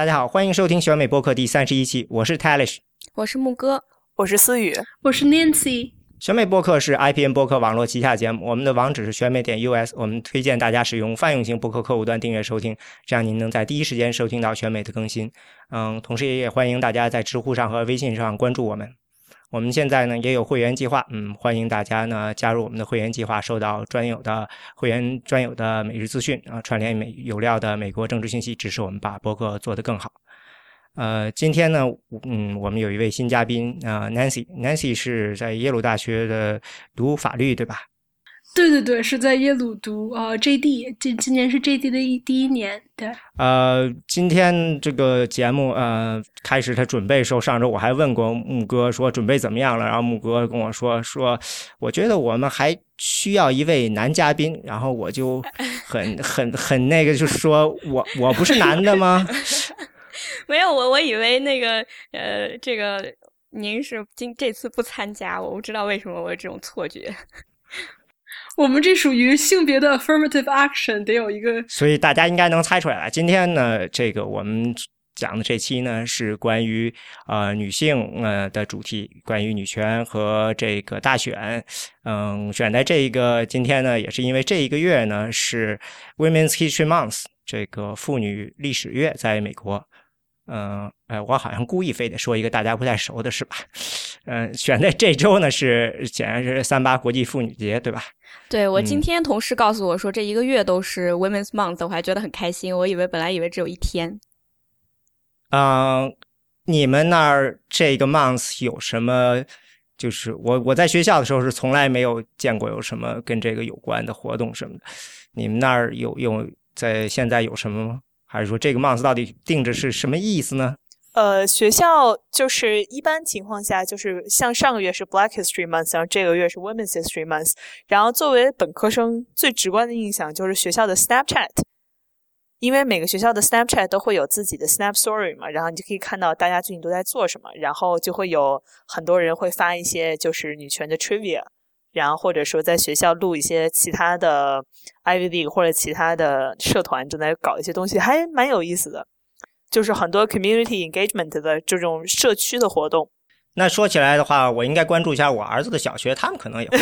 大家好，欢迎收听选美播客第三十一期，我是 Talish，我是木哥，我是思雨，我是 Nancy。选美播客是 IPN 播客网络旗下节目，我们的网址是选美点 US，我们推荐大家使用泛用型播客客户端订阅收听，这样您能在第一时间收听到选美的更新。嗯，同时也欢迎大家在知乎上和微信上关注我们。我们现在呢也有会员计划，嗯，欢迎大家呢加入我们的会员计划，收到专有的会员专有的每日资讯啊，串联美有料的美国政治信息，支持我们把博客做得更好。呃，今天呢，嗯，我们有一位新嘉宾啊，Nancy，Nancy 是在耶鲁大学的读法律，对吧？对对对，是在耶鲁读啊，JD，今今年是 JD 的一第一年，对。呃，今天这个节目呃开始他准备的时候，上周我还问过木哥说准备怎么样了，然后木哥跟我说说，我觉得我们还需要一位男嘉宾，然后我就很 很很那个，就是说我我不是男的吗？没有我，我以为那个呃，这个您是今这次不参加，我不知道为什么我有这种错觉。我们这属于性别的 affirmative action，得有一个，所以大家应该能猜出来了。今天呢，这个我们讲的这期呢是关于呃女性呃的主题，关于女权和这个大选。嗯，选在这一个今天呢，也是因为这一个月呢是 Women's History Month，这个妇女历史月，在美国。嗯，哎，我好像故意非得说一个大家不太熟的是吧？嗯，选在这周呢是显然是三八国际妇女节，对吧？对，我今天同事告诉我说这一个月都是 Women's Month，我还觉得很开心。我以为本来以为只有一天。嗯，你们那儿这个 month 有什么？就是我我在学校的时候是从来没有见过有什么跟这个有关的活动什么的。你们那儿有有在现在有什么吗？还是说这个 month 到底定着是什么意思呢？呃，学校就是一般情况下就是像上个月是 Black History Month，然后这个月是 Women's History Month。然后作为本科生，最直观的印象就是学校的 Snapchat，因为每个学校的 Snapchat 都会有自己的 Snap Story 嘛，然后你就可以看到大家最近都在做什么，然后就会有很多人会发一些就是女权的 Trivia。然后或者说在学校录一些其他的 Ivy League 或者其他的社团正在搞一些东西，还蛮有意思的，就是很多 community engagement 的这种社区的活动。那说起来的话，我应该关注一下我儿子的小学，他们可能也会。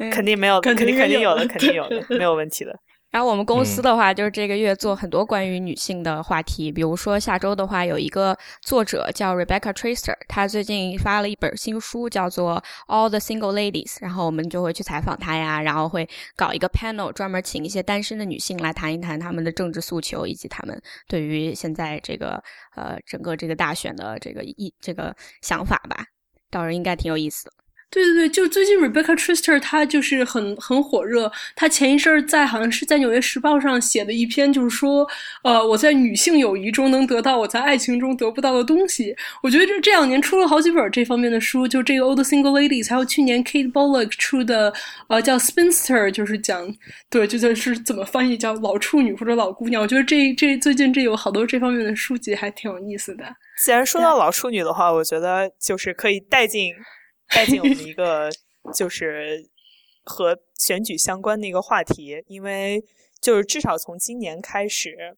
肯定没有，肯定肯定有的，肯定有的，没有问题的。然后我们公司的话，就是这个月做很多关于女性的话题，比如说下周的话，有一个作者叫 Rebecca Tracer，她最近发了一本新书，叫做《All the Single Ladies》，然后我们就会去采访她呀，然后会搞一个 panel，专门请一些单身的女性来谈一谈她们的政治诉求，以及她们对于现在这个呃整个这个大选的这个意这个想法吧，到时候应该挺有意思的。对对对，就最近 Rebecca Traister 她就是很很火热。她前一阵儿在好像是在《纽约时报》上写的一篇，就是说，呃，我在女性友谊中能得到我在爱情中得不到的东西。我觉得这这两年出了好几本这方面的书，就这个 Old Single Ladies，还有去年 Kate Bullock 出的，呃，叫 Spinster，就是讲，对，就算是怎么翻译叫老处女或者老姑娘。我觉得这这最近这有好多这方面的书籍，还挺有意思的。既然说到老处女的话，我觉得就是可以带进。带进我们 一个就是和选举相关的一个话题，因为就是至少从今年开始，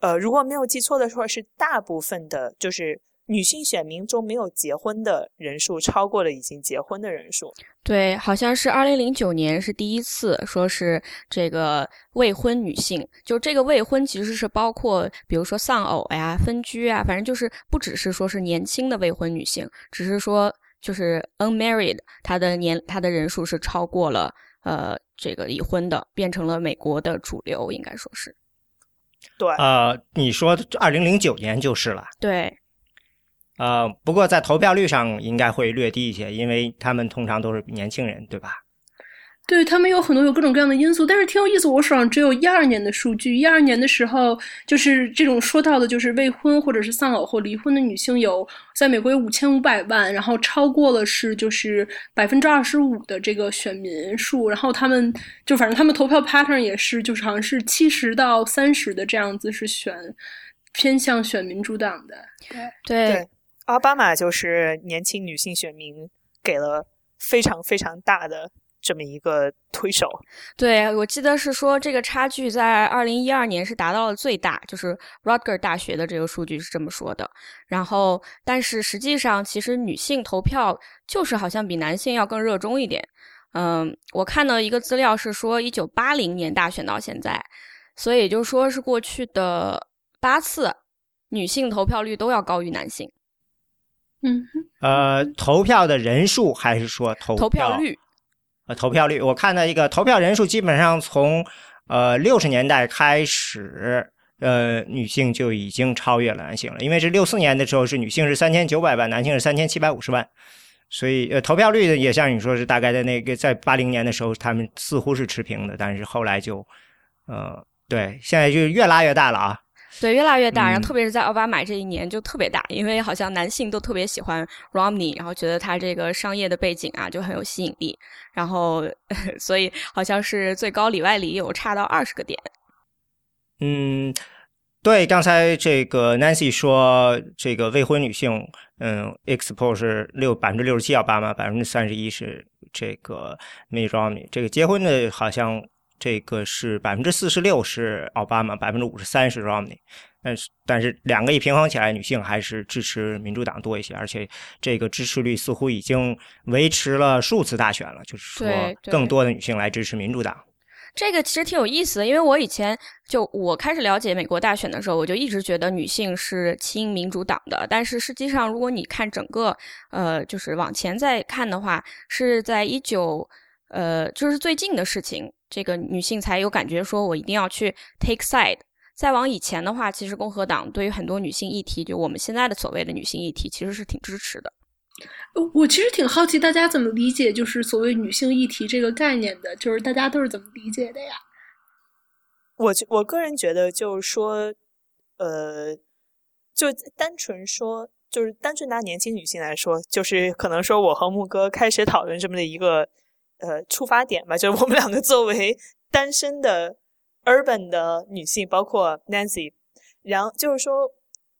呃，如果没有记错的话，是大部分的，就是女性选民中没有结婚的人数超过了已经结婚的人数。对，好像是二零零九年是第一次说是这个未婚女性，就这个未婚其实是包括比如说丧偶呀、分居啊，反正就是不只是说是年轻的未婚女性，只是说。就是 unmarried，他的年他的人数是超过了呃这个已婚的，变成了美国的主流，应该说是。对。呃，你说二零零九年就是了。对。呃，不过在投票率上应该会略低一些，因为他们通常都是年轻人，对吧？对他们有很多有各种各样的因素，但是挺有意思。我手上只有一二年的数据，一二年的时候，就是这种说到的，就是未婚或者是丧偶或离婚的女性有在美国有五千五百万，然后超过了是就是百分之二十五的这个选民数，然后他们就反正他们投票 pattern 也是就是好像是七十到三十的这样子是选偏向选民主党的。对对，奥巴马就是年轻女性选民给了非常非常大的。这么一个推手。对，我记得是说这个差距在二零一二年是达到了最大，就是 Rutgers 大学的这个数据是这么说的。然后，但是实际上，其实女性投票就是好像比男性要更热衷一点。嗯，我看到一个资料是说，一九八零年大选到现在，所以也就说是过去的八次女性投票率都要高于男性。嗯，呃，投票的人数还是说投投票率？呃，投票率，我看到一个投票人数基本上从呃六十年代开始，呃，女性就已经超越男性了，因为是六四年的时候是女性是三千九百万，男性是三千七百五十万。所以，呃，投票率呢，也像你说是大概在那个在八零年的时候，他们似乎是持平的，但是后来就，呃，对，现在就越拉越大了啊。对，越拉越大，然后特别是在奥巴马这一年就特别大，因为好像男性都特别喜欢 Romney，然后觉得他这个商业的背景啊就很有吸引力，然后 所以好像是最高里外里有差到二十个点。嗯。对，刚才这个 Nancy 说，这个未婚女性，嗯，Expo 是六百分之六十七奥巴马，百分之三十一是这个 Mitt Romney。这个结婚的好像这个是百分之四十六是奥巴马，百分之五十三是 Romney。但是但是两个一平衡起来，女性还是支持民主党多一些，而且这个支持率似乎已经维持了数次大选了，就是说更多的女性来支持民主党。这个其实挺有意思的，因为我以前就我开始了解美国大选的时候，我就一直觉得女性是亲民主党的。但是实际上，如果你看整个呃，就是往前再看的话，是在一九呃，就是最近的事情，这个女性才有感觉说我一定要去 take side。再往以前的话，其实共和党对于很多女性议题，就我们现在的所谓的女性议题，其实是挺支持的。我其实挺好奇大家怎么理解，就是所谓女性议题这个概念的，就是大家都是怎么理解的呀？我我个人觉得，就是说，呃，就单纯说，就是单纯拿年轻女性来说，就是可能说我和木哥开始讨论这么的一个呃出发点吧，就是我们两个作为单身的 urban 的女性，包括 Nancy，然后就是说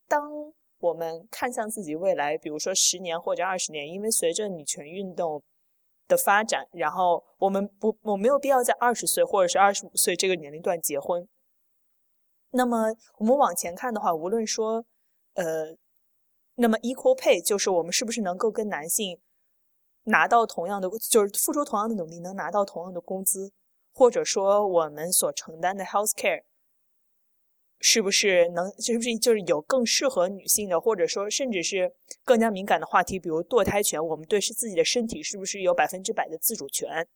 当。我们看向自己未来，比如说十年或者二十年，因为随着女权运动的发展，然后我们不，我没有必要在二十岁或者是二十五岁这个年龄段结婚。那么我们往前看的话，无论说，呃，那么 equal pay 就是我们是不是能够跟男性拿到同样的，就是付出同样的努力能拿到同样的工资，或者说我们所承担的 health care。是不是能？是不是就是有更适合女性的，或者说甚至是更加敏感的话题，比如堕胎权？我们对是自己的身体是不是有百分之百的自主权？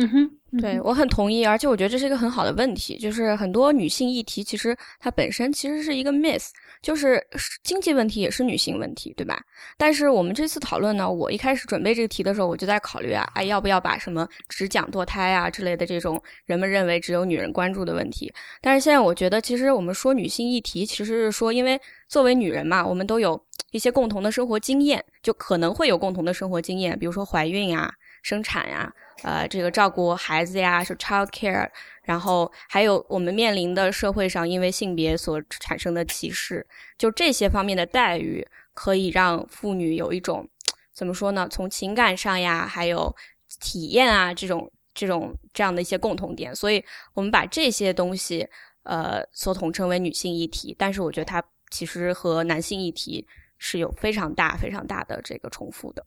嗯哼，对我很同意，而且我觉得这是一个很好的问题，就是很多女性议题其实它本身其实是一个 miss，就是经济问题也是女性问题，对吧？但是我们这次讨论呢，我一开始准备这个题的时候，我就在考虑啊，哎，要不要把什么只讲堕胎啊之类的这种人们认为只有女人关注的问题？但是现在我觉得，其实我们说女性议题，其实是说，因为作为女人嘛，我们都有一些共同的生活经验，就可能会有共同的生活经验，比如说怀孕啊、生产呀。呃，这个照顾孩子呀，是 child care，然后还有我们面临的社会上因为性别所产生的歧视，就这些方面的待遇，可以让妇女有一种怎么说呢？从情感上呀，还有体验啊，这种这种这样的一些共同点，所以我们把这些东西呃所统称为女性议题，但是我觉得它其实和男性议题是有非常大非常大的这个重复的。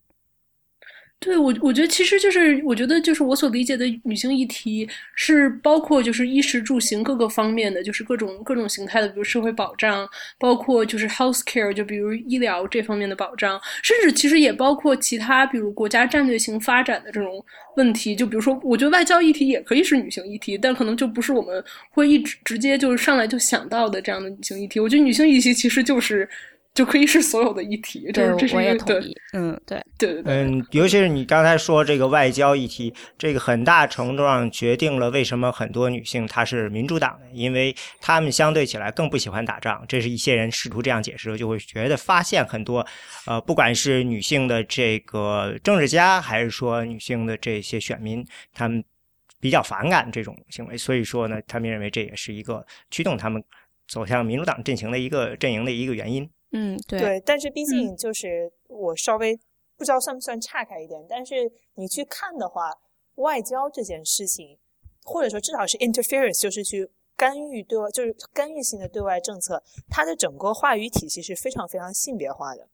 对我，我觉得其实就是，我觉得就是我所理解的女性议题是包括就是衣食住行各个方面的，就是各种各种形态的，比如社会保障，包括就是 health care，就比如医疗这方面的保障，甚至其实也包括其他，比如国家战略性发展的这种问题。就比如说，我觉得外交议题也可以是女性议题，但可能就不是我们会一直直接就是上来就想到的这样的女性议题。我觉得女性议题其实就是。就可以是所有的议题，对，这是我也同意。嗯，对，对，嗯，尤其是你刚才说这个外交议题，这个很大程度上决定了为什么很多女性她是民主党的，因为她们相对起来更不喜欢打仗。这是一些人试图这样解释，就会觉得发现很多，呃，不管是女性的这个政治家，还是说女性的这些选民，他们比较反感这种行为，所以说呢，他们认为这也是一个驱动他们走向民主党阵型的一个阵营的一个原因。嗯，对，对，但是毕竟就是我稍微不知道算不算岔开一点，但是你去看的话，外交这件事情，或者说至少是 interference，就是去干预对外，就是干预性的对外政策，它的整个话语体系是非常非常性别化的，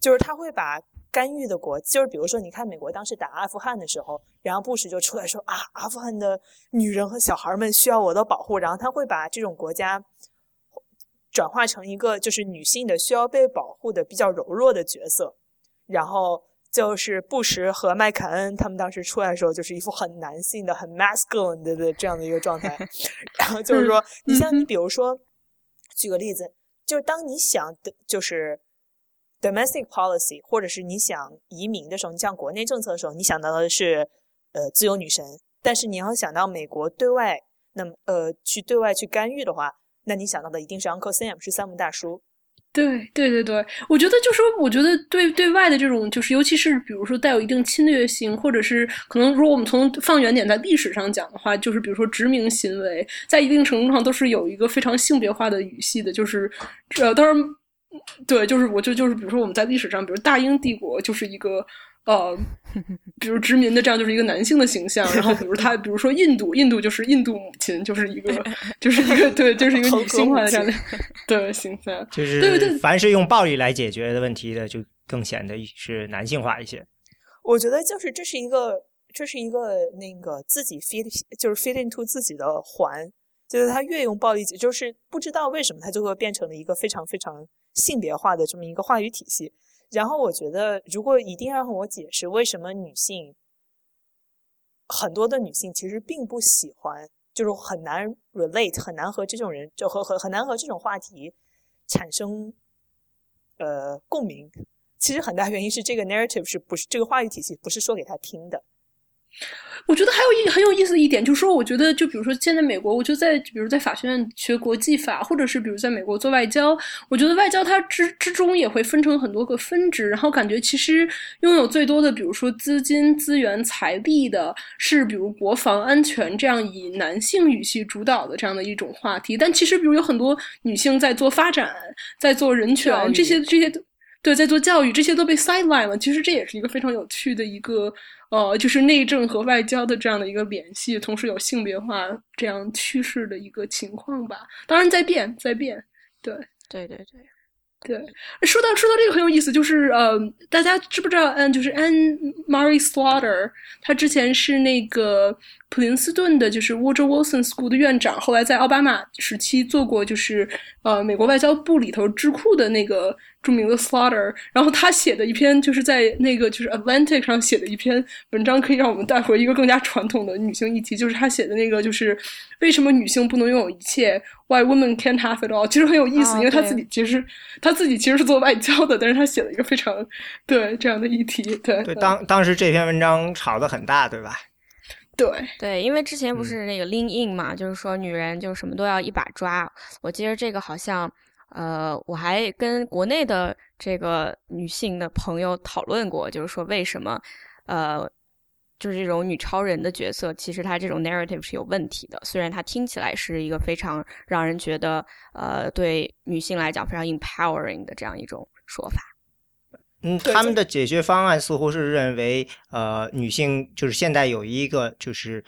就是他会把干预的国，就是比如说你看美国当时打阿富汗的时候，然后布什就出来说啊，阿富汗的女人和小孩们需要我的保护，然后他会把这种国家转化成一个就是女性的需要被保护的比较柔弱的角色，然后。就是布什和麦凯恩他们当时出来的时候，就是一副很男性的、很 masculine 的的这样的一个状态。然后就是说，你像你比如说，举个例子，就是当你想的，就是 domestic policy，或者是你想移民的时候，你像国内政策的时候，你想到的是呃自由女神。但是你要想到美国对外，那么呃去对外去干预的话，那你想到的一定是 Uncle Sam，是三木大叔。对对对对，我觉得就是说，我觉得对对外的这种，就是尤其是比如说带有一定侵略性，或者是可能，如果我们从放远点在历史上讲的话，就是比如说殖民行为，在一定程度上都是有一个非常性别化的语系的，就是呃，当然，对，就是我就就是比如说我们在历史上，比如大英帝国就是一个。呃，比如殖民的这样就是一个男性的形象，然后比如他，比如说印度，印度就是印度母亲，就是一个，就是一个对，就是一个女性化的这样的 对形象，就是对对，凡是用暴力来解决的问题的，就更显得是男性化一些。我觉得就是这是一个，这是一个那个自己 fit 就是 fit into 自己的环，就是他越用暴力，就是不知道为什么他就会变成了一个非常非常性别化的这么一个话语体系。然后我觉得，如果一定要让我解释为什么女性很多的女性其实并不喜欢，就是很难 relate，很难和这种人就和和很难和这种话题产生呃共鸣。其实很大原因是这个 narrative 是不是这个话语体系不是说给他听的。我觉得还有一很有意思的一点，就是说，我觉得就比如说现在美国，我就在比如在法学院学国际法，或者是比如在美国做外交，我觉得外交它之之中也会分成很多个分支，然后感觉其实拥有最多的，比如说资金、资源、财力的是比如国防安全这样以男性语系主导的这样的一种话题，但其实比如有很多女性在做发展，在做人权这些这些都对在做教育，这些都被 sideline 了。其实这也是一个非常有趣的一个。呃，就是内政和外交的这样的一个联系，同时有性别化这样趋势的一个情况吧。当然在变，在变。对，对对对。对，说到说到这个很有意思，就是呃，大家知不知道？嗯，就是 Anne Marie Slaughter，她之前是那个普林斯顿的，就是 Woodrow Wilson School 的院长，后来在奥巴马时期做过，就是呃，美国外交部里头智库的那个著名的 Slaughter。然后他写的一篇，就是在那个就是 Atlantic 上写的一篇文章，可以让我们带回一个更加传统的女性议题，就是他写的那个，就是为什么女性不能拥有一切。Why women can't have it all？其实很有意思，因为他自己其实他自己其实是做外交的，但是他写了一个非常对这样的议题。对对，当当时这篇文章炒得很大，对吧？对对，因为之前不是那个 Lean In 嘛，就是说女人就什么都要一把抓。我记得这个好像呃，我还跟国内的这个女性的朋友讨论过，就是说为什么呃。就是这种女超人的角色，其实她这种 narrative 是有问题的。虽然她听起来是一个非常让人觉得，呃，对女性来讲非常 empowering 的这样一种说法。嗯，他们的解决方案似乎是认为，呃，女性就是现在有一个就是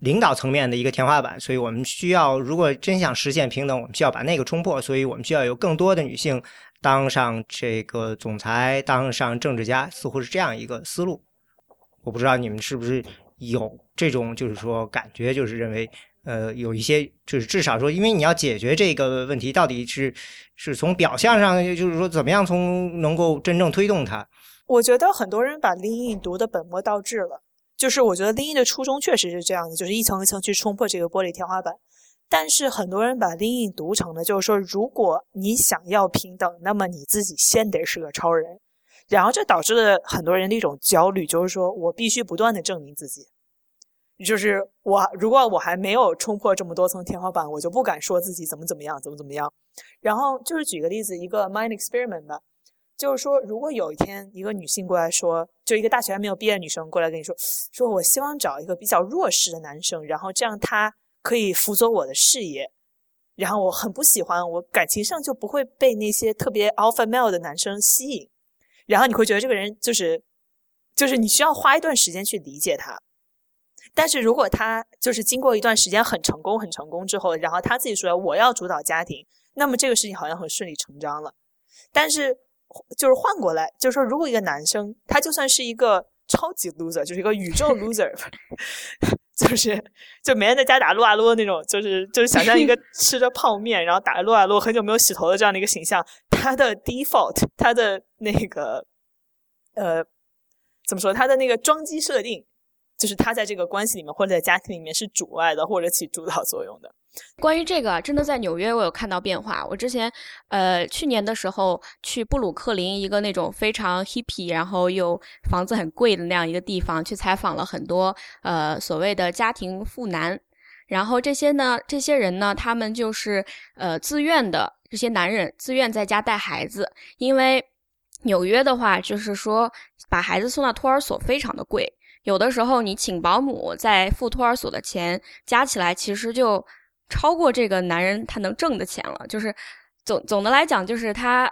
领导层面的一个天花板，所以我们需要，如果真想实现平等，我们需要把那个冲破，所以我们需要有更多的女性当上这个总裁，当上政治家，似乎是这样一个思路。我不知道你们是不是有这种，就是说感觉，就是认为，呃，有一些，就是至少说，因为你要解决这个问题，到底是是从表象上，就是说怎么样从能够真正推动它？我觉得很多人把 Lean 读的本末倒置了，就是我觉得林毅的初衷确实是这样的，就是一层一层去冲破这个玻璃天花板。但是很多人把林毅读成了，就是说，如果你想要平等，那么你自己先得是个超人。然后这导致了很多人的一种焦虑，就是说我必须不断的证明自己，就是我如果我还没有冲破这么多层天花板，我就不敢说自己怎么怎么样，怎么怎么样。然后就是举个例子，一个 mind experiment 吧，就是说如果有一天一个女性过来说，就一个大学还没有毕业的女生过来跟你说，说我希望找一个比较弱势的男生，然后这样他可以辅佐我的事业，然后我很不喜欢，我感情上就不会被那些特别 alpha male 的男生吸引。然后你会觉得这个人就是，就是你需要花一段时间去理解他，但是如果他就是经过一段时间很成功、很成功之后，然后他自己说我要主导家庭，那么这个事情好像很顺理成章了。但是就是换过来，就是说，如果一个男生他就算是一个超级 loser，就是一个宇宙 loser，就是就每天在家打撸啊撸那种，就是就是想象一个 吃着泡面，然后打撸啊撸，很久没有洗头的这样的一个形象，他的 default，他的那个呃怎么说，他的那个装机设定。就是他在这个关系里面或者在家庭里面是主外的或者起主导作用的。关于这个，真的在纽约我有看到变化。我之前呃去年的时候去布鲁克林一个那种非常 hippy，然后又房子很贵的那样一个地方去采访了很多呃所谓的家庭妇男。然后这些呢，这些人呢，他们就是呃自愿的，这些男人自愿在家带孩子，因为纽约的话就是说把孩子送到托儿所非常的贵。有的时候，你请保姆在付托儿所的钱加起来，其实就超过这个男人他能挣的钱了。就是总总的来讲，就是他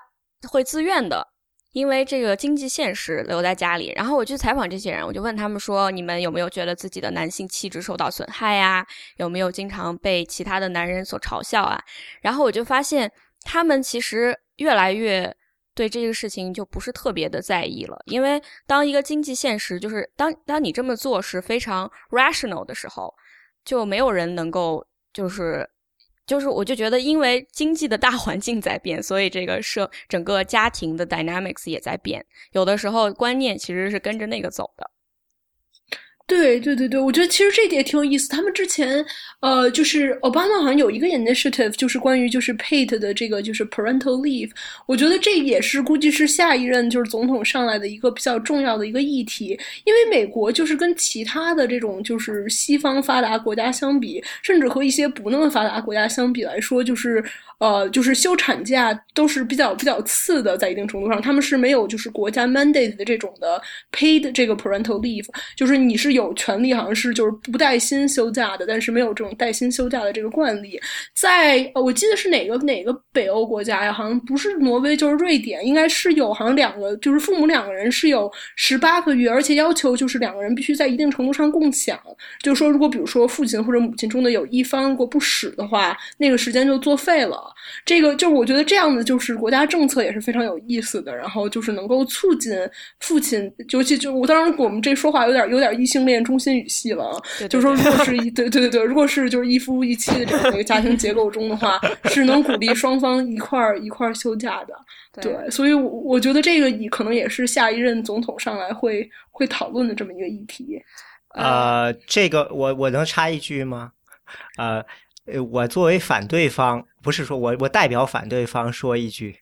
会自愿的，因为这个经济现实留在家里。然后我去采访这些人，我就问他们说：“你们有没有觉得自己的男性气质受到损害呀？有没有经常被其他的男人所嘲笑啊？”然后我就发现，他们其实越来越。对这个事情就不是特别的在意了，因为当一个经济现实就是当当你这么做是非常 rational 的时候，就没有人能够就是就是我就觉得，因为经济的大环境在变，所以这个社整个家庭的 dynamics 也在变，有的时候观念其实是跟着那个走的。对对对对，我觉得其实这点挺有意思。他们之前，呃，就是奥巴马好像有一个 initiative，就是关于就是 paid 的这个就是 parental leave。我觉得这也是估计是下一任就是总统上来的一个比较重要的一个议题。因为美国就是跟其他的这种就是西方发达国家相比，甚至和一些不那么发达国家相比来说，就是。呃，就是休产假都是比较比较次的，在一定程度上，他们是没有就是国家 mandate 的这种的 paid 这个 parental leave，就是你是有权利，好像是就是不带薪休假的，但是没有这种带薪休假的这个惯例。在我记得是哪个哪个北欧国家呀？好像不是挪威就是瑞典，应该是有好像两个就是父母两个人是有十八个月，而且要求就是两个人必须在一定程度上共享，就是说如果比如说父亲或者母亲中的有一方如果不使的话，那个时间就作废了。这个就是我觉得这样的就是国家政策也是非常有意思的，然后就是能够促进父亲，尤其就我当然我们这说话有点有点异性恋中心语系了，就是说如果是一对对对对，如果是就是一夫一妻的这样的一个家庭结构中的话，是能鼓励双方一块儿一块儿休假的，对，所以我我觉得这个可能也是下一任总统上来会会讨论的这么一个议题。呃，这个我我能插一句吗？呃。呃，我作为反对方，不是说我我代表反对方说一句，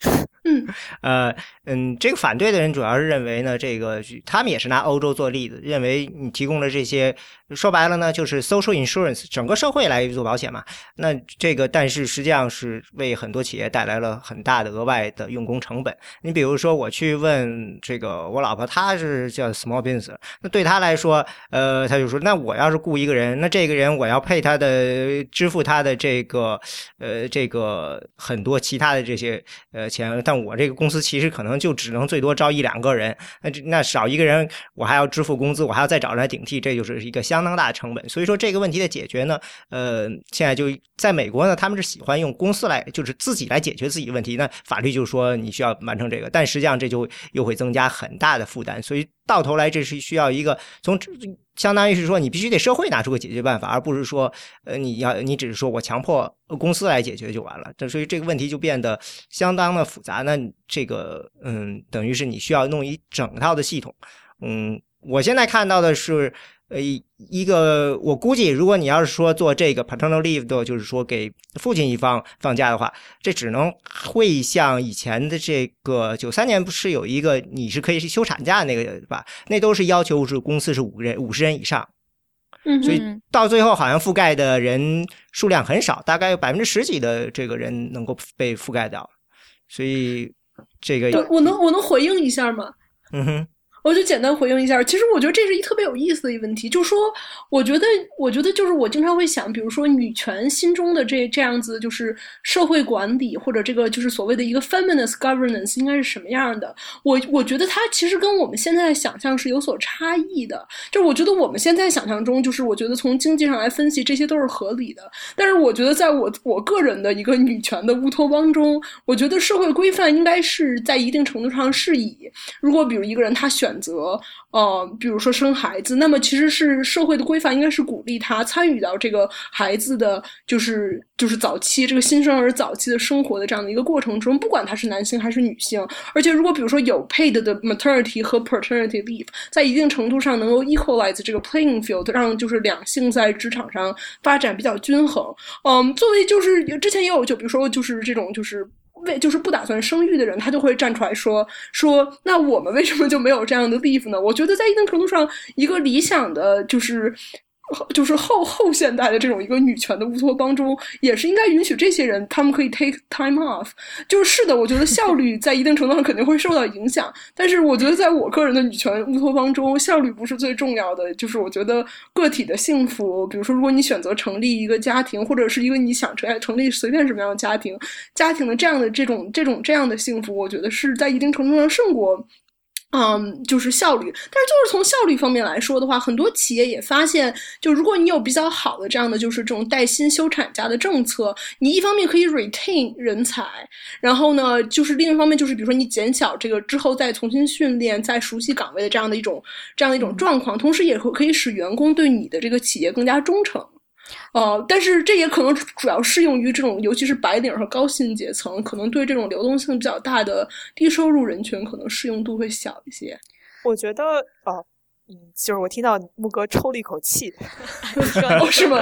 嗯，呃，嗯，这个反对的人主要是认为呢，这个他们也是拿欧洲做例子，认为你提供了这些。说白了呢，就是 social insurance，整个社会来做保险嘛。那这个，但是实际上是为很多企业带来了很大的额外的用工成本。你比如说，我去问这个我老婆，她是叫 small business，那对她来说，呃，她就说，那我要是雇一个人，那这个人我要配他的支付他的这个，呃，这个很多其他的这些呃钱，但我这个公司其实可能就只能最多招一两个人，那那少一个人，我还要支付工资，我还要再找人来顶替，这就是一个相。当大的成本，所以说这个问题的解决呢，呃，现在就在美国呢，他们是喜欢用公司来，就是自己来解决自己的问题。那法律就说你需要完成这个，但实际上这就又会增加很大的负担。所以到头来，这是需要一个从相当于是说你必须得社会拿出个解决办法，而不是说呃你要你只是说我强迫公司来解决就完了。这所以这个问题就变得相当的复杂。那这个嗯，等于是你需要弄一整套的系统。嗯，我现在看到的是。呃，一个我估计，如果你要是说做这个 paternal leave 的，就是说给父亲一方放假的话，这只能会像以前的这个九三年不是有一个你是可以休产假那个吧？那都是要求是公司是五个人五十人以上，嗯，所以到最后好像覆盖的人数量很少，大概有百分之十几的这个人能够被覆盖到，所以这个我能我能回应一下吗？嗯哼。我就简单回应一下，其实我觉得这是一特别有意思的一个问题，就是说，我觉得，我觉得就是我经常会想，比如说女权心中的这这样子，就是社会管理或者这个就是所谓的一个 feminist governance 应该是什么样的？我我觉得它其实跟我们现在的想象是有所差异的。就我觉得我们现在想象中，就是我觉得从经济上来分析，这些都是合理的。但是我觉得在我我个人的一个女权的乌托邦中，我觉得社会规范应该是在一定程度上是以，如果比如一个人他选。选择呃，比如说生孩子，那么其实是社会的规范应该是鼓励他参与到这个孩子的就是就是早期这个新生儿早期的生活的这样的一个过程中，不管他是男性还是女性。而且如果比如说有 paid 的 maternity 和 paternity leave，在一定程度上能够 equalize 这个 playing field，让就是两性在职场上发展比较均衡。嗯，作为就是之前也有就比如说就是这种就是。为就是不打算生育的人，他就会站出来说说，那我们为什么就没有这样的 leave 呢？我觉得在一定程度上，一个理想的就是。就是后后现代的这种一个女权的乌托邦中，也是应该允许这些人，他们可以 take time off。就是是的，我觉得效率在一定程度上肯定会受到影响。但是我觉得，在我个人的女权乌托邦中，效率不是最重要的。就是我觉得个体的幸福，比如说，如果你选择成立一个家庭，或者是一个你想成成立随便什么样的家庭，家庭的这样的这种这种这样的幸福，我觉得是在一定程度上胜过。嗯，就是效率，但是就是从效率方面来说的话，很多企业也发现，就如果你有比较好的这样的就是这种带薪休产假的政策，你一方面可以 retain 人才，然后呢，就是另一方面就是比如说你减小这个之后再重新训练、再熟悉岗位的这样的一种这样的一种状况，同时也会可以使员工对你的这个企业更加忠诚。呃，但是这也可能主要适用于这种，尤其是白领和高薪阶层，可能对这种流动性比较大的低收入人群，可能适用度会小一些。我觉得，哦，嗯，就是我听到木哥抽了一口气，说 是吗？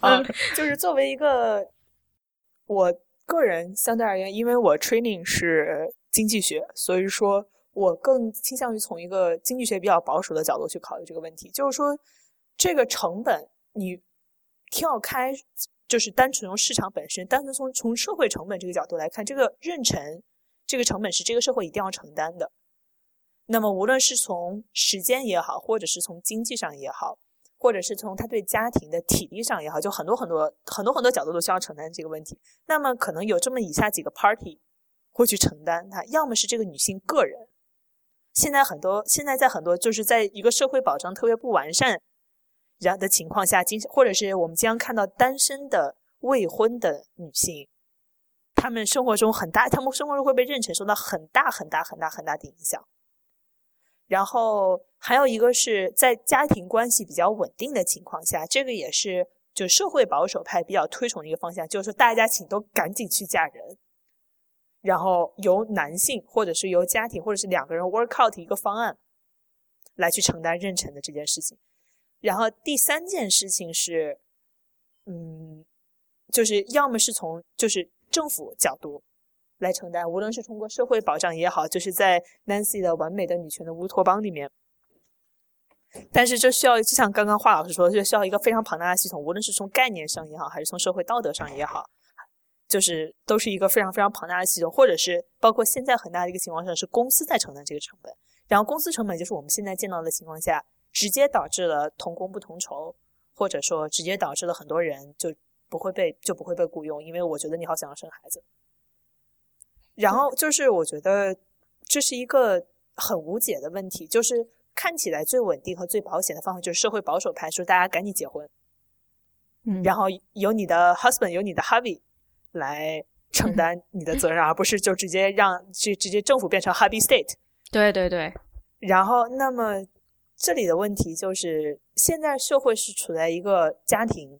啊，就是作为一个我个人相对而言，因为我 training 是经济学，所以说我更倾向于从一个经济学比较保守的角度去考虑这个问题，就是说这个成本。你跳开，就是单纯从市场本身，单纯从从社会成本这个角度来看，这个妊娠这个成本是这个社会一定要承担的。那么，无论是从时间也好，或者是从经济上也好，或者是从他对家庭的体力上也好，就很多很多很多很多角度都需要承担这个问题。那么，可能有这么以下几个 party 会去承担它，要么是这个女性个人。现在很多现在在很多就是在一个社会保障特别不完善。然的情况下，经或者是我们经常看到单身的未婚的女性，她们生活中很大，她们生活中会被妊娠受到很大很大很大很大的影响。然后还有一个是在家庭关系比较稳定的情况下，这个也是就社会保守派比较推崇的一个方向，就是说大家请都赶紧去嫁人，然后由男性或者是由家庭或者是两个人 work out 一个方案来去承担妊娠的这件事情。然后第三件事情是，嗯，就是要么是从就是政府角度来承担，无论是通过社会保障也好，就是在 Nancy 的完美的女权的乌托邦里面，但是这需要就像刚刚华老师说，就需要一个非常庞大的系统，无论是从概念上也好，还是从社会道德上也好，就是都是一个非常非常庞大的系统，或者是包括现在很大的一个情况下是公司在承担这个成本，然后公司成本就是我们现在见到的情况下。直接导致了同工不同酬，或者说直接导致了很多人就不会被就不会被雇佣，因为我觉得你好想要生孩子。然后就是我觉得这是一个很无解的问题，就是看起来最稳定和最保险的方法就是社会保守派说大家赶紧结婚，嗯，然后由你的 husband 由你的 hubby 来承担你的责任，而不是就直接让直直接政府变成 hubby state。对对对，然后那么。这里的问题就是，现在社会是处在一个家庭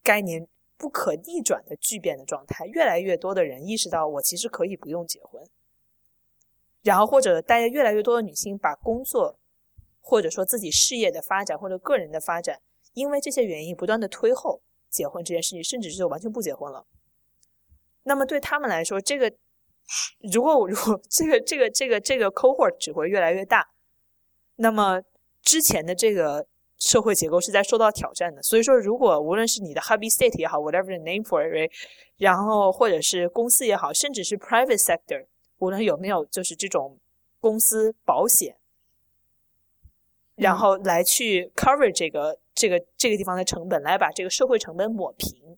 概念不可逆转的巨变的状态。越来越多的人意识到，我其实可以不用结婚。然后，或者大家越来越多的女性把工作，或者说自己事业的发展或者个人的发展，因为这些原因不断的推后结婚这件事情，甚至是完全不结婚了。那么对他们来说，这个如果如果这个这个这个这个 cohort 只会越来越大。那么之前的这个社会结构是在受到挑战的，所以说，如果无论是你的 hobby state 也好，whatever the name for it，然后或者是公司也好，甚至是 private sector，无论有没有就是这种公司保险然后来去 cover 这个这个这个地方的成本，来把这个社会成本抹平。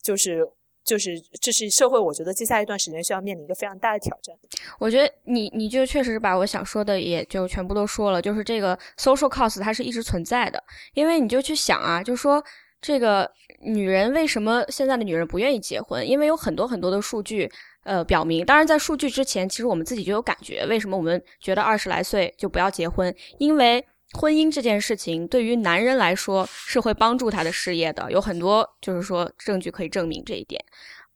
就是就是这是社会，我觉得接下来一段时间需要面临一个非常大的挑战。我觉得你你就确实把我想说的也就全部都说了，就是这个 social cost 它是一直存在的，因为你就去想啊，就说这个女人为什么现在的女人不愿意结婚？因为有很多很多的数据呃表明，当然在数据之前，其实我们自己就有感觉，为什么我们觉得二十来岁就不要结婚？因为婚姻这件事情对于男人来说是会帮助他的事业的，有很多就是说证据可以证明这一点。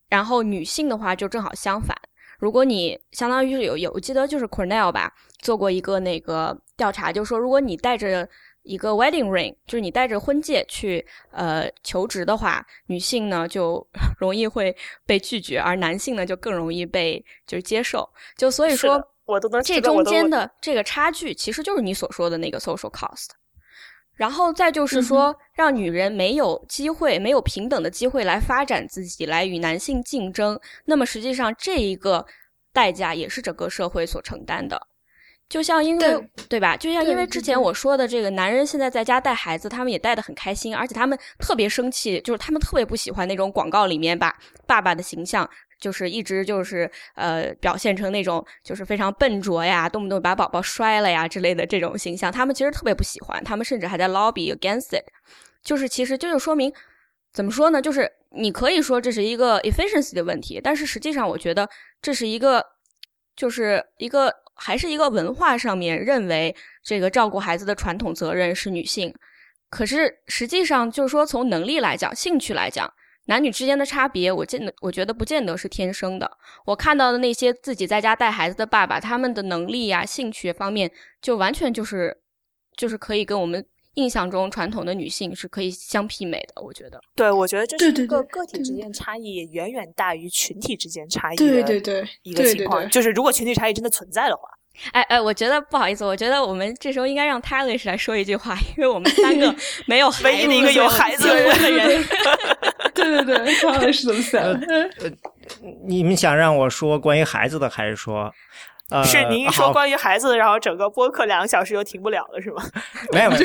然后女性的话就正好相反，如果你相当于是有有，我记得就是 Cornell 吧做过一个那个调查，就是说如果你带着一个 wedding ring，就是你带着婚戒去呃求职的话，女性呢就 容易会被拒绝，而男性呢就更容易被就是接受。就所以说。我都能这中间的这个差距，其实就是你所说的那个 social cost。然后再就是说，让女人没有机会、没有平等的机会来发展自己，来与男性竞争。那么实际上，这一个代价也是整个社会所承担的。就像因为对吧？就像因为之前我说的，这个男人现在在家带孩子，他们也带得很开心，而且他们特别生气，就是他们特别不喜欢那种广告里面把爸爸的形象。就是一直就是呃表现成那种就是非常笨拙呀，动不动把宝宝摔了呀之类的这种形象，他们其实特别不喜欢，他们甚至还在 lobby against it。就是其实这就说明怎么说呢？就是你可以说这是一个 efficiency 的问题，但是实际上我觉得这是一个就是一个还是一个文化上面认为这个照顾孩子的传统责任是女性，可是实际上就是说从能力来讲，兴趣来讲。男女之间的差别，我见得我觉得不见得是天生的。我看到的那些自己在家带孩子的爸爸，他们的能力呀、兴趣方面，就完全就是，就是可以跟我们印象中传统的女性是可以相媲美的。我觉得，对，我觉得这是一个个体之间差异远远大于群体之间差异的对对对一个情况。就是如果群体差异真的存在的话。哎哎，我觉得不好意思，我觉得我们这时候应该让 t y l i s 来说一句话，因为我们三个 没有唯一的一个有孩子的人。对对对 t y l i s 怎么想？的，你们想让我说关于孩子的，还是说？呃，是您一说关于孩子，然后整个播客两个小时就停不了了，是吗？没有没有。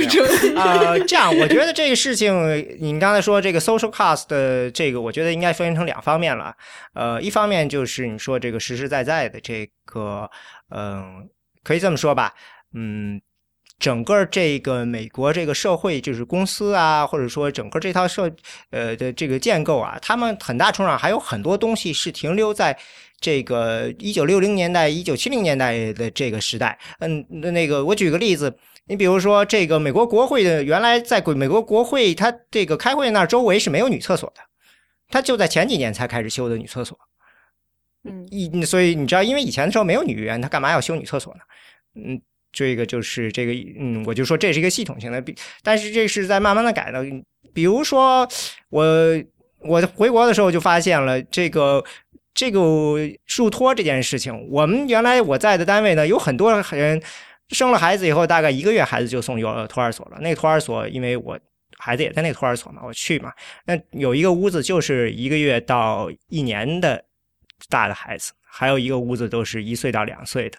呃，这样，我觉得这个事情，您刚才说这个 social cost 的这个，我觉得应该分成两方面了。呃，一方面就是你说这个实实在在的这个。嗯，可以这么说吧，嗯，整个这个美国这个社会，就是公司啊，或者说整个这套社呃的这个建构啊，他们很大程度上还有很多东西是停留在这个一九六零年代、一九七零年代的这个时代。嗯，那个我举个例子，你比如说这个美国国会的，原来在美国国会，它这个开会那周围是没有女厕所的，它就在前几年才开始修的女厕所。嗯，一所以你知道，因为以前的时候没有女员，他干嘛要修女厕所呢？嗯，这个就是这个，嗯，我就说这是一个系统性的，但是这是在慢慢的改的。比如说我我回国的时候就发现了这个这个入托这件事情。我们原来我在的单位呢，有很多人生了孩子以后，大概一个月孩子就送幼托儿所了。那托儿所，因为我孩子也在那个托儿所嘛，我去嘛，那有一个屋子就是一个月到一年的。大的孩子，还有一个屋子都是一岁到两岁的，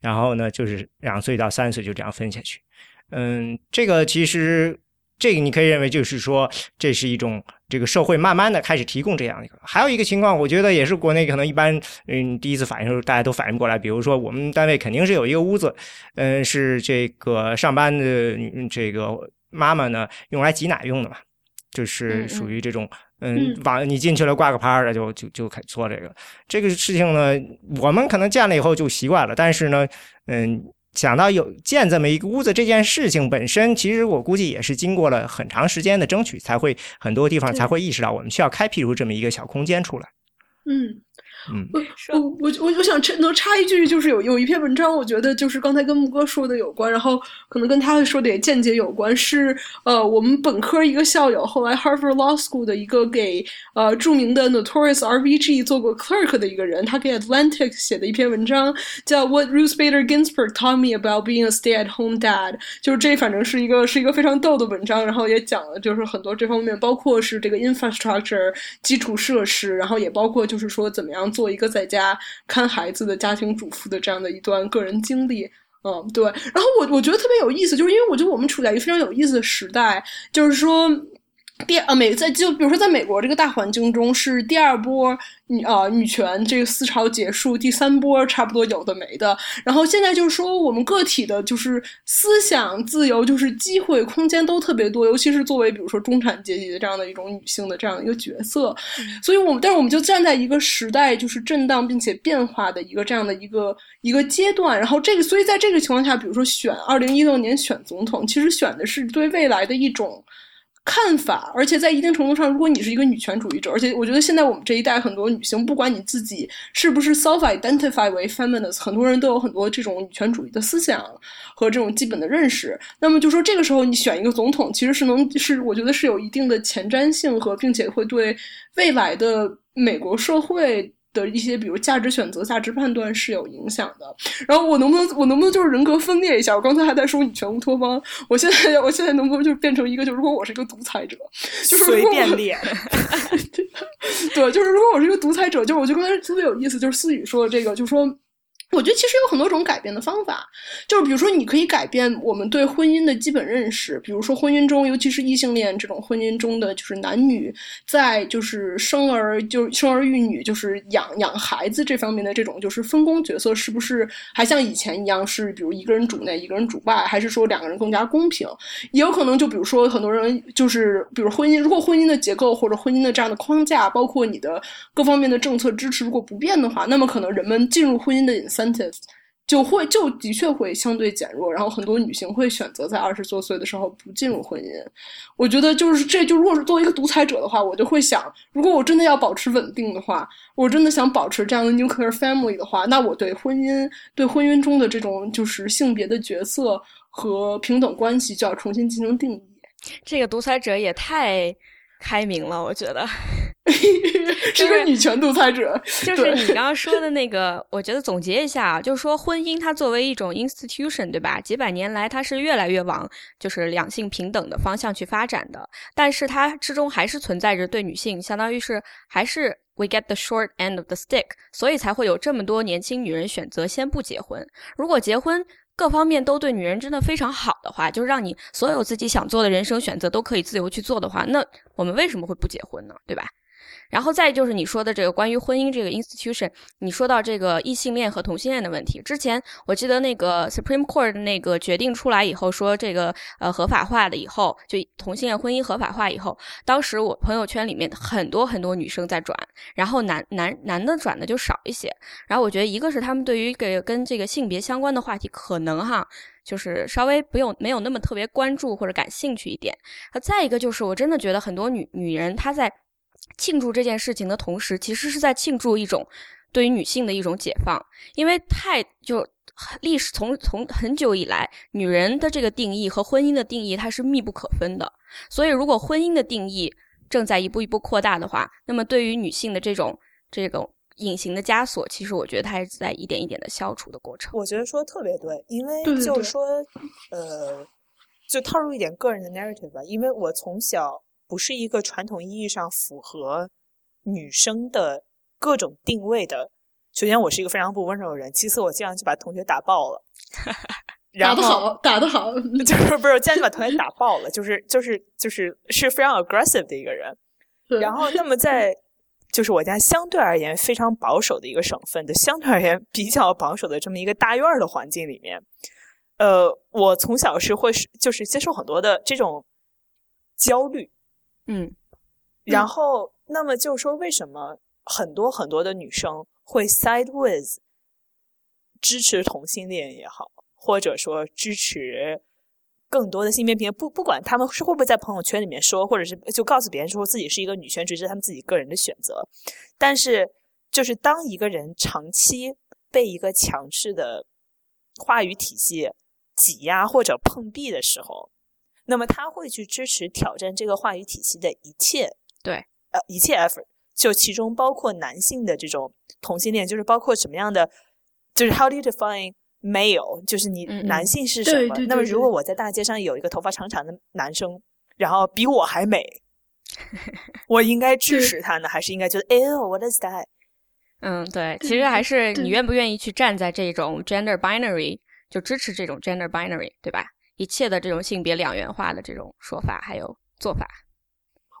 然后呢，就是两岁到三岁就这样分下去。嗯，这个其实这个你可以认为就是说，这是一种这个社会慢慢的开始提供这样一个。还有一个情况，我觉得也是国内可能一般嗯第一次反应时候大家都反应不过来。比如说我们单位肯定是有一个屋子，嗯，是这个上班的这个妈妈呢用来挤奶用的嘛，就是属于这种。嗯，往你进去了挂个牌儿，就就就开做这个这个事情呢。我们可能见了以后就习惯了，但是呢，嗯，想到有建这么一个屋子这件事情本身，其实我估计也是经过了很长时间的争取，才会很多地方才会意识到我们需要开辟出这么一个小空间出来。嗯。嗯，我我我我我想插能插一句，就是有有一篇文章，我觉得就是刚才跟木哥说的有关，然后可能跟他说的也间接有关，是呃我们本科一个校友，后来 Harvard Law School 的一个给呃著名的 Notorious R V G 做过 clerk 的一个人，他给 Atlantic 写的一篇文章叫 What Ruth Bader Ginsburg Taught Me About Being a Stay-at-Home Dad，就是这反正是一个是一个非常逗的文章，然后也讲了就是很多这方面，包括是这个 infrastructure 基础设施，然后也包括就是说怎么样。做一个在家看孩子的家庭主妇的这样的一段个人经历，嗯，对。然后我我觉得特别有意思，就是因为我觉得我们处在一个非常有意思的时代，就是说。第啊美在就比如说在美国这个大环境中是第二波女啊女权这个思潮结束，第三波差不多有的没的，然后现在就是说我们个体的就是思想自由就是机会空间都特别多，尤其是作为比如说中产阶级的这样的一种女性的这样一个角色，所以我们但是我们就站在一个时代就是震荡并且变化的一个这样的一个一个阶段，然后这个所以在这个情况下，比如说选二零一六年选总统，其实选的是对未来的一种。看法，而且在一定程度上，如果你是一个女权主义者，而且我觉得现在我们这一代很多女性，不管你自己是不是 self identify 为 feminist，很多人都有很多这种女权主义的思想和这种基本的认识。那么就说这个时候你选一个总统，其实是能是我觉得是有一定的前瞻性和，并且会对未来的美国社会。的一些，比如价值选择、价值判断是有影响的。然后我能不能，我能不能就是人格分裂一下？我刚才还在说你全乌托邦，我现在，我现在能不能就变成一个，就如果我是一个独裁者，就是随便脸。对，就是如果我是一个独裁者，就我觉得刚才特别有意思，就是思雨说的这个，就说。我觉得其实有很多种改变的方法，就是比如说，你可以改变我们对婚姻的基本认识。比如说，婚姻中，尤其是异性恋这种婚姻中的，就是男女在就是生儿就生儿育女，就是养养孩子这方面的这种就是分工角色，是不是还像以前一样是比如一个人主内，一个人主外，还是说两个人更加公平？也有可能就比如说很多人就是比如婚姻，如果婚姻的结构或者婚姻的这样的框架，包括你的各方面的政策支持如果不变的话，那么可能人们进入婚姻的隐私。就会就的确会相对减弱，然后很多女性会选择在二十多岁的时候不进入婚姻。我觉得就是这就如果是作为一个独裁者的话，我就会想，如果我真的要保持稳定的话，我真的想保持这样的 nuclear family 的话，那我对婚姻对婚姻中的这种就是性别的角色和平等关系就要重新进行定义。这个独裁者也太。开明了，我觉得 是个女权独裁者。就是你刚刚说的那个，我觉得总结一下啊，就是说婚姻它作为一种 institution，对吧？几百年来它是越来越往就是两性平等的方向去发展的，但是它之中还是存在着对女性，相当于是还是 we get the short end of the stick，所以才会有这么多年轻女人选择先不结婚。如果结婚，各方面都对女人真的非常好的话，就让你所有自己想做的人生选择都可以自由去做的话，那我们为什么会不结婚呢？对吧？然后再就是你说的这个关于婚姻这个 institution，你说到这个异性恋和同性恋的问题。之前我记得那个 Supreme Court 那个决定出来以后，说这个呃合法化的以后，就同性恋婚姻合法化以后，当时我朋友圈里面很多很多女生在转，然后男男男的转的就少一些。然后我觉得一个是他们对于给跟这个性别相关的话题，可能哈就是稍微不用没有那么特别关注或者感兴趣一点。再一个就是我真的觉得很多女女人她在。庆祝这件事情的同时，其实是在庆祝一种对于女性的一种解放，因为太就历史从从很久以来，女人的这个定义和婚姻的定义它是密不可分的，所以如果婚姻的定义正在一步一步扩大的话，那么对于女性的这种这种隐形的枷锁，其实我觉得它是在一点一点的消除的过程。我觉得说特别对，因为就是说，呃，就套入一点个人的 narrative 吧，因为我从小。不是一个传统意义上符合女生的各种定位的。首先，我是一个非常不温柔的人；其次，我经常就把同学打爆了。打得好，打得好，就是不是经常就把同学打爆了，就是就是就是是非常 aggressive 的一个人。然后，那么在 就是我家相对而言非常保守的一个省份的相对而言比较保守的这么一个大院儿的环境里面，呃，我从小是会是就是接受很多的这种焦虑。嗯，然后，那么就说，为什么很多很多的女生会 side with 支持同性恋也好，或者说支持更多的性别平不不管他们是会不会在朋友圈里面说，或者是就告诉别人说自己是一个女权主义者，他们自己个人的选择。但是，就是当一个人长期被一个强势的话语体系挤压或者碰壁的时候。那么他会去支持挑战这个话语体系的一切，对，呃，一切 effort，就其中包括男性的这种同性恋，就是包括什么样的，就是 how do you define male，就是你男性是什么？那么如果我在大街上有一个头发长长的男生，然后比我还美，我应该支持他呢，还是应该觉得，哎呦，what is that？嗯，对，其实还是你愿不愿意去站在这种 gender binary。就支持这种 gender binary，对吧？一切的这种性别两元化的这种说法还有做法。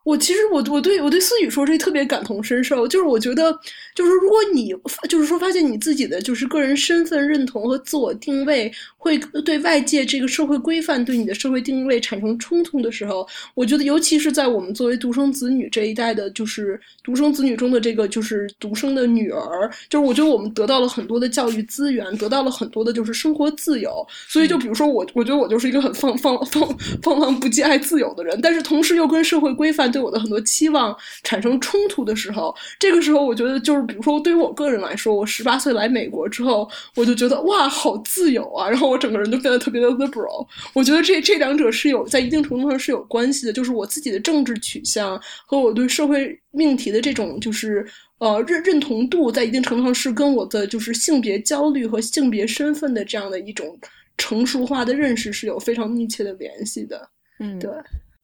我其实我我对我对思雨说这特别感同身受，就是我觉得，就是如果你就是说发现你自己的就是个人身份认同和自我定位会对外界这个社会规范对你的社会定位产生冲突的时候，我觉得尤其是在我们作为独生子女这一代的，就是独生子女中的这个就是独生的女儿，就是我觉得我们得到了很多的教育资源，得到了很多的就是生活自由，所以就比如说我，我觉得我就是一个很放放放放浪不羁爱自由的人，但是同时又跟社会规范。对我的很多期望产生冲突的时候，这个时候我觉得就是，比如说对于我个人来说，我十八岁来美国之后，我就觉得哇，好自由啊！然后我整个人就变得特别的 liberal。我觉得这这两者是有在一定程度上是有关系的，就是我自己的政治取向和我对社会命题的这种就是呃认认同度，在一定程度上是跟我的就是性别焦虑和性别身份的这样的一种成熟化的认识是有非常密切的联系的。嗯，对。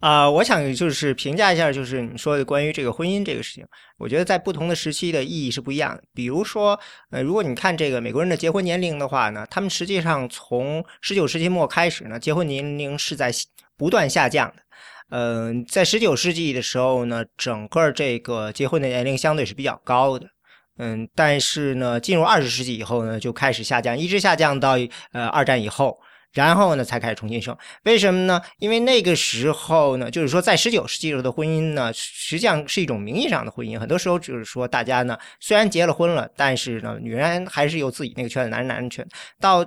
啊，我想就是评价一下，就是你说的关于这个婚姻这个事情，我觉得在不同的时期的意义是不一样的。比如说，呃，如果你看这个美国人的结婚年龄的话呢，他们实际上从十九世纪末开始呢，结婚年龄是在不断下降的。嗯，在十九世纪的时候呢，整个这个结婚的年龄相对是比较高的。嗯，但是呢，进入二十世纪以后呢，就开始下降，一直下降到呃二战以后。然后呢，才开始重新生。为什么呢？因为那个时候呢，就是说，在十九世纪时候的婚姻呢，实际上是一种名义上的婚姻。很多时候就是说，大家呢虽然结了婚了，但是呢，女人还是有自己那个圈子，男人男人圈。到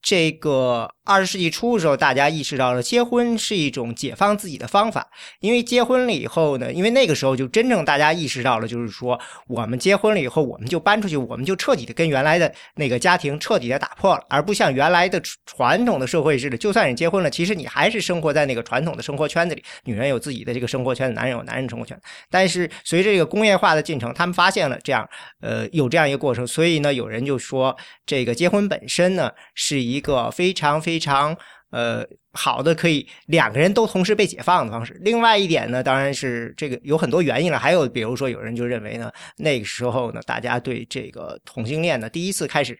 这个。二十世纪初的时候，大家意识到了结婚是一种解放自己的方法。因为结婚了以后呢，因为那个时候就真正大家意识到了，就是说我们结婚了以后，我们就搬出去，我们就彻底的跟原来的那个家庭彻底的打破了，而不像原来的传统的社会似的，就算你结婚了，其实你还是生活在那个传统的生活圈子里。女人有自己的这个生活圈子，男人有男人生活圈。但是随着这个工业化的进程，他们发现了这样，呃，有这样一个过程，所以呢，有人就说这个结婚本身呢是一个非常非。非常呃好的，可以两个人都同时被解放的方式。另外一点呢，当然是这个有很多原因了。还有比如说，有人就认为呢，那个时候呢，大家对这个同性恋呢，第一次开始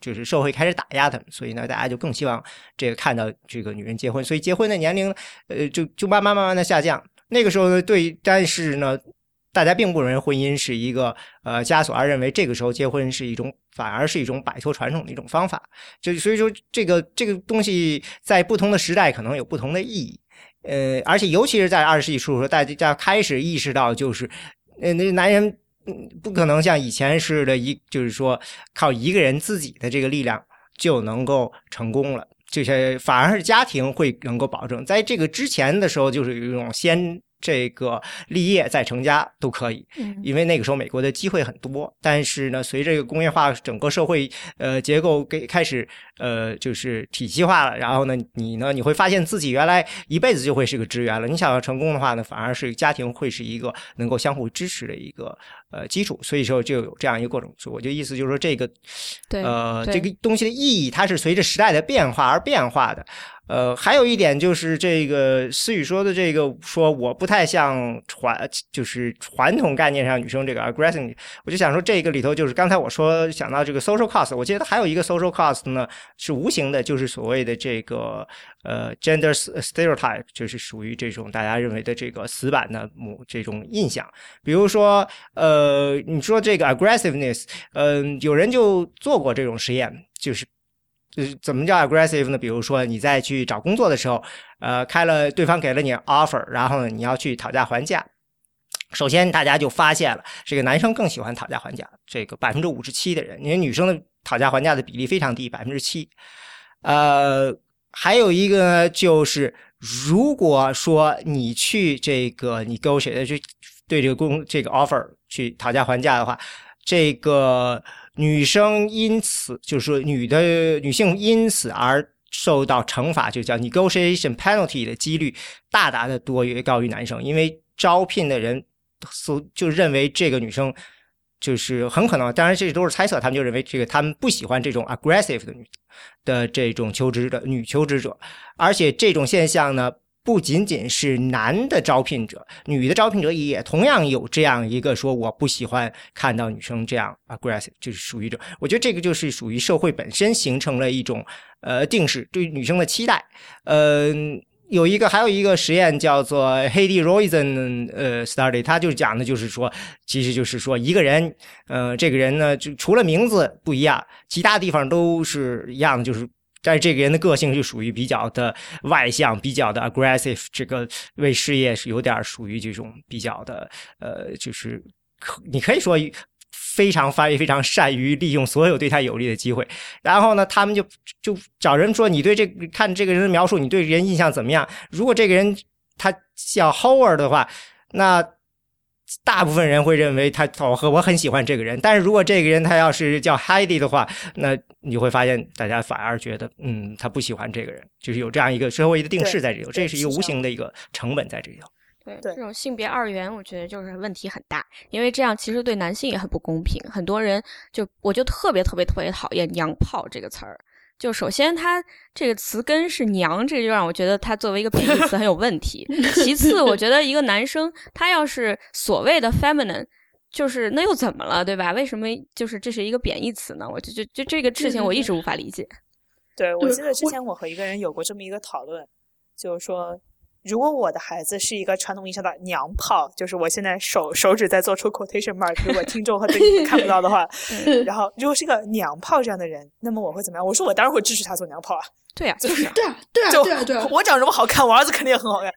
就是社会开始打压他们，所以呢，大家就更希望这个看到这个女人结婚，所以结婚的年龄呃就就慢慢慢慢的下降。那个时候呢，对，但是呢。大家并不认为婚姻是一个呃枷锁，而认为这个时候结婚是一种，反而是一种摆脱传统的一种方法。就所以说，这个这个东西在不同的时代可能有不同的意义。呃，而且尤其是在二十世纪初的时候，大家开始意识到，就是呃，那男人不可能像以前似的，一就是说靠一个人自己的这个力量就能够成功了。这些反而是家庭会能够保证。在这个之前的时候，就是有一种先。这个立业再成家都可以，因为那个时候美国的机会很多。但是呢，随着这个工业化，整个社会呃结构给开始呃就是体系化了，然后呢，你呢你会发现自己原来一辈子就会是个职员了。你想要成功的话呢，反而是家庭会是一个能够相互支持的一个呃基础。所以说就有这样一个过程。所以我就意思就是说，这个呃这个东西的意义，它是随着时代的变化而变化的。呃，还有一点就是这个思雨说的这个，说我不太像传，就是传统概念上女生这个 aggressive，我就想说这个里头就是刚才我说想到这个 social cost，我记得还有一个 social cost 呢，是无形的，就是所谓的这个呃 gender stereotype，就是属于这种大家认为的这个死板的母这种印象。比如说呃，你说这个 aggressiveness，嗯，有人就做过这种实验，就是。就是怎么叫 aggressive 呢？比如说你在去找工作的时候，呃，开了对方给了你 offer，然后你要去讨价还价。首先大家就发现了，这个男生更喜欢讨价还价，这个百分之五十七的人，因为女生的讨价还价的比例非常低，百分之七。呃，还有一个，就是如果说你去这个你勾选的去对这个工这个 offer 去讨价还价的话，这个。女生因此就是说，女的女性因此而受到惩罚，就叫 negotiation penalty 的几率大大的多于高于男生，因为招聘的人所就认为这个女生就是很可能，当然这都是猜测，他们就认为这个他们不喜欢这种 aggressive 的女的这种求职的女求职者，而且这种现象呢，不仅仅是男的招聘者，女的招聘者也同样有这样一个说我不喜欢看到女生这样 aggressive，就是属于这，我觉得这个就是属于社会本身形成了一种呃定式对女生的期待，嗯。有一个，还有一个实验叫做 Hedy Roizen 呃 study，他就讲的就是说，其实就是说一个人，呃，这个人呢，就除了名字不一样，其他地方都是一样的，就是但是这个人的个性就属于比较的外向，比较的 aggressive，这个为事业是有点属于这种比较的，呃，就是你可以说。非常发育，非常善于利用所有对他有利的机会。然后呢，他们就就找人说：“你对这看这个人的描述，你对人印象怎么样？”如果这个人他叫 Howard 的话，那大部分人会认为他哦和我很喜欢这个人。但是如果这个人他要是叫 Heidi 的话，那你会发现大家反而觉得嗯他不喜欢这个人，就是有这样一个社会的定势在这里头，这是一个无形的一个成本在这里头。对这种性别二元，我觉得就是问题很大，因为这样其实对男性也很不公平。很多人就我就特别特别特别讨厌“娘炮”这个词儿。就首先，它这个词根是“娘”，这就让我觉得它作为一个贬义词很有问题。其次，我觉得一个男生他要是所谓的 feminine，就是那又怎么了，对吧？为什么就是这是一个贬义词呢？我就就就这个事情我一直无法理解。对，我记得之前我和一个人有过这么一个讨论，就是说。如果我的孩子是一个传统意义上的娘炮，就是我现在手手指在做出 quotation mark，如果听众和对你看不到的话，然后如果是个娘炮这样的人，那么我会怎么样？我说我当然会支持他做娘炮啊。对呀，就是对啊，对啊，对啊，对啊。我长这么好看，我儿子肯定也很好看。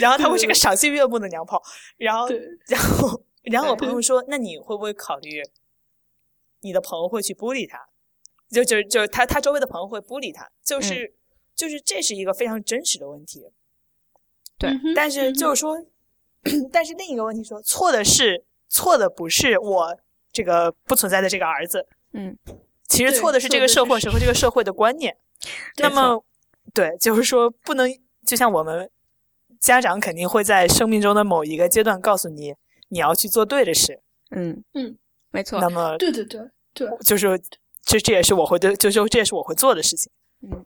然后他会是个赏心悦目的娘炮。然后，然后，然后我朋友说：“那你会不会考虑，你的朋友会去孤立他？就就就他他周围的朋友会孤立他？就是就是这是一个非常真实的问题。”对，但是就是说，但是另一个问题说，错的是错的不是我这个不存在的这个儿子，嗯，其实错的是这个社会和这个社会的观念。那么，对，就是说不能，就像我们家长肯定会在生命中的某一个阶段告诉你，你要去做对的事。嗯嗯，没错。那么，对对对对，就是这这也是我会对，就是这也是我会做的事情。嗯。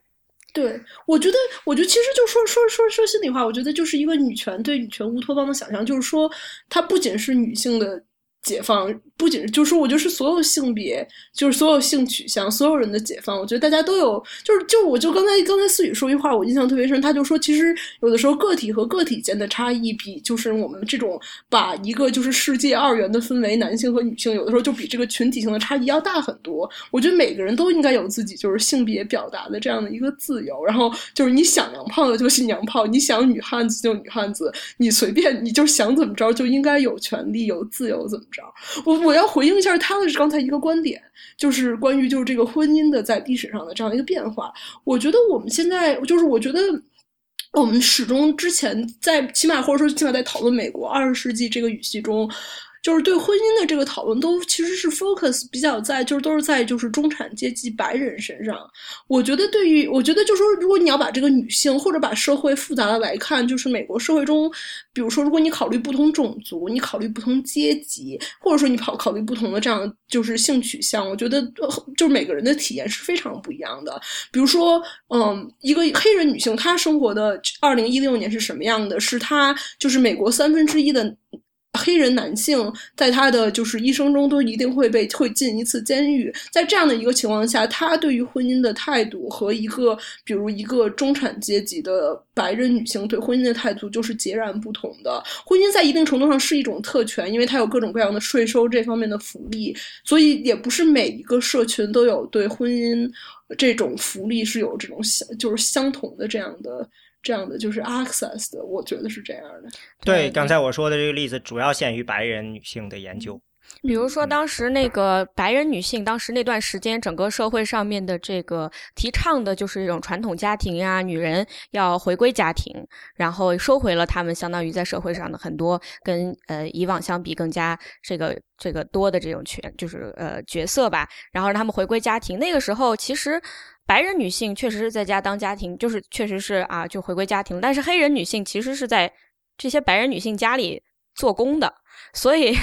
对，我觉得，我觉得其实就说说说说心里话，我觉得就是一个女权对女权乌托邦的想象，就是说，它不仅是女性的。解放不仅就是说，我就是所有性别，就是所有性取向，所有人的解放。我觉得大家都有，就是就我就刚才刚才思雨说一句话，我印象特别深。他就说，其实有的时候个体和个体间的差异，比就是我们这种把一个就是世界二元的分为男性和女性，有的时候就比这个群体性的差异要大很多。我觉得每个人都应该有自己就是性别表达的这样的一个自由。然后就是你想娘炮的就是娘炮，你想女汉子就女汉子，你随便你就想怎么着就应该有权利有自由怎么。我我要回应一下他的刚才一个观点，就是关于就是这个婚姻的在历史上的这样一个变化。我觉得我们现在就是我觉得我们始终之前在起码或者说起码在讨论美国二十世纪这个语系中。就是对婚姻的这个讨论，都其实是 focus 比较在，就是都是在就是中产阶级白人身上。我觉得对于，我觉得就是说，如果你要把这个女性或者把社会复杂的来看，就是美国社会中，比如说，如果你考虑不同种族，你考虑不同阶级，或者说你考考虑不同的这样就是性取向，我觉得就是每个人的体验是非常不一样的。比如说，嗯，一个黑人女性她生活的二零一六年是什么样的？是她就是美国三分之一的。黑人男性在他的就是一生中都一定会被会进一次监狱，在这样的一个情况下，他对于婚姻的态度和一个比如一个中产阶级的白人女性对婚姻的态度就是截然不同的。婚姻在一定程度上是一种特权，因为它有各种各样的税收这方面的福利，所以也不是每一个社群都有对婚姻这种福利是有这种相就是相同的这样的。这样的就是 access 的，我觉得是这样的。对，刚才我说的这个例子主要限于白人女性的研究。比如说，当时那个白人女性，当时那段时间，整个社会上面的这个提倡的就是一种传统家庭呀，女人要回归家庭，然后收回了他们相当于在社会上的很多跟呃以往相比更加这个这个多的这种权，就是呃角色吧，然后让他们回归家庭。那个时候，其实白人女性确实是在家当家庭，就是确实是啊，就回归家庭，但是黑人女性其实是在这些白人女性家里。做工的，所以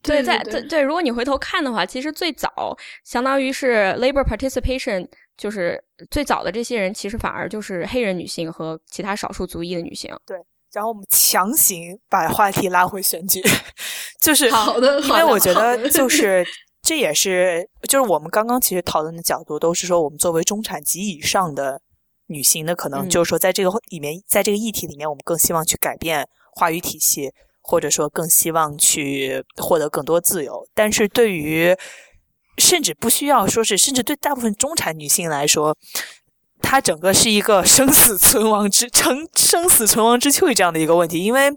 对 在对对，如果你回头看的话，其实最早相当于是 labor participation，就是最早的这些人，其实反而就是黑人女性和其他少数族裔的女性。对然后我们强行把话题拉回选举，就是好的，因为我觉得就是这也是就是我们刚刚其实讨论的角度都是说，我们作为中产及以上的女性，那可能嗯就是说在这个里面，在这个议题里面，我们更希望去改变话语体系，或者说更希望去获得更多自由。但是对于甚至不需要说是，甚至对大部分中产女性来说，它整个是一个生死存亡之成生死存亡之秋这样的一个问题，因为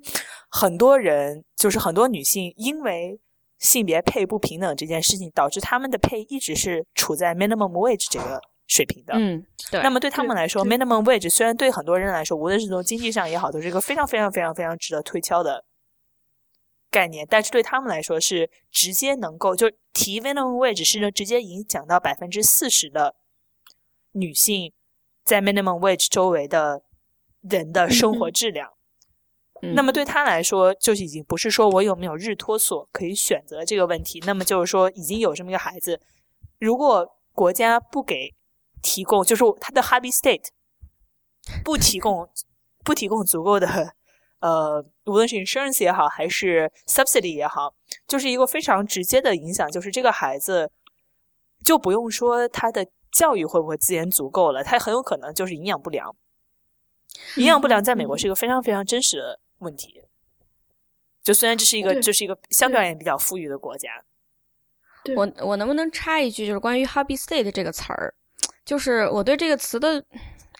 很多人就是很多女性因为性别配不平等这件事情，导致他们的配一直是处在 minimum wage 这个水平的。嗯，对。那么对他们来说，minimum wage 虽然对很多人来说，无论是从经济上也好，都是一个非常非常非常非常值得推敲的概念，但是对他们来说是直接能够就提 minimum wage 是能直接影响到百分之四十的女性在 minimum wage 周围的人的生活质量。嗯那么对他来说，就是已经不是说我有没有日托所可以选择这个问题，那么就是说已经有这么一个孩子，如果国家不给提供，就是他的 hobby state 不提供不提供足够的呃，无论是 insurance 也好，还是 subsidy 也好，就是一个非常直接的影响，就是这个孩子就不用说他的教育会不会资源足够了，他很有可能就是营养不良。营养不良在美国是一个非常非常真实的问题。就虽然这是一个对这是一个相对而言比较富裕的国家，我我能不能插一句，就是关于 hobby state 这个词儿，就是我对这个词的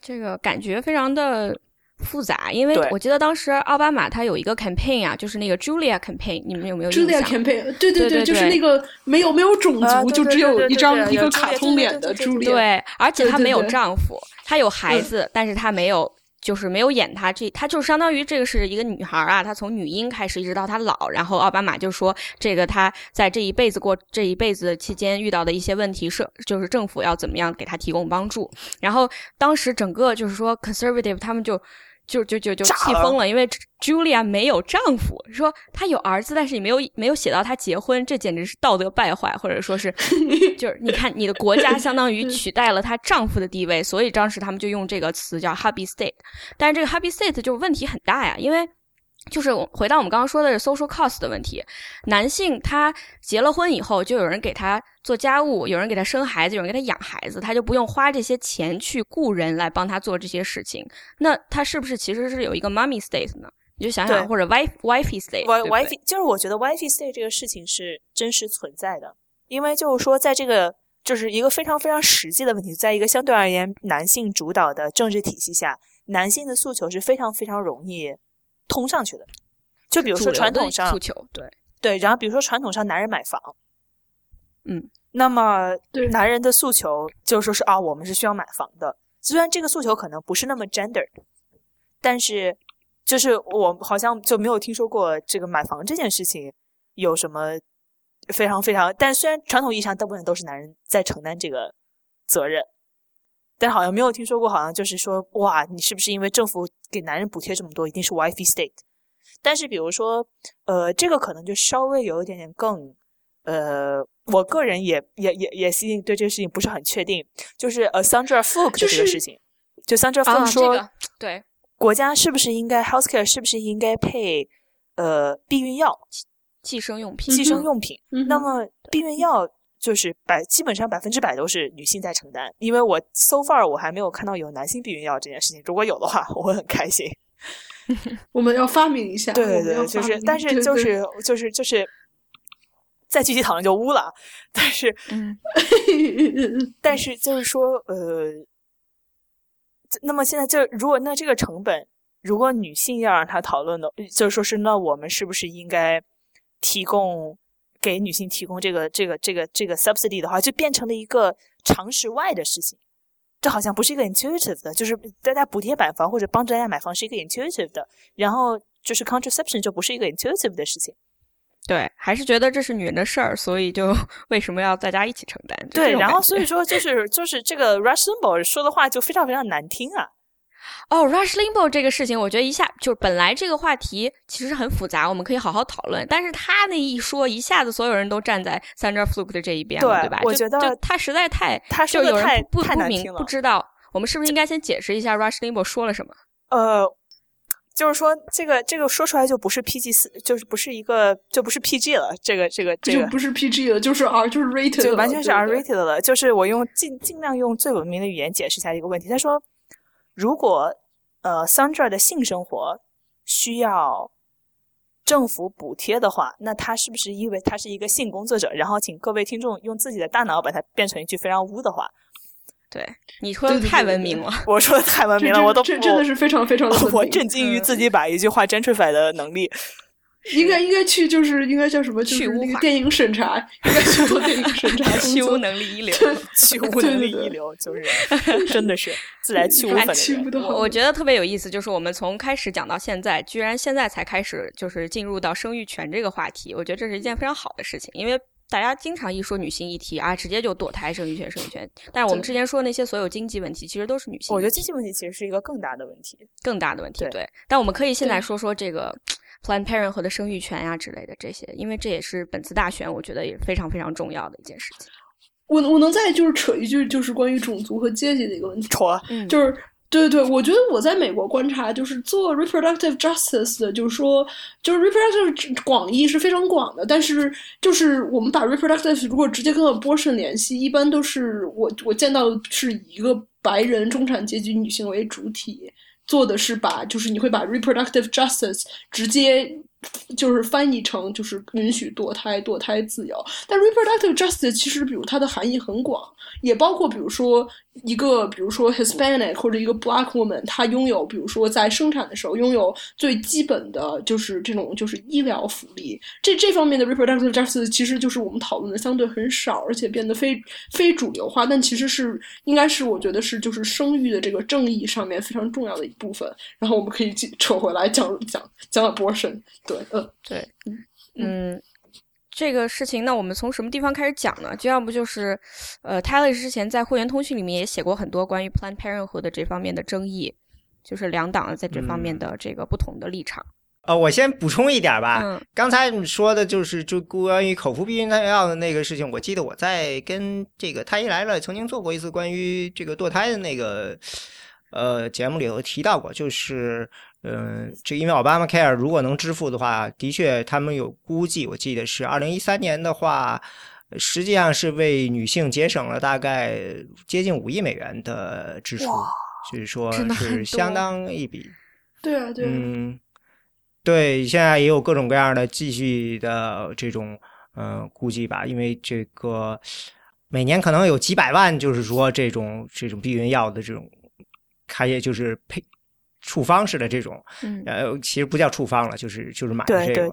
这个感觉非常的复杂，因为我记得当时奥巴马他有一个 campaign 啊，就是那个 Julia campaign，你们有没有印 Julia 象？campaign，对对对对，就是那个没有没有种族，啊对就只有一张一个卡通脸的 Julia，对，而且她没有丈夫，她有孩嗯子，但是她没有，就是没有演他这，他就相当于这个是一个女孩啊，她从女婴开始一直到她老，然后奥巴马就说这个她在这一辈子过这一辈子期间遇到的一些问题是，就是政府要怎么样给她提供帮助，然后当时整个就是说 conservative 他们就。就就就就气疯了，因为 Julia 没有丈夫，说她有儿子，但是你没有没有写到她结婚，这简直是道德败坏，或者说是 就是你看，你的国家相当于取代了她丈夫的地位，所以当时他们就用这个词叫 hubby state。但是这个 hubby state 就问题很大呀，因为就是我回到我们刚刚说的 social cost 的问题，男性他结了婚以后，就有人给他做家务，有人给他生孩子，有人给他养孩子，他就不用花这些钱去雇人来帮他做这些事情。那他是不是其实是有一个 mommy state 呢？你就想想，或者 wife wifey state，w 对 i 不 f 对 i 就是我觉得 WiFi state 这个事情是真实存在的，因为就是说，在这个就是一个非常非常实际的问题，在一个相对而言男性主导的政治体系下，男性的诉求是非常非常容易通上去的。就比如说传统上诉，求，对，对，然后比如说传统上男人买房，嗯，那么对男人的诉求就说是啊，我们是需要买房的。虽然这个诉求可能不是那么 gender，但是就是我好像就没有听说过这个买房这件事情有什么非常非常。但虽然传统意义上大部分都是男人在承担这个责任，但好像没有听说过，好像就是说哇，你是不是因为政府给男人补贴这么多，一定是 wifey state？但是比如说，呃，这个可能就稍微有一点点更，呃，我个人也也也也对这个事情不是很确定，就是呃，Sandra Fluke 的这个事情，就 Sandra 啊 Fluke 说，这个对国家是不是应该 healthcare 是不是应该配呃避孕药、计生用品，计生用品？嗯那么避孕药就是百基本上百分之百都是女性在承担，因为我 so far 我还没有看到有男性避孕药这件事情，如果有的话，我会很开心。我们要发明一下，对对对，就是但是就对对是就是就是，再具体讨论就污了。但是嗯 但是就是说，呃，那么现在就如果那这个成本，如果女性要让他讨论的，就是说是那我们是不是应该提供给女性提供这个这个这个这个 subsidy 的话，就变成了一个常识外的事情。这好像不是一个 intuitive 的，就是大家补贴买房或者帮助大家买房是一个 intuitive 的，然后就是 contraception 就不是一个 intuitive 的事情。对，还是觉得这是女人的事儿，所以就 为什么要大家一起承担？对，然后所以 说就是就是这个 Rush Limbaugh 说的话就非常非常难听啊。哦，Rush Limbaugh 这个事情，我觉得一下就是本来这个话题其实很复杂，我们可以好好讨论。但是他那一说，一下子所有人都站在 Sandra Fluke 的这一边了，对吧？我觉得就他实在太，他说的太不太不明不知道。我们是不是应该先解释一下 Rush Limbaugh 说了什么？呃，就是说这个这个说出来就不是 PG 四，就是不是一个就不是 PG 了。这个这个这个不是 PG 了，就是 R 就是 rated，就完全是 R rated 了。就是我用尽尽量用最文明的语言解释一下一个问题。他说，如果呃，Sandra 的性生活需要政府补贴的话，那他是不是因为他是一个性工作者？然后，请各位听众用自己的大脑把它变成一句非常污的话。对，你说的太文明了，我说的太文明了，我都这真的是非常非常的，我震惊于自己把一句话 gentrify 的能力。应该应该去就是应该叫什么？就是那个电影审查，应该去做电影审查。去污能力一流，去污能力一流，就是真的是自来去污粉。我觉得特别有意思，就是我们从开始讲到现在，居然现在才开始就是进入到生育权这个话题。我觉得这是一件非常好的事情，因为大家经常一说女性议题啊，直接就堕胎、生育权、生育权。但是我们之前说那些所有经济问题，其实都是女性。我觉得经济问题其实是一个更大的问题，更大的问题。对，但我们可以现在说说这个。Planned Parenthood 的生育权呀之类的这些，因为这也是本次大选，我觉得也非常非常重要的一件事情。我我能再就是扯一句，就是关于种族和阶级的一个问题。扯，就是对对对，我觉得我在美国观察，就是做 reproductive justice 的，就是说，就是 reproductive 广义是非常广的，但是就是我们把 reproductive 如果直接跟 abortion 联系，一般都是我我见到是以一个白人中产阶级女性为主体。做的是把，就是你会把 reproductive justice 直接就是翻译成就是允许堕胎、堕胎自由。但 reproductive justice 其实，比如它的含义很广，也包括比如说。一个，比如说 Hispanic 或者一个 Black woman，她拥有，比如说在生产的时候拥有最基本的就是这种就是医疗福利。这这方面的 reproductive justice 其实就是我们讨论的相对很少，而且变得非非主流化。但其实是应该是我觉得是就是生育的这个正义上面非常重要的一部分。然后我们可以扯回来讲讲讲 abortion。嗯，对，嗯。这个事情，那我们从什么地方开始讲呢？就要不就是，呃，Tyler 之前在会员通讯里面也写过很多关于 Planned Parenthood 的这方面的争议，就是两党在这方面的这个不同的立场。呃，我先补充一点吧。刚才你说的就是就关于口服避孕药的那个事情，我记得我在跟这个太医来了曾经做过一次关于这个堕胎的那个呃节目里头提到过，就是。嗯，这因为 Obamacare 如果能支付的话，的确他们有估计，我记得是二零一三年的话，实际上是为女性节省了大概接近五亿美元的支出，所以说是相当一笔。对啊，对。嗯，对，现在也有各种各样的继续的这种嗯估计吧，因为这个每年可能有几百万，就是说这种这种避孕药的这种开业就是配。处方式的这种，呃，其实不叫处方了，就是就是买这个。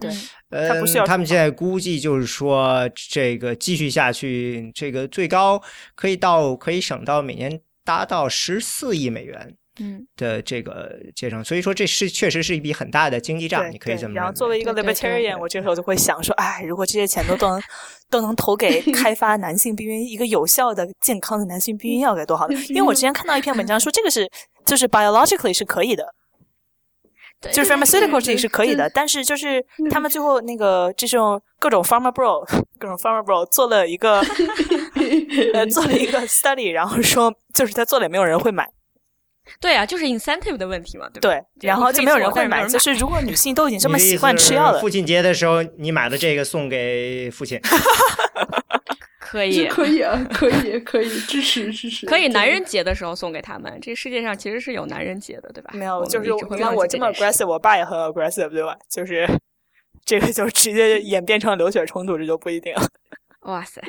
呃，他们现在估计就是说，这个继续下去，这个最高可以到可以省到每年达到十四亿美元。嗯，的这个节省，所以说这是确实是一笔很大的经济账，你可以这么。然后作为一个 libertarian，我这时候就会想说，哎，如果这些钱都都能 都能投给开发男性避孕一个有效的、健康的男性避孕药，该多好呢！因为我之前看到一篇文章说，这个是 就是 biologically 是可以的，就是 pharmaceutical 这里是可以的，但是就是他们最后那个这种各种 pharma bro 各种 pharma bro 做了一个呃做了一个 study，然后说就是他做了也没有人会买。对啊，就是 incentive 的问题嘛，对对？然后就没有人会买。就是如果女性都已经这么习惯吃药了，父亲节的时候你买的这个送给父亲 可以，可以啊，可以，可以支持支持。可以男人节的时候送给他们。这世界上其实是有男人节的，对吧？没有，就是你看我这么 aggressive，我爸也很 aggressive，对吧？就是这个就直接演变成流血冲突，这就不一定。哇塞！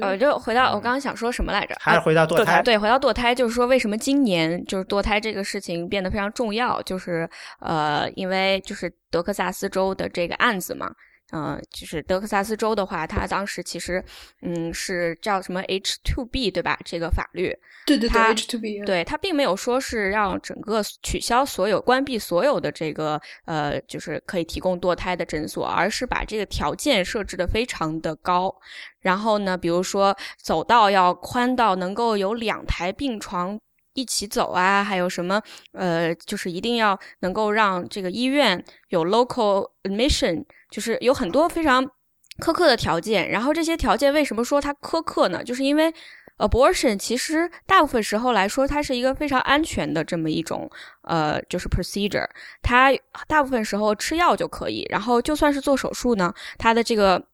呃，就回到我刚刚想说什么来着？还是回到堕胎？对，回到堕胎，就是说为什么今年就是堕胎这个事情变得非常重要？就是呃，因为就是德克萨斯州的这个案子嘛。嗯，就是德克萨斯州的话，它当时其实，嗯，是叫什么 H two B 对吧？这个法律，对对对，H two B，对它并没有说是让整个取消所有、关闭所有的这个呃，就是可以提供堕胎的诊所，而是把这个条件设置的非常的高。然后呢，比如说走道要宽到能够有两台病床。一起走啊，还有什么呃，就是一定要能够让这个医院有 local admission，就是有很多非常苛刻的条件。然后这些条件为什么说它苛刻呢？就是因为 abortion 其实大部分时候来说，它是一个非常安全的这么一种呃，就是 procedure。它大部分时候吃药就可以，然后就算是做手术呢，它的这个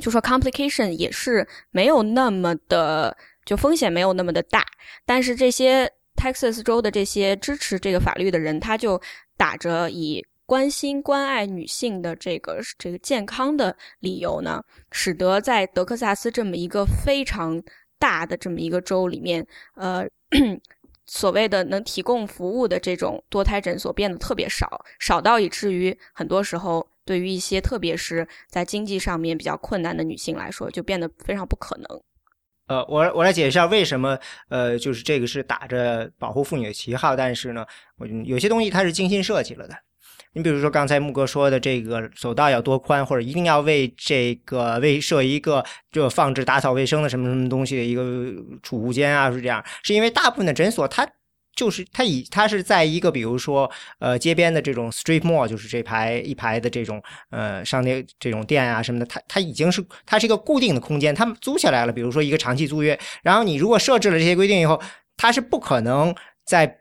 就说 complication 也是没有那么的，就风险没有那么的大。但是这些 Texas 州的这些支持这个法律的人，他就打着以关心关爱女性的这个这个健康的理由呢，使得在德克萨斯这么一个非常大的这么一个州里面，呃，所谓的能提供服务的这种多胎诊所变得特别少，少到以至于很多时候对于一些特别是在经济上面比较困难的女性来说，就变得非常不可能。呃，我我来解释一下为什么，呃，就是这个是打着保护妇女的旗号，但是呢，我有些东西它是精心设计了的。你比如说刚才木哥说的这个走道要多宽，或者一定要为这个为设一个就放置打扫卫生的什么什么东西的一个储物间啊，是这样，是因为大部分的诊所它就是它以它是在一个比如说呃街边的这种 street mall，就是这排一排的这种呃商店这种店啊什么的，它它已经是它是一个固定的空间，他们租下来了，比如说一个长期租约，然后你如果设置了这些规定以后，它是不可能在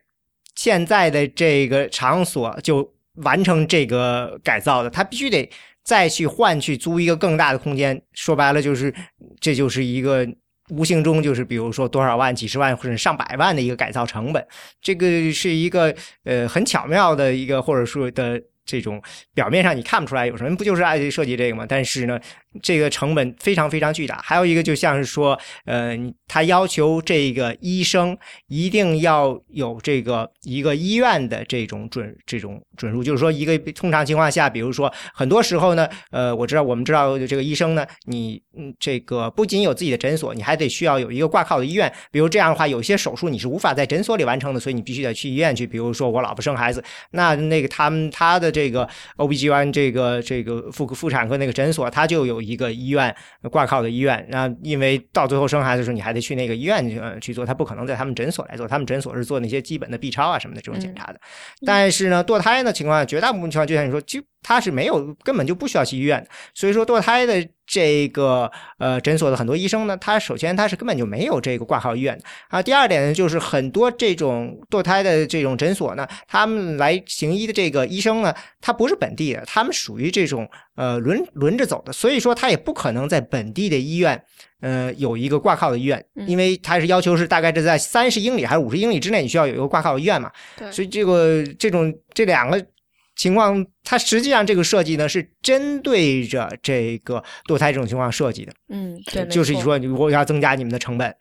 现在的这个场所就。完成这个改造的，他必须得再去换去租一个更大的空间。说白了，就是这就是一个无形中就是比如说多少万、几十万或者上百万的一个改造成本。这个是一个呃很巧妙的一个或者说的这种表面上你看不出来有什么，不就是爱设计这个吗？但是呢。这个成本非常非常巨大，还有一个就像是说，呃，他要求这个医生一定要有这个一个医院的这种准这种准入，就是说一个通常情况下，比如说很多时候呢，呃，我知道我们知道这个医生呢，你嗯这个不仅有自己的诊所，你还得需要有一个挂靠的医院，比如这样的话，有些手术你是无法在诊所里完成的，所以你必须得去医院去。比如说我老婆生孩子，那那个他们他的这个 OBGYN 这个这个妇妇产科那个诊所，他就有。一个医院挂靠的医院，那因为到最后生孩子的时候，你还得去那个医院去去做，他不可能在他们诊所来做，他们诊所是做那些基本的 B 超啊什么的这种检查的。但是呢，堕胎的情况下，绝大部分情况就像你说，就他是没有根本就不需要去医院的，所以说堕胎的。这个呃诊所的很多医生呢，他首先他是根本就没有这个挂号医院啊。第二点呢，就是很多这种堕胎的这种诊所呢，他们来行医的这个医生呢，他不是本地的，他们属于这种呃轮轮着走的，所以说他也不可能在本地的医院呃有一个挂靠的医院，因为他是要求是大概是在三十英里还是五十英里之内，你需要有一个挂靠医院嘛。对，所以这个这种这两个。情况，它实际上这个设计呢是针对着这个堕胎这种情况设计的。嗯，对，就是说，我要增加你们的成本。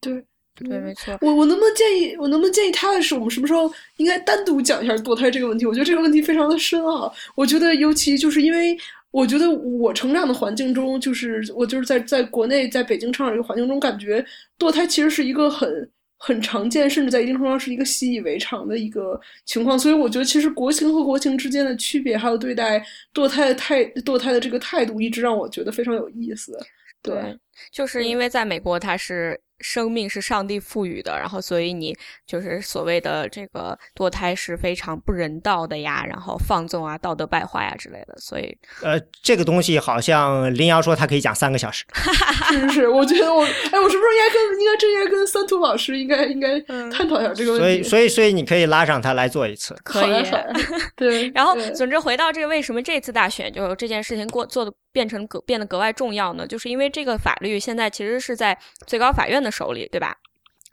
对，对，没错。我我能不能建议，我能不能建议他的是，我们什么时候应该单独讲一下堕胎这个问题？我觉得这个问题非常的深奥。我觉得，尤其就是因为，我觉得我成长的环境中，就是我就是在在国内，在北京成长这个环境中，感觉堕胎其实是一个很。很常见，甚至在一定程度上是一个习以为常的一个情况，所以我觉得其实国情和国情之间的区别，还有对待堕胎的态堕胎的这个态度，一直让我觉得非常有意思。对，就是因为在美国，它是。生命是上帝赋予的，然后所以你就是所谓的这个堕胎是非常不人道的呀，然后放纵啊，道德败坏啊之类的。所以，呃，这个东西好像林瑶说他可以讲三个小时，是是是，我觉得我，哎，我是不是应该跟应该这应该跟三图老师应该应该探讨一下这个问题？所以所以所以你可以拉上他来做一次，可以。对，然后总之回到这个为什么这次大选就这件事情过做的变成格变得格外重要呢？就是因为这个法律现在其实是在最高法院的。手里对吧？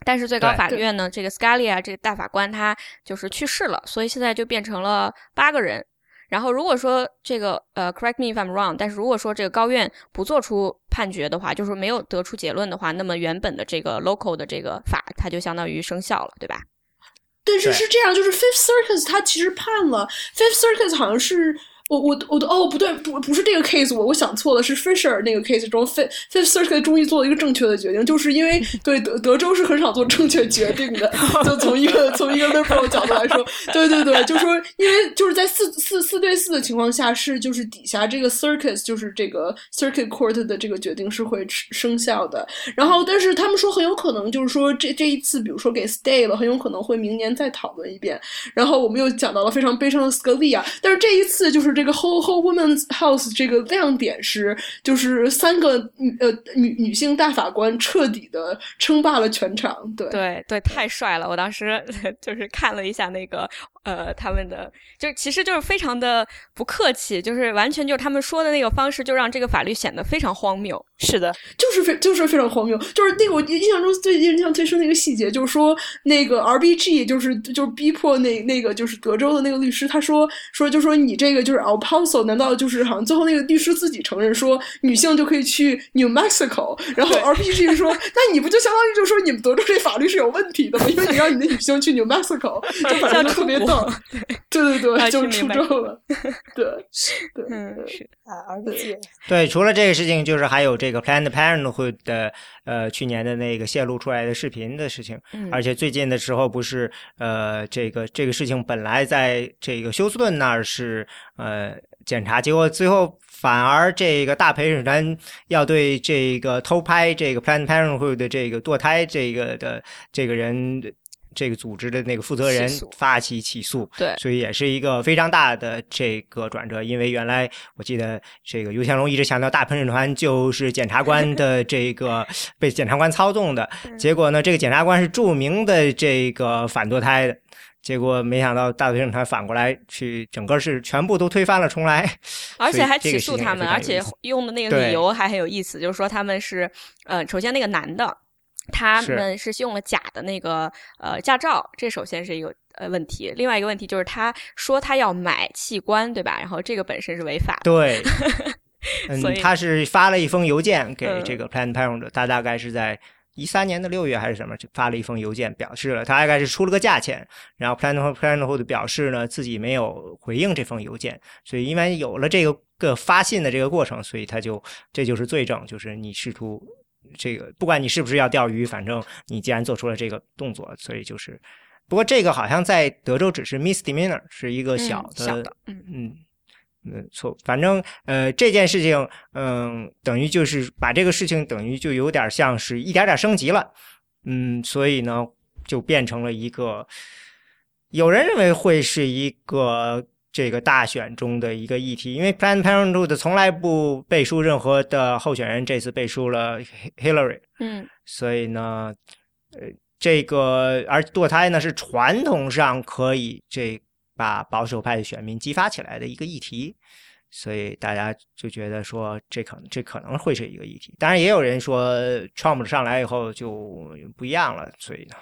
但是最高法院呢，这个 Scalia 这个大法官他就是去世了，所以现在就变成了八个人。然后如果说这个呃，correct me if I'm wrong，但是如果说这个高院不做出判决的话，就是没有得出结论的话，那么原本的这个 local 的这个法，它就相当于生效了，对吧？但是是这样，就是 Fifth Circuit 它其实判了，Fifth Circuit 好像是。我我我的哦不对不不是这个 case 我我想错了是 Fisher 那个 case 中 Fifth Circuit 终于做了一个正确的决定，就是因为 对德德州是很少做正确决定的，就从一个从一个 liberal 角度来说，对对对，就说因为就是在四四四对四的情况下是就是底下这个 circus 就是这个 circuit court 的这个决定是会生效的，然后但是他们说很有可能就是说这这一次比如说给 stay 了，很有可能会明年再讨论一遍，然后我们又讲到了非常悲伤的 Scalia，，但是这一次就是。这个 Whole Whole Women's House 这个亮点是，就是三个女呃女女性大法官彻底的称霸了全场。对对对，太帅了！我当时 就是看了一下那个呃他们的，就其实就是非常的不客气，就是完全就是他们说的那个方式，就让这个法律显得非常荒谬。是的，就是非就是非常荒谬。就是那个我印象中最印象最深的一个细节，就是说那个 RBG 就是就是逼迫那那个就是德州的那个律师，他说说就说你这个就是。Apostle 难道就是好像最后那个律师自己承认说女性就可以去 New Mexico，然后 RPG 说那你不就相当于就说你们德州这法律是有问题的吗？因为你让你的女性去 New Mexico，就反正特别逗，对对对，就出州了，对，对，嗯是啊，RPG 对，除了这个事情，就是还有这个 Planned Parenthood 的呃去年的那个泄露出来的视频的事情，而且最近的时候不是呃这个这个事情本来在这个休斯顿那儿是呃。呃，检查结果最后反而这个大陪审团要对这个偷拍这个 Planned Parenthood 的这个堕胎这个的这个人这个组织的那个负责人发起起诉，对，所以也是一个非常大的这个转折。因为原来我记得这个尤天龙一直强调大陪审团就是检察官的这个被检察官操纵的，结果呢，这个检察官是著名的这个反堕胎的。结果没想到大陪审团反过来去，整个是全部都推翻了重来，而且还起诉他们，而且用的那个理由还很有意思，就是说他们是，呃，首先那个男的，他们是用了假的那个呃驾照，这首先是一个呃问题。另外一个问题就是他说他要买器官，对吧？然后这个本身是违法。对，嗯，他是发了一封邮件给这个 Planned Parenthood，他大概是在。一三年的六月还是什么，就发了一封邮件，表示了他大概是出了个价钱，然后 Planned Parenthood 表示呢自己没有回应这封邮件，所以因为有了这个个发信的这个过程，所以他就这就是罪证，就是你试图这个不管你是不是要钓鱼，反正你既然做出了这个动作，所以就是不过这个好像在德州只是 misdemeanor，是一个小的，嗯嗯。嗯，错，反正呃，这件事情，嗯，等于就是把这个事情等于就有点像是一点点升级了，嗯，所以呢，就变成了一个，有人认为会是一个这个大选中的一个议题，因为 Planned Parenthood 从来不背书任何的候选人，这次背书了 Hillary，嗯，所以呢，呃，这个而堕胎呢是传统上可以这。把保守派的选民激发起来的一个议题，所以大家就觉得说这可能这可能会是一个议题。当然，也有人说 Trump 上来以后就不一样了，所以呢，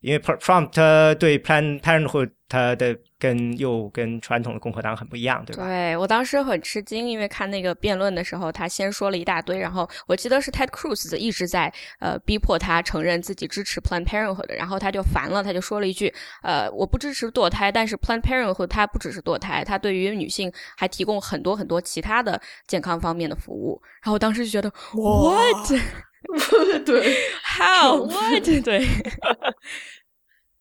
因为 Trump 他对 Plan Parenthood 它的。跟又跟传统的共和党很不一样，对吧？对我当时很吃惊，因为看那个辩论的时候，他先说了一大堆，然后我记得是 Ted Cruz 一直在呃逼迫他承认自己支持 Planned Parenthood，然后他就烦了，他就说了一句，呃，我不支持堕胎，但是 Planned Parenthood 它不只是堕胎，它对于女性还提供很多很多其他的健康方面的服务，然后我当时就觉得 What？对，How？What？对。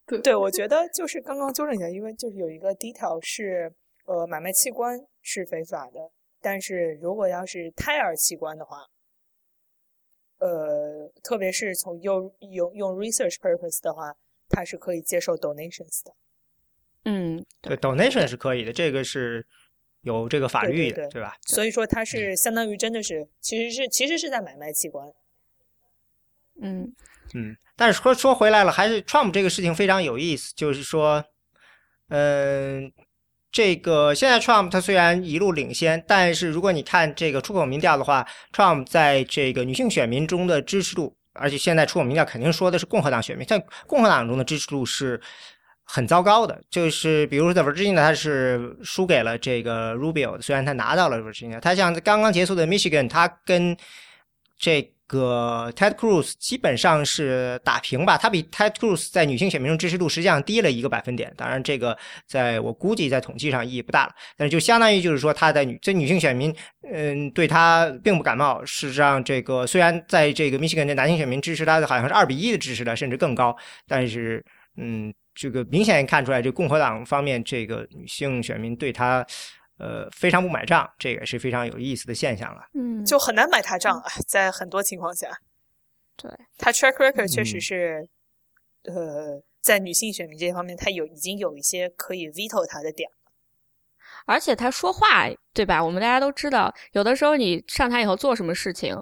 对，我觉得就是刚刚纠正一下，因为就是有一个 detail 是，呃，买卖器官是非法的，但是如果要是胎儿器官的话，呃，特别是从用用用 research purpose 的话，它是可以接受 donations 的。嗯，对，donation 是可以的，这个是有这个法律的，对吧？所以说它是相当于真的是，其实是其实是在买卖器官。嗯。嗯，但是说说回来了，还是 Trump 这个事情非常有意思。就是说，嗯，这个现在 Trump 他虽然一路领先，但是如果你看这个出口民调的话，Trump 在这个女性选民中的支持度，而且现在出口民调肯定说的是共和党选民，在共和党中的支持度是很糟糕的。就是比如说在 Virginia，他是输给了这个 Rubio，虽然他拿到了 Virginia，他像刚刚结束的 Michigan，他跟这。个 Ted Cruz 基本上是打平吧，他比 Ted Cruz 在女性选民中支持度实际上低了一个百分点。当然，这个在我估计在统计上意义不大了，但是就相当于就是说他在女这女性选民，嗯，对他并不感冒。事实上，这个虽然在这个密歇根的男性选民支持他的好像是二比一的支持的，甚至更高，但是嗯，这个明显看出来，这共和党方面这个女性选民对他。呃，非常不买账，这个是非常有意思的现象了。嗯，就很难买他账啊，在很多情况下，对他 track record 确实是，呃，在女性选民这方面，他有已经有一些可以 veto 他的点了。而且他说话，对吧？我们大家都知道，有的时候你上台以后做什么事情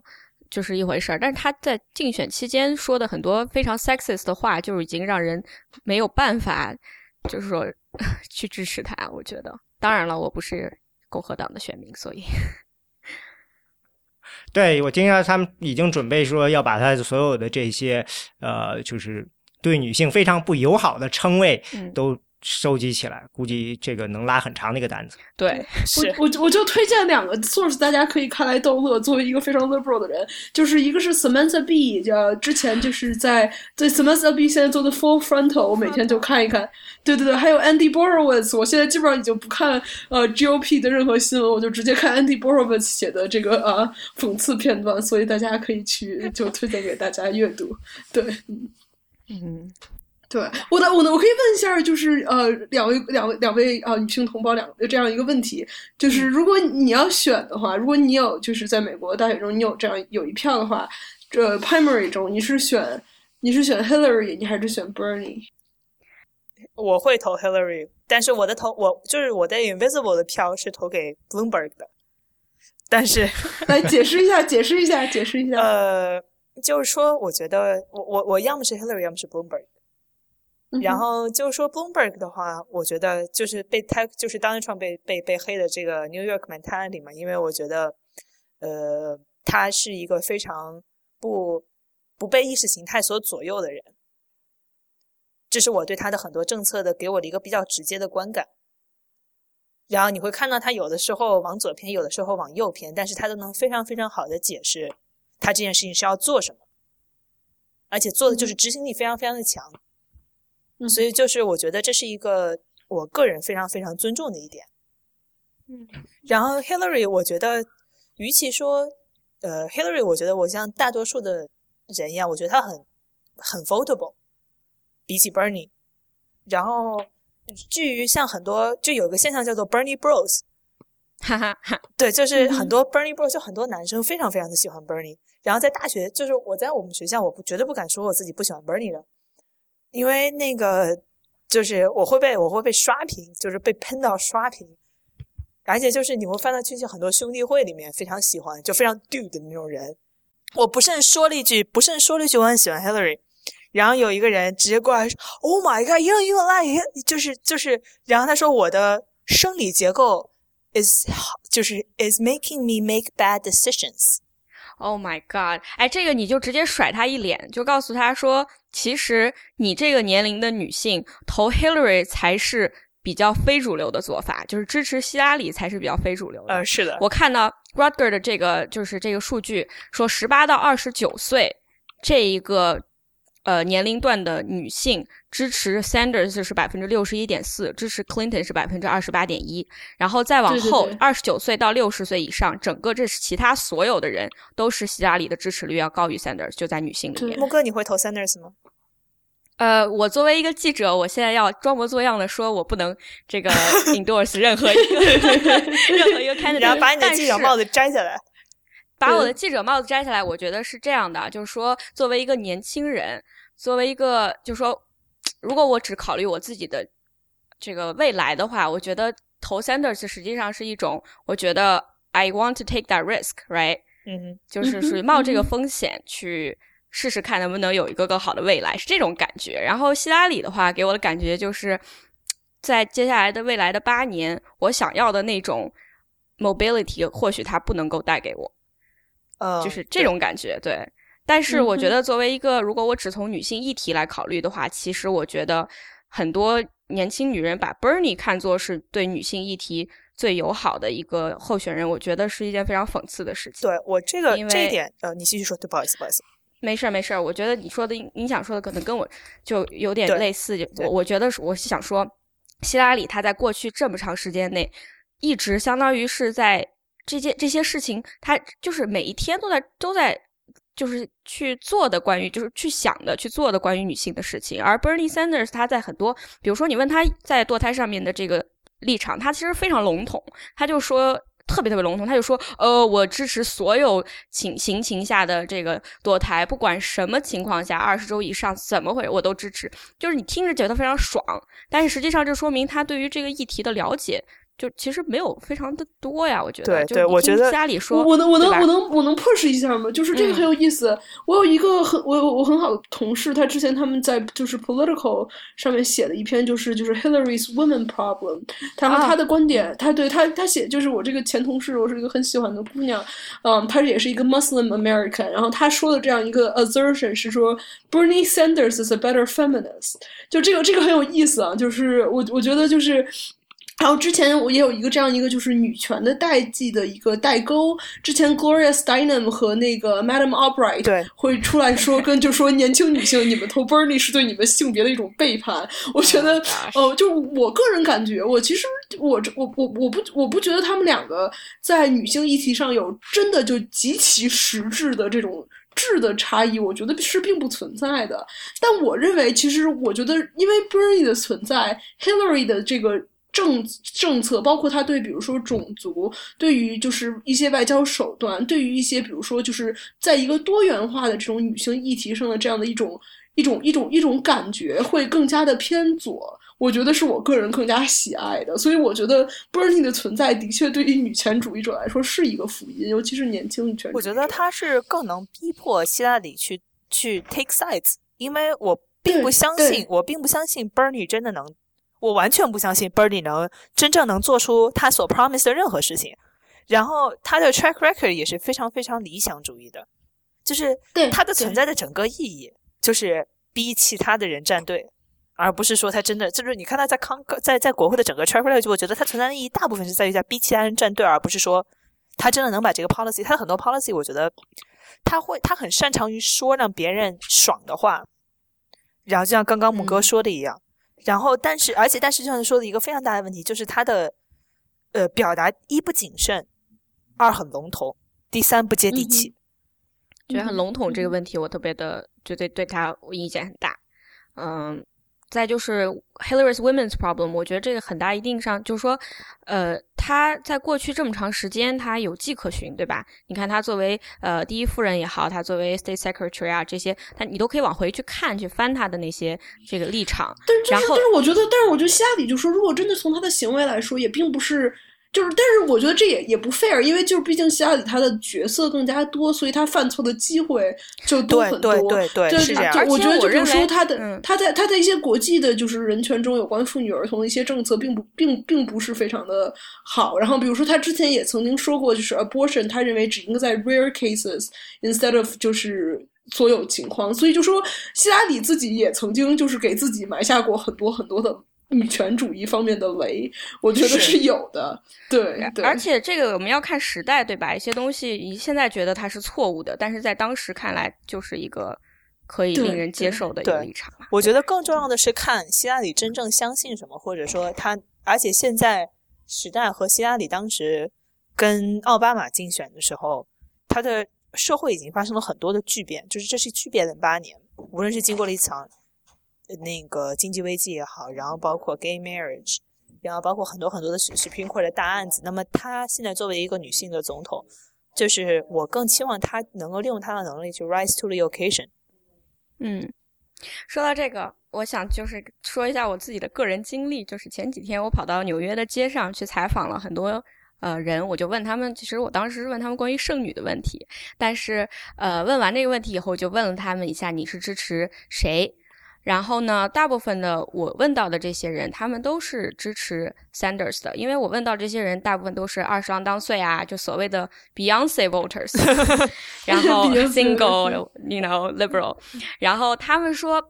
就是一回事儿，但是他在竞选期间说的很多非常 sexist 的话，就是已经让人没有办法，就是说 去支持他。我觉得。当然了，我不是共和党的选民，所以，对我听到他们已经准备说要把他所有的这些呃，就是对女性非常不友好的称谓都。收集起来，估计这个能拉很长的一个单子。对，我我我就推荐两个 source，大家可以看来逗乐。作为一个非常 liberal 的人，就是一个是 Samantha B，叫之前就是在在 Samantha B 现在做的 Full Frontal，我每天就看一看。对对对，还有 Andy Borowitz，我现在基本上已经不看呃 GOP 的任何新闻，我就直接看 Andy Borowitz 写的这个呃讽刺片段，所以大家可以去就推荐给大家阅读。对，嗯嗯。对，我的我的我可以问一下，就是呃，两位两位两位啊，女性同胞两这样一个问题，就是如果你要选的话，如果你有就是在美国大选中你有这样有一票的话，这 primary 中你是选你是选 Hillary，你还是选 Bernie？我会投 Hillary，但是我的投我就是我在 Invisible 的票是投给 Bloomberg 的，但是来 解释一下，解释一下，解释一下。呃，就是说，我觉得我我我要么是 Hillary，要么是 Bloomberg。然后就是说，Bloomberg 的话，我觉得就是被他就是当创被被被黑的这个 New York mentality 嘛，因为我觉得，呃，他是一个非常不不被意识形态所左右的人，这是我对他的很多政策的给我的一个比较直接的观感。然后你会看到他有的时候往左偏，有的时候往右偏，但是他都能非常非常好的解释他这件事情是要做什么，而且做的就是执行力非常非常的强。所以就是我觉得这是一个我个人非常非常尊重的一点。嗯，然后 Hillary，我觉得与其说呃 Hillary，我觉得我像大多数的人一样，我觉得他很很 votable，比起 Bernie。然后至于像很多就有个现象叫做 Bernie Bros，哈哈哈，对，就是很多 Bernie Bros，就很多男生非常非常的喜欢 Bernie。然后在大学，就是我在我们学校，我不绝对不敢说我自己不喜欢 Bernie 的。因为那个就是我会被我会被刷屏，就是被喷到刷屏，而且就是你会翻到去很多兄弟会里面非常喜欢就非常 dude 的那种人。我不慎说了一句，不慎说了一句我很喜欢 Hillary，然后有一个人直接过来说：“Oh my god, you you lie！” 就是就是，然后他说我的生理结构 is 就是 is making me make bad decisions。Oh my god！哎，这个你就直接甩他一脸，就告诉他说，其实你这个年龄的女性投 Hillary 才是比较非主流的做法，就是支持希拉里才是比较非主流的。呃，是的，我看到 Rutger 的这个就是这个数据说，十八到二十九岁这一个。呃，年龄段的女性支持 Sanders 是百分之六十一点四，支持 Clinton 是百分之二十八点一，然后再往后，二十九岁到六十岁以上，整个这是其他所有的人都是希拉里的支持率要高于 Sanders，就在女性里面。木哥，你会投 Sanders 吗？呃，我作为一个记者，我现在要装模作样的说，我不能这个 endorse 任何一个 任何一个 candidate，然后把你的记者帽子摘下来，把我的记者帽子摘下来。我觉得是这样的，就是说，作为一个年轻人。作为一个，就说，如果我只考虑我自己的这个未来的话，我觉得投 Sanders 实际上是一种，我觉得 I want to take that risk，right？嗯，就 是属于冒这个风险去试试看能不能有一个更好的未来，是这种感觉。然后希拉里的话，给我的感觉就是在接下来的未来的八年，我想要的那种 mobility，或许它不能够带给我，呃，就是这种感觉，对。但是我觉得，作为一个，如果我只从女性议题来考虑的话，其实我觉得很多年轻女人把 Bernie 看作是对女性议题最友好的一个候选人，我觉得是一件非常讽刺的事情。对我这个因为这一点，呃，你继续说，对，不好意思，不好意思。没事儿，没事儿。我觉得你说的，你想说的可能跟我就有点类似。我我觉得是，我是想说，希拉里她在过去这么长时间内，一直相当于是在这件这些事情，她就是每一天都在都在。就是去做的关于，就是去想的、去做的关于女性的事情，而 Bernie Sanders 他在很多，比如说你问他在堕胎上面的这个立场，他其实非常笼统，他就说特别特别笼统，他就说，呃，我支持所有情行情下的这个堕胎，不管什么情况下，二十周以上怎么会我都支持。就是你听着觉得非常爽，但是实际上这说明他对于这个议题的了解。就其实没有非常的多呀，我觉得。对对我觉得家里说，我能我能我能我能 push 一下吗？就是这个嗯很有意思。我有一个很我有我很好的同事，他之前他们在就是 political 上面写的一篇，就是就是 Hillary's women problem。然后啊他的观点，他对他他写就是我这个前同事，我是一个很喜欢的姑娘，嗯，她也是一个 Muslim American。然后她说的这样一个 assertion 是说，Bernie Sanders is a better feminist。就这个这个很有意思啊，就是我我觉得就是。然后之前我也有一个这样一个就是女权的代际的一个代沟。之前 Gloria Steinem 和那个 Madam Albright 对会出来说，跟就说年轻女性，你们投 Bernie 是对你们性别的一种背叛。我觉得 Oh 呃，就我个人感觉，我其实我这我我我不我不觉得他们两个在女性议题上有真的就极其实质的这种。质的差异，我觉得是并不存在的。但我认为，其实我觉得，因为 Bernie 的存在，Hillary 的这个政政策，包括他对比如说种族，对于就是一些外交手段，对于一些比如说就是在一个多元化的这种女性议题上的这样的一种一种一种一种感觉，会更加的偏左。我觉得是我个人更加喜爱的，所以我觉得 Bernie 的存在的确对于女权主义者来说是一个福音，尤其是年轻女权主义者。我觉得他是更能逼迫希拉里去去 take sides，因为我并不相信，我并不相信 Bernie 真的能，我完全不相信 Bernie 能真正能做出他所 promise 的任何事情。然后他的 track record 也是非常非常理想主义的，就是对他的存在的整个意义就是逼其他的人站队。而不是说他真的就是你看他在康在在国会的整个 track record，我觉得他存在的意义大部分是在于在逼其他人站队，而不是说他真的能把这个 policy。他的很多 policy，我觉得他会他很擅长于说让别人爽的话，然后就像刚刚木哥嗯说的一样，然后但是而且但是就像说的一个非常大的问题就是他的呃表达一不谨慎，二很笼统，第三不接地气。觉得很笼统这嗯个问题，我特别的觉得对他我意见很大。嗯，再就是 Hillary's women's problem，我觉得这个很大一定上就是说，呃，他在过去这么长时间，他有迹可循，对吧？你看他作为呃第一夫人也好，他作为 state secretary 啊这些，他你都可以往回去看，去翻他的那些这个立场。但是，但是，然后但是，我觉得，但是，我觉得希拉里就说，如果真的从他的行为来说，也并不是，就是，但是，我觉得这也也不 fair，因为就是毕竟希拉里她的角色更加多，所以她犯错的机会就多很多。对对对就是这样我觉得，就比如而且我认为说他的，嗯他在他在一些国际的，就是人权中有关妇女儿童的一些政策，并不并并不是非常的好。然后，比如说他之前也曾经说过，就是 abortion，他认为只应该在 rare cases instead of 就是。所有情况，所以就说希拉里自己也曾经就是给自己埋下过很多很多的女权主义方面的雷，我觉得是是有的。对，对而且这个我们要看时代，对吧？一些东西你现在觉得它是错误的，但是在当时看来就是一个可以令人接受的一个立场。我觉得更重要的是看希拉里真正相信什么，或者说他，而且现在时代和希拉里当时跟奥巴马竞选的时候，他的社会已经发生了很多的巨变，就是这是巨变的八年，无论是经过了一场呃那个经济危机也好，然后包括 gay marriage，然后包括很多很多的 Supreme Court 的大案子，那么她现在作为一个女性的总统，就是我更期望她能够利用她的能力去 rise to the occasion。嗯，说到这个，我想就是说一下我自己的个人经历，就是前几天我跑到纽约的街上去采访了很多。呃，人我就问他们，其实我当时是问他们关于剩女的问题，但是呃，问完这个问题以后，就问了他们一下你是支持谁，然后呢，大部分的我问到的这些人，他们都是支持 Sanders 的，因为我问到这些人，大部分都是二十郎当岁啊，就所谓的 Beyonce voters，然后 single，you know liberal，然后他们说，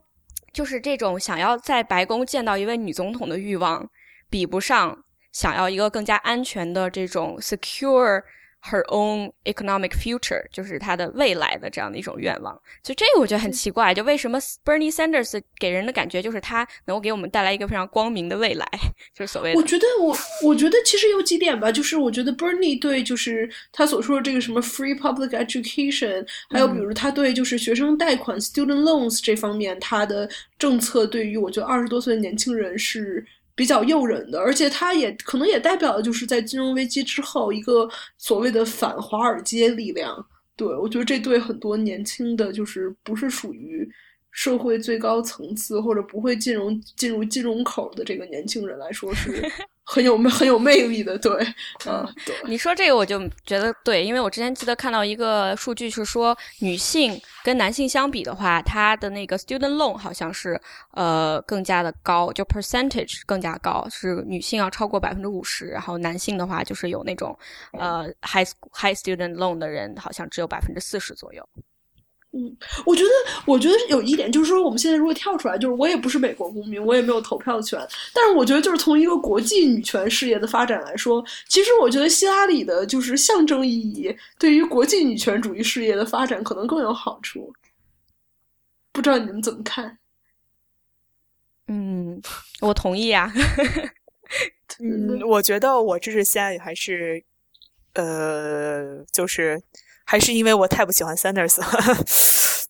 就是这种想要在白宫见到一位女总统的欲望，比不上。想要一个更加安全的这种 secure。Her own economic future，就是她的未来的这样的一种愿望。就这个我觉得很奇怪，就为什么 Bernie Sanders 给人的感觉就是他能够给我们带来一个非常光明的未来，就是所谓的。我觉得我我觉得其实有几点吧，就是我觉得 Bernie 对就是他所说的这个什么 free public education，还有比如他对就是学生贷款 student loans 这方面，他的政策对于我觉得二十多岁的年轻人是。比较诱人的，而且它也可能也代表的，就是在金融危机之后一个所谓的反华尔街力量。对我觉得这对很多年轻的，就是不是属于社会最高层次或者不会进入进入金融口的这个年轻人来说是。很有很有魅力的，对，嗯，对。你说这个我就觉得对，因为我之前记得看到一个数据是说，女性跟男性相比的话，她的那个 student loan 好像是呃更加的高，就 percentage 更加高，是女性要超过百分之五十，然后男性的话就是有那种呃 high high student loan 的人好像只有百分之四十左右。嗯，我觉得，我觉得有一点就是说，我们现在如果跳出来，就是我也不是美国公民，我也没有投票权，但是我觉得，就是从一个国际女权事业的发展来说，其实我觉得希拉里的就是象征意义，对于国际女权主义事业的发展可能更有好处。不知道你们怎么看？嗯，我同意啊。嗯，我觉得我支持希拉里还是，呃，就是。还是因为我太不喜欢 Sanders 了，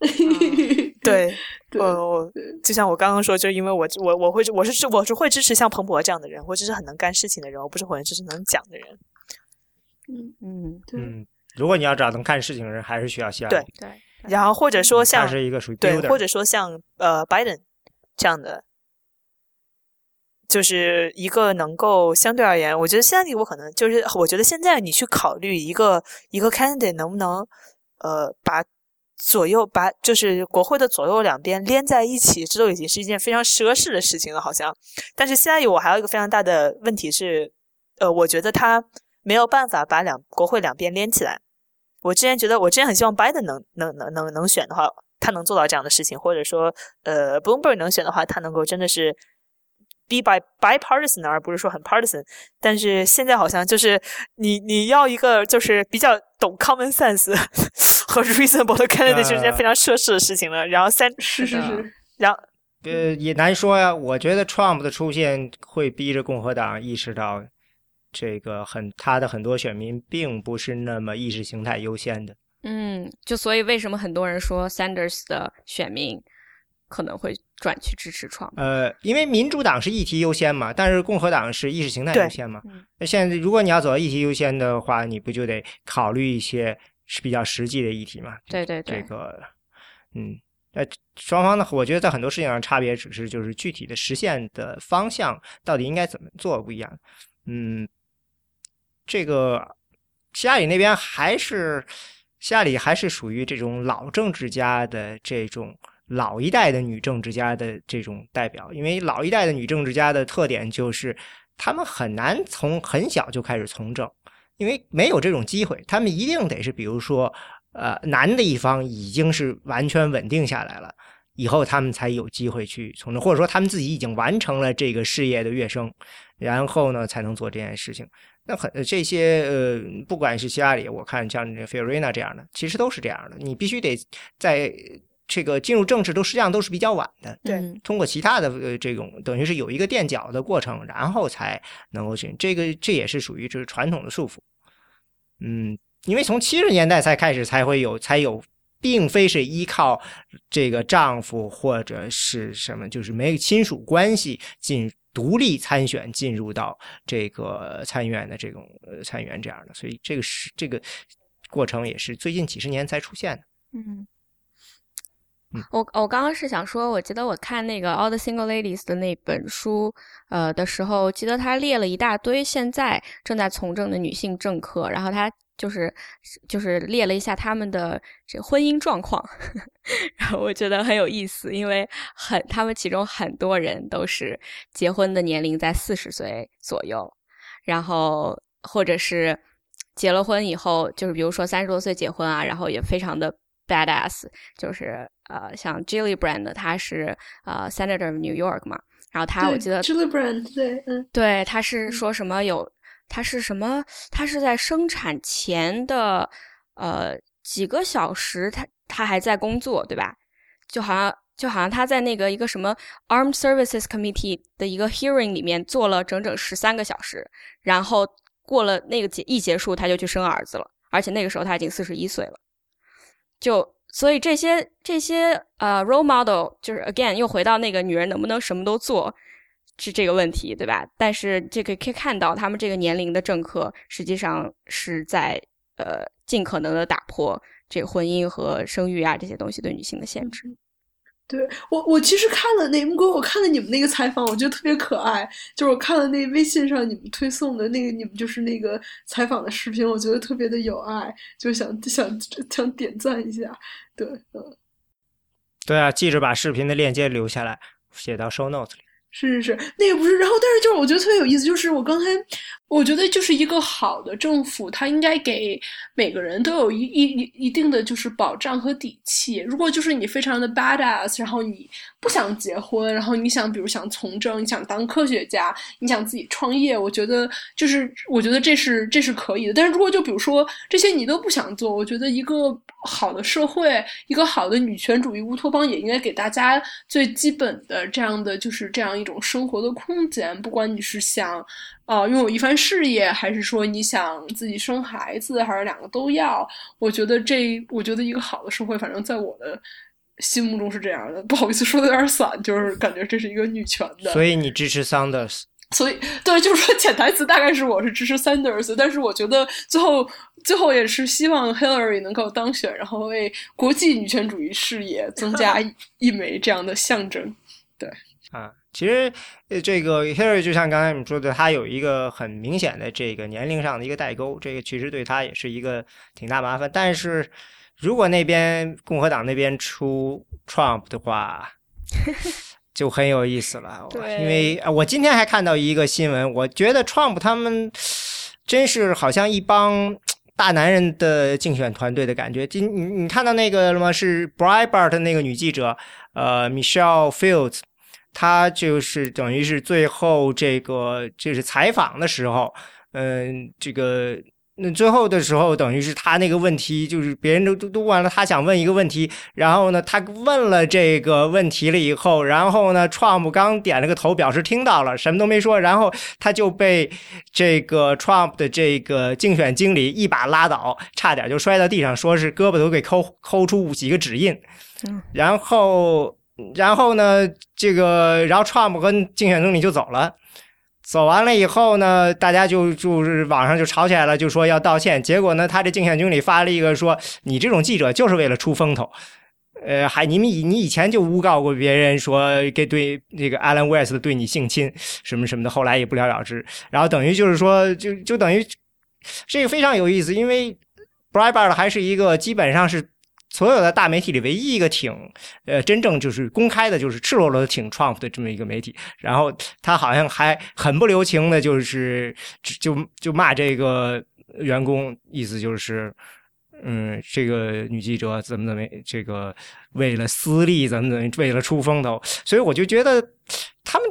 对，我呃，就像我刚刚说，就因为我我我会我是支我是会支持像彭博这样的人，或者是很能干事情的人，我不是会支持能讲的人。嗯嗯嗯，如果你要找能干事情的人，还是需要希拉里。对对，然后或者说像是一个属于对，或者说像呃 Biden 这样的。就是一个能够相对而言，我觉得现在我可能就是，我觉得现在你去考虑一个一个 candidate 能不能，呃，把左右把就是国会的左右两边连在一起，这都已经是一件非常奢侈的事情了，好像。但是现在我还有一个非常大的问题是，呃，我觉得他没有办法把两国会两边连起来。我之前觉得，我之前很希望 Biden 能能能能能选的话，他能做到这样的事情，或者说，呃，Bloomberg 能选的话，他能够真的是。Be by bipartisan 而不是说很 partisan，但是现在好像就是你你要一个就是比较懂 common sense 和 reasonable 的 candidate 是件非常奢侈的事情了。然后三是是是，然后呃也难说呀。我觉得 Trump 的出现会逼着共和党意识到这个很他的很多选民并不是那么意识形态优先的。嗯，就所以为什么很多人说 Sanders 的选民可能会。转去支持创呃，因为民主党是议题优先嘛，但是共和党是意识形态优先嘛。那现在如果你要走到议题优先的话，你不就得考虑一些是比较实际的议题嘛？对对对，这个，嗯，那双方呢，我觉得在很多事情上差别只是就是具体的实现的方向到底应该怎么做不一样。嗯，这个希拉里那边还是希拉里还是属于这种老政治家的这种。老一代的女政治家的这种代表，因为老一代的女政治家的特点就是，她们很难从很小就开始从政，因为没有这种机会。她们一定得是，比如说，呃，男的一方已经是完全稳定下来了，以后他们才有机会去从政，或者说他们自己已经完成了这个事业的跃升，然后呢才能做这件事情。那很这些呃，不管是希拉里，我看像这 Fiorina 这样的，其实都是这样的。你必须得在。这个进入政治都实际上都是比较晚的，对，通过其他的呃这种等于是有一个垫脚的过程，然后才能够进。这个这也是属于就是传统的束缚，嗯，因为从七十年代才开始才会有才有，并非是依靠这个丈夫或者是什么，就是没有亲属关系进独立参选进入到这个参议院的这种呃参议员这样的，所以这个是这个过程也是最近几十年才出现的，嗯。我我刚刚是想说，我记得我看那个《All the Single Ladies》的那本书，呃的时候，记得他列了一大堆现在正在从政的女性政客，然后他就是就是列了一下他们的这婚姻状况，然后我觉得很有意思，因为很他们其中很多人都是结婚的年龄在四十岁左右，然后或者是结了婚以后，就是比如说三十多岁结婚啊，然后也非常的。badass 就是呃，像 Jillibrand，他是呃 Senator of New York 嘛，然后他我记得 Julie Brand 对，嗯，对，他是说什么有，他是什么？他是在生产前的呃几个小时，他他还在工作，对吧？就好像就好像他在那个一个什么 Armed Services Committee 的一个 hearing 里面做了整整十三个小时，然后过了那个结一结束，他就去生儿子了，而且那个时候他已经四十一岁了。就所以这些这些呃 role model 就是 again 又回到那个女人能不能什么都做是这个问题，对吧？但是这个可以看到，他们这个年龄的政客实际上是在呃尽可能的打破这个婚姻和生育啊这些东西对女性的限制。对我，我其实看了那，木哥我看了你们那个采访，我觉得特别可爱。就是我看了那微信上你们推送的那个，你们就是那个采访的视频，我觉得特别的有爱，就想想想点赞一下。对，嗯，对啊，记着把视频的链接留下来，写到 show notes 里。是是是，那个不是，然后但是就是我觉得特别有意思，就是我刚才我觉得就是一个好的政府，它应该给每个人都有一一一一定的就是保障和底气。如果就是你非常的 badass，然后你不想结婚，然后你想比如想从政，你想当科学家，你想自己创业，我觉得就是我觉得这是这是可以的。但是如果就比如说这些你都不想做，我觉得一个好的社会，一个好的女权主义乌托邦也应该给大家最基本的这样的就是这样。一种生活的空间，不管你是想，呃，拥有一番事业，还是说你想自己生孩子，还是两个都要，我觉得这，我觉得一个好的社会，反正在我的心目中是这样的。不好意思，说的有点散，就是感觉这是一个女权的。所以你支持 Sanders？所以对，就是说潜台词大概是我是支持 Sanders，但是我觉得最后最后也是希望 Hillary 能够当选，然后为国际女权主义事业增加 一枚这样的象征。对，啊。其实，呃这个 Harry 就像刚才你们说的，他有一个很明显的这个年龄上的一个代沟，这个其实对他也是一个挺大麻烦。但是如果那边共和党那边出 Trump 的话，就很有意思了。因为我今天还看到一个新闻，我觉得 Trump 他们真是好像一帮大男人的竞选团队的感觉。今你你看到那个了吗？是 Breitbart 那个女记者，呃，Michelle Fields。他就是等于是最后这个就是采访的时候，嗯，这个那最后的时候，等于是他那个问题就是别人都都都完了，他想问一个问题，然后呢，他问了这个问题了以后，然后呢，Trump 刚点了个头表示听到了，什么都没说，然后他就被这个 Trump 的这个竞选经理一把拉倒，差点就摔到地上，说是胳膊都给抠抠出几个指印，然后。然后呢，这个，然后 Trump 跟竞选经理就走了，走完了以后呢，大家就就是网上就吵起来了，就说要道歉。结果呢，他这竞选经理发了一个说：“你这种记者就是为了出风头，呃，还你们以你以前就诬告过别人说给对那个 Alan West 对你性侵什么什么的，后来也不了了之。然后等于就是说，就就等于这个非常有意思，因为 Breitbart 还是一个基本上是。”所有的大媒体里，唯一一个挺，呃，真正就是公开的，就是赤裸裸的挺 Trump 的这么一个媒体。然后他好像还很不留情的，就是就就骂这个员工，意思就是，嗯，这个女记者怎么怎么，这个为了私利怎么怎么，为了出风头。所以我就觉得他们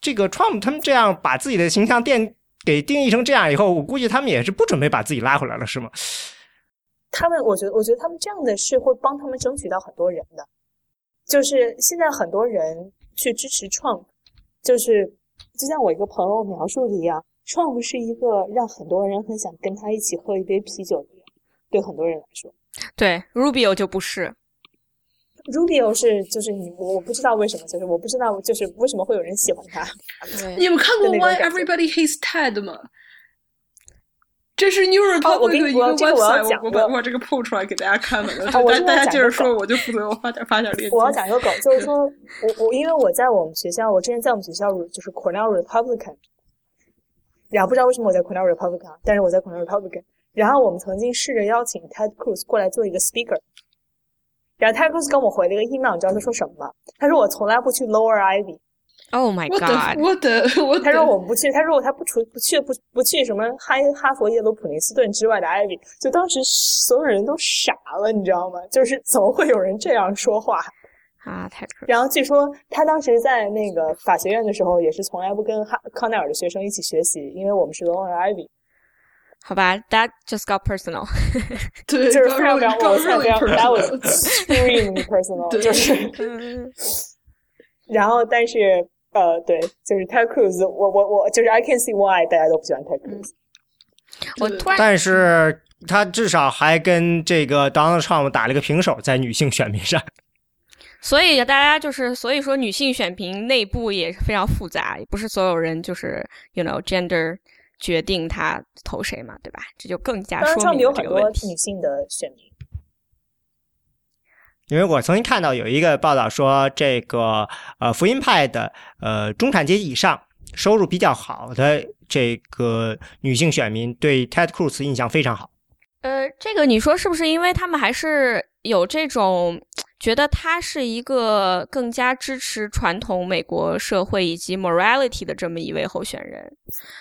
这个 Trump 他们这样把自己的形象定给定义成这样以后，我估计他们也是不准备把自己拉回来了，是吗？他们，我觉得，我觉得他们这样的是会帮他们争取到很多人的。就是现在很多人去支持 Trump，就是就像我一个朋友描述的一样，Trump 是一个让很多人很想跟他一起喝一杯啤酒的人。对很多人来说，对 Rubio 就不是。Rubio 是就是你我我不知道为什么，就是我不知道就是为什么会有人喜欢他。你们看过 Why Everybody Hates Ted 吗？这是 New Republic 的一个 website，我把我把这个 pull 出来给大家看了。大大家接着说，我就负责我发点发点链接。我要讲一个梗，就是说我我因为我在我们学校，我之前在我们学校就是 Cornell Republican，然后不知道为什么我在 Cornell Republican，但是我在 Cornell Republican。然后我们曾经试着邀请 Ted Cruz 过来做一个 speaker，然后 Ted Cruz 跟我回了一个 email，你知道他说什么吗？他说我从来不去 Lower Ivy。Oh my god！我的我他说我们不去，他说他不出不去不不去什么哈哈佛、耶鲁、普林斯顿之外的 Ivy，就当时所有人都傻了，你知道吗？就是怎么会有人这样说话？啊，太可。然后据说他当时在那个法学院的时候，也是从来不跟哈康奈尔的学生一起学习，因为我们是 Long Ivy。好吧，That just got personal。对，就是非常非常，我现在非常，That was personal。extremely personal，就是。然后，但是呃，对，就是 Ted Cruz，我我我就是 I can see why 大家都不喜欢 Ted Cruz。我突然但是他至少还跟这个 Donald Trump 打了个平手，在女性选民上。所以大家就是，所以说女性选民内部也是非常复杂，也不是所有人就是 you know gender 决定他投谁嘛，对吧？这就更加说明了有很多个问题。女性的选民。因为我曾经看到有一个报道说，这个呃福音派的呃中产阶级以上收入比较好的这个女性选民对 Ted Cruz 印象非常好。呃，这个你说是不是因为他们还是有这种觉得他是一个更加支持传统美国社会以及 morality 的这么一位候选人？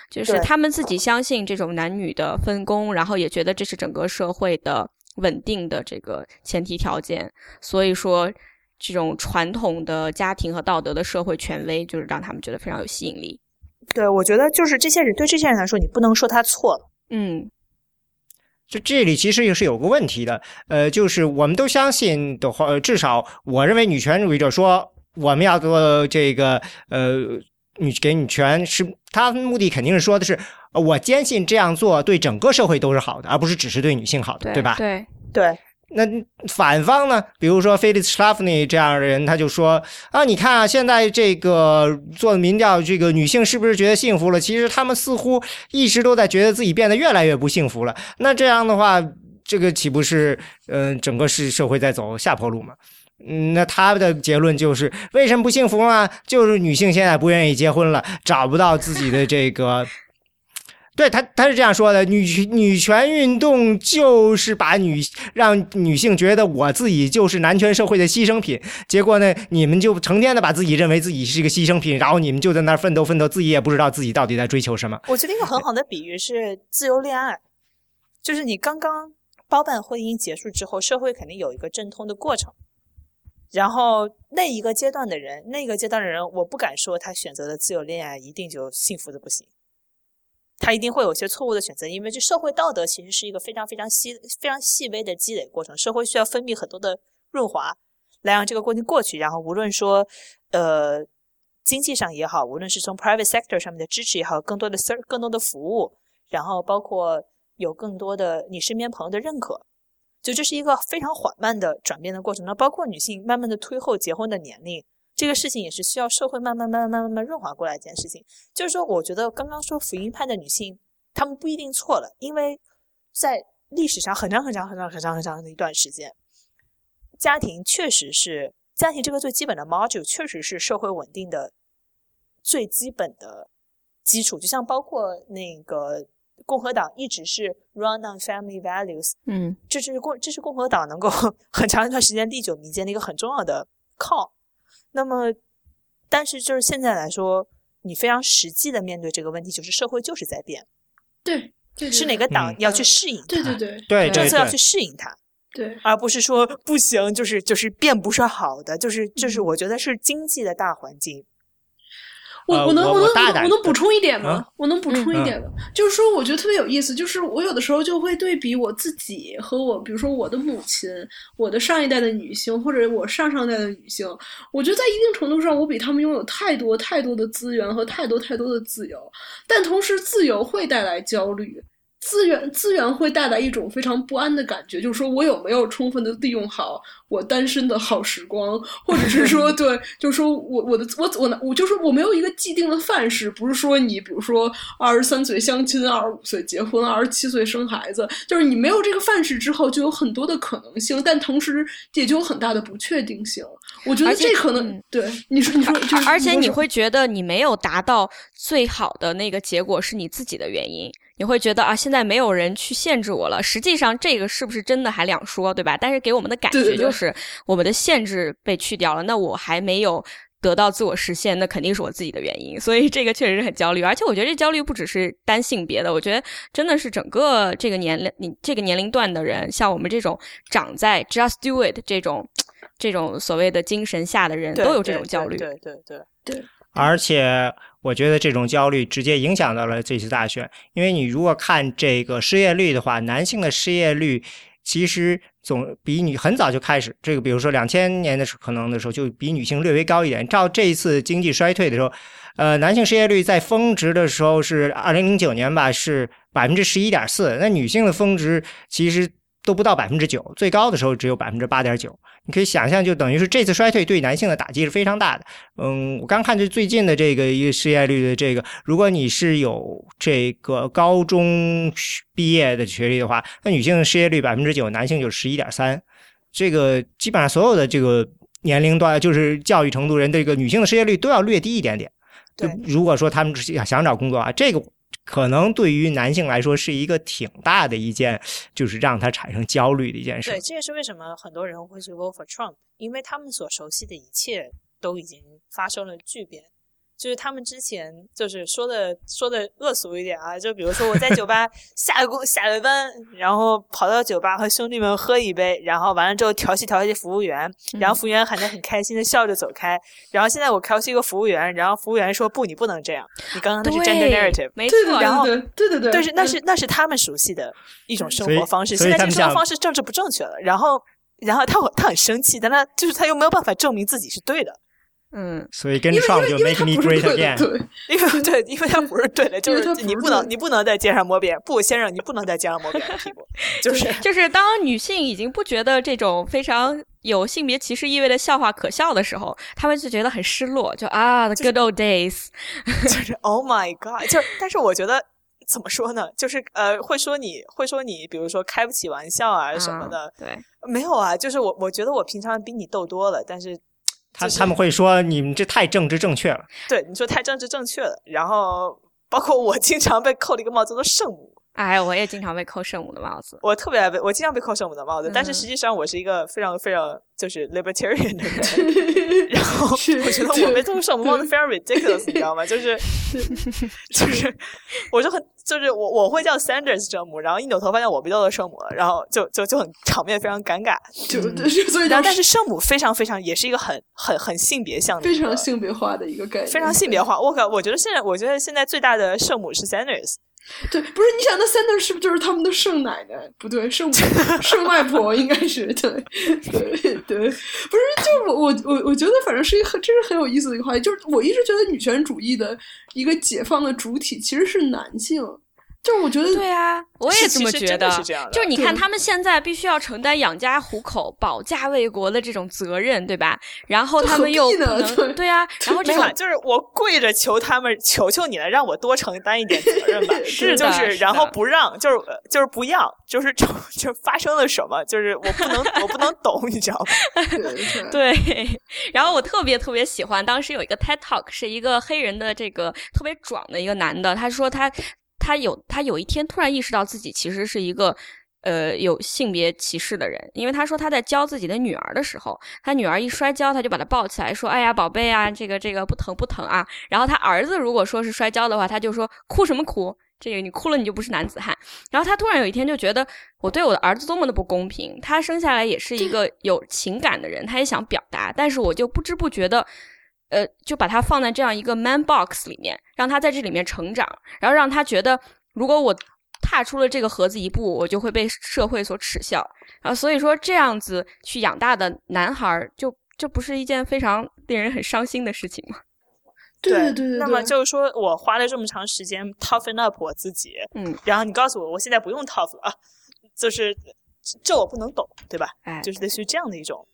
就是他们自己相信这种男女的分工，然后也觉得这是整个社会的稳定的这个前提条件，所以说这种传统的家庭和道德的社会权威，就是让他们觉得非常有吸引力。对，我觉得就是这些人对这些人来说，你不能说他错了。嗯就这里其实也是有个问题的，呃，就是我们都相信的话，呃至少我认为女权主义者说我们要做这个呃女给女权是，他的目的肯定是说的是，呃我坚信这样做对整个社会都是好的，而不是只是对女性好的，对对吧？对，对，那反方呢？比如说 Felix h l a f n y 这样的人，他就说啊，你看啊，现在这个做民调，这个女性是不是觉得幸福了？其实他们似乎一直都在觉得自己变得越来越不幸福了。那这样的话，这个岂不是嗯、呃整个是社会在走下坡路吗？嗯，那他的结论就是为什么不幸福呢？就是女性现在不愿意结婚了，找不到自己的这个。对他，他是这样说的：女女权运动就是把女让女性觉得我自己就是男权社会的牺牲品。结果呢，你们就成天的把自己认为自己是一个牺牲品，然后你们就在那奋斗奋斗，自己也不知道自己到底在追求什么。我觉得一个很好的比喻是自由恋爱，就是你刚刚包办婚姻结束之后，社会肯定有一个阵痛的过程。然后那一个阶段的人，那个阶段的人，我不敢说他选择的自由恋爱一定就幸福的不行，他一定会有些错误的选择，因为这社会道德其实是一个非常非常细、非常细微的积累过程，社会需要分泌很多的润滑，来让这个过程过去。然后无论说，呃，经济上也好，无论是从 private sector 上面的支持也好，更多的 ser 更多的服务，然后包括有更多的你身边朋友的认可。就这是一个非常缓慢的转变的过程。那包括女性慢慢的推后结婚的年龄，这个事情也是需要社会慢慢慢慢慢慢慢润滑过来一件事情。就是说，我觉得刚刚说福音派的女性，她们不一定错了，因为在历史上很长很长很长很长很长的一段时间，家庭确实是家庭这个最基本的 module，确实是社会稳定的最基本的基础。就像包括那个共和党一直是 run on family values，嗯。这是共这是共和党能够 很长一段时间历久弥坚的一个很重要的靠。那么，但是就是现在来说，你非常实际的面对这个问题，就是社会就是在变，对，对是哪个党嗯要去适应它，对。对对对政策要去，适应它，对，而不是说不行，就是就是变不是好的，就是就是嗯。我觉得是经济的大环境。我呃我能能我能我能补充一点吗啊？我能补充一嗯点吗？就是说，我觉得特别有意思，就是我有的时候就会对比我自己和我，比如说我的母亲、我的上一代的女性，或者我上上代的女性，我觉得在一定程度上，我比她们拥有太多太多的资源和太多太多的自由，但同时自由会带来焦虑。资源资源会带来一种非常不安的感觉，就是说我有没有充分的利用好我单身的好时光，或者是说 对，就是说我我的我我我就是我没有一个既定的范式，不是说你比如说二十三岁相亲，二十五岁结婚，二十七岁生孩子，就是你没有这个范式之后，就有很多的可能性，但同时也就有很大的不确定性。我觉得这可能、嗯对你说你说就是而且你会觉得你没有达到最好的那个结果是你自己的原因，你会觉得啊，现在没有人去限制我了。实际上，这个是不是真的还两说，对吧？但是给我们的感觉就是我们的限制被去掉了，那我还没有。得到自我实现，那肯定是我自己的原因，所以这个确实是很焦虑。而且我觉得这焦虑不只是单性别的，我觉得真的是整个这个年龄、你这个年龄段的人，像我们这种长在 “just do it” 这种这种所谓的精神下的人都有这种对焦虑。对对对对而且我觉得这种焦虑直接影响到了这次大选，因为你如果看这个失业率的话，男性的失业率其实总比女很早就开始，这个比如说两千年的时候可能的时候就比女性略微高一点。照这一次经济衰退的时候，呃，男性失业率在峰值的时候是二零零九年吧，是百分之十一点四，那女性的峰值其实都不到百分之九，最高的时候只有百分之八点九。你可以想象，就等于是这次衰退对男性的打击是非常大的。嗯，我刚看这最近的这个一个失业率的这个，如果你是有这个高中毕业的学历的话，那女性失业率百分之九，男性就十一点三。这个基本上所有的这个年龄段，就是教育程度人，这个女性的失业率都要略低一点点。就对如果说他们想想找工作啊，这个可能对于男性来说是一个挺大的一件，就是让他产生焦虑的一件事对，。这也是为什么很多人会去 vote for Trump，因为他们所熟悉的一切都已经发生了巨变。就是他们之前就是说的说的恶俗一点啊，就比如说我在酒吧 下了工下了班，然后跑到酒吧和兄弟们喝一杯，然后完了之后调戏调戏服务员，然后服务员还能很开心的笑着走开。然后现在我调戏一个服务员，然后服务员说不，你不能这样，你刚刚那是 gender narrative，。没错。对对然后对对对对，但是那嗯是那是他们熟悉的一种生活方式，所以他们现在这个生活方式政治不正确了，然后然后他他很生气，但他就是他又没有办法证明自己是对的，嗯，所以跟因为因 Trump 就 make me great again。对，因为 对，因为他不是对的，就是你不能你不能在街上摸别人，不，先生你不能在街上摸别人的屁股，就是就是当女性已经不觉得这种非常有性别歧视意味的笑话可笑的时候，她们就觉得很失落，就啊，the good old days。就是 Oh my God！就是，但是我觉得怎么说呢？就是呃，会说你会说你，比如说开不起玩笑啊什么的，对，没有啊。就是我我觉得我平常比你逗多了，但是就是他他们会说你们这太政治正确了。对你说太政治正确了。然后包括我经常被扣了一个帽子，叫做圣母。哎，我也经常被扣圣母的帽子。我特别爱被我经常被扣圣母的帽子，但是嗯实际上我是一个非常非常就是 libertarian 的人。然后我觉得我被扣圣母帽子非常 ridiculous，你知道吗？就是 就是我就很就是我我会叫 Sanders 圣母，然后一扭头发现我被叫做圣母了，然后就就就很场面非常尴尬。就对，所以然后但是圣母非常非常也是一个很很很性别向的，非常性别化的一个概念，非常性别化。我靠，我觉得现在我觉得现在最大的圣母是 Sanders。对，不是你想那 Sanders 是不是就是他们的圣奶奶？不对，圣母 圣外婆应该是对对对，不是就我我我我觉得反正是一个很这是很有意思的一个话题，就是我一直觉得女权主义的一个解放的主体其实是男性，就是我觉得对啊，我也这么觉得。是这样的就是你看，他们现在必须要承担养家糊口、保家卫国的这种责任，对吧？然后他们又不能对对啊，然后这种，就是我跪着求他们，求求你了，让我多承担一点责任吧。是的就是是然后不让，就是呃就是不要，就是就就发生了什么，就是我不能我不能懂，你知道吗？对，然后我特别特别喜欢，当时有一个 TED Talk，是一个黑人的这个特别壮的一个男的，他说他他有他有一天突然意识到自己其实是一个。呃，有性别歧视的人，因为他说他在教自己的女儿的时候，他女儿一摔跤，他就把她抱起来说：“哎呀，宝贝啊，这个这个不疼不疼啊。”然后他儿子如果说是摔跤的话，他就说：“哭什么哭？这个你哭了你就不是男子汉。”然后他突然有一天就觉得，我对我的儿子多么的不公平。他生下来也是一个有情感的人，他也想表达，但是我就不知不觉的，呃，就把他放在这样一个 man box 里面，让他在这里面成长，然后让他觉得，如果我踏出了这个盒子一步，我就会被社会所耻笑。啊，所以说这样子去养大的男孩儿，就这不是一件非常令人很伤心的事情吗？对对对对，那么就是说我花了这么长时间 toughen up 我自己，嗯，然后你告诉我我现在不用 tough 了，啊就是这我不能懂，对吧？哎，就是类似于这样的一种。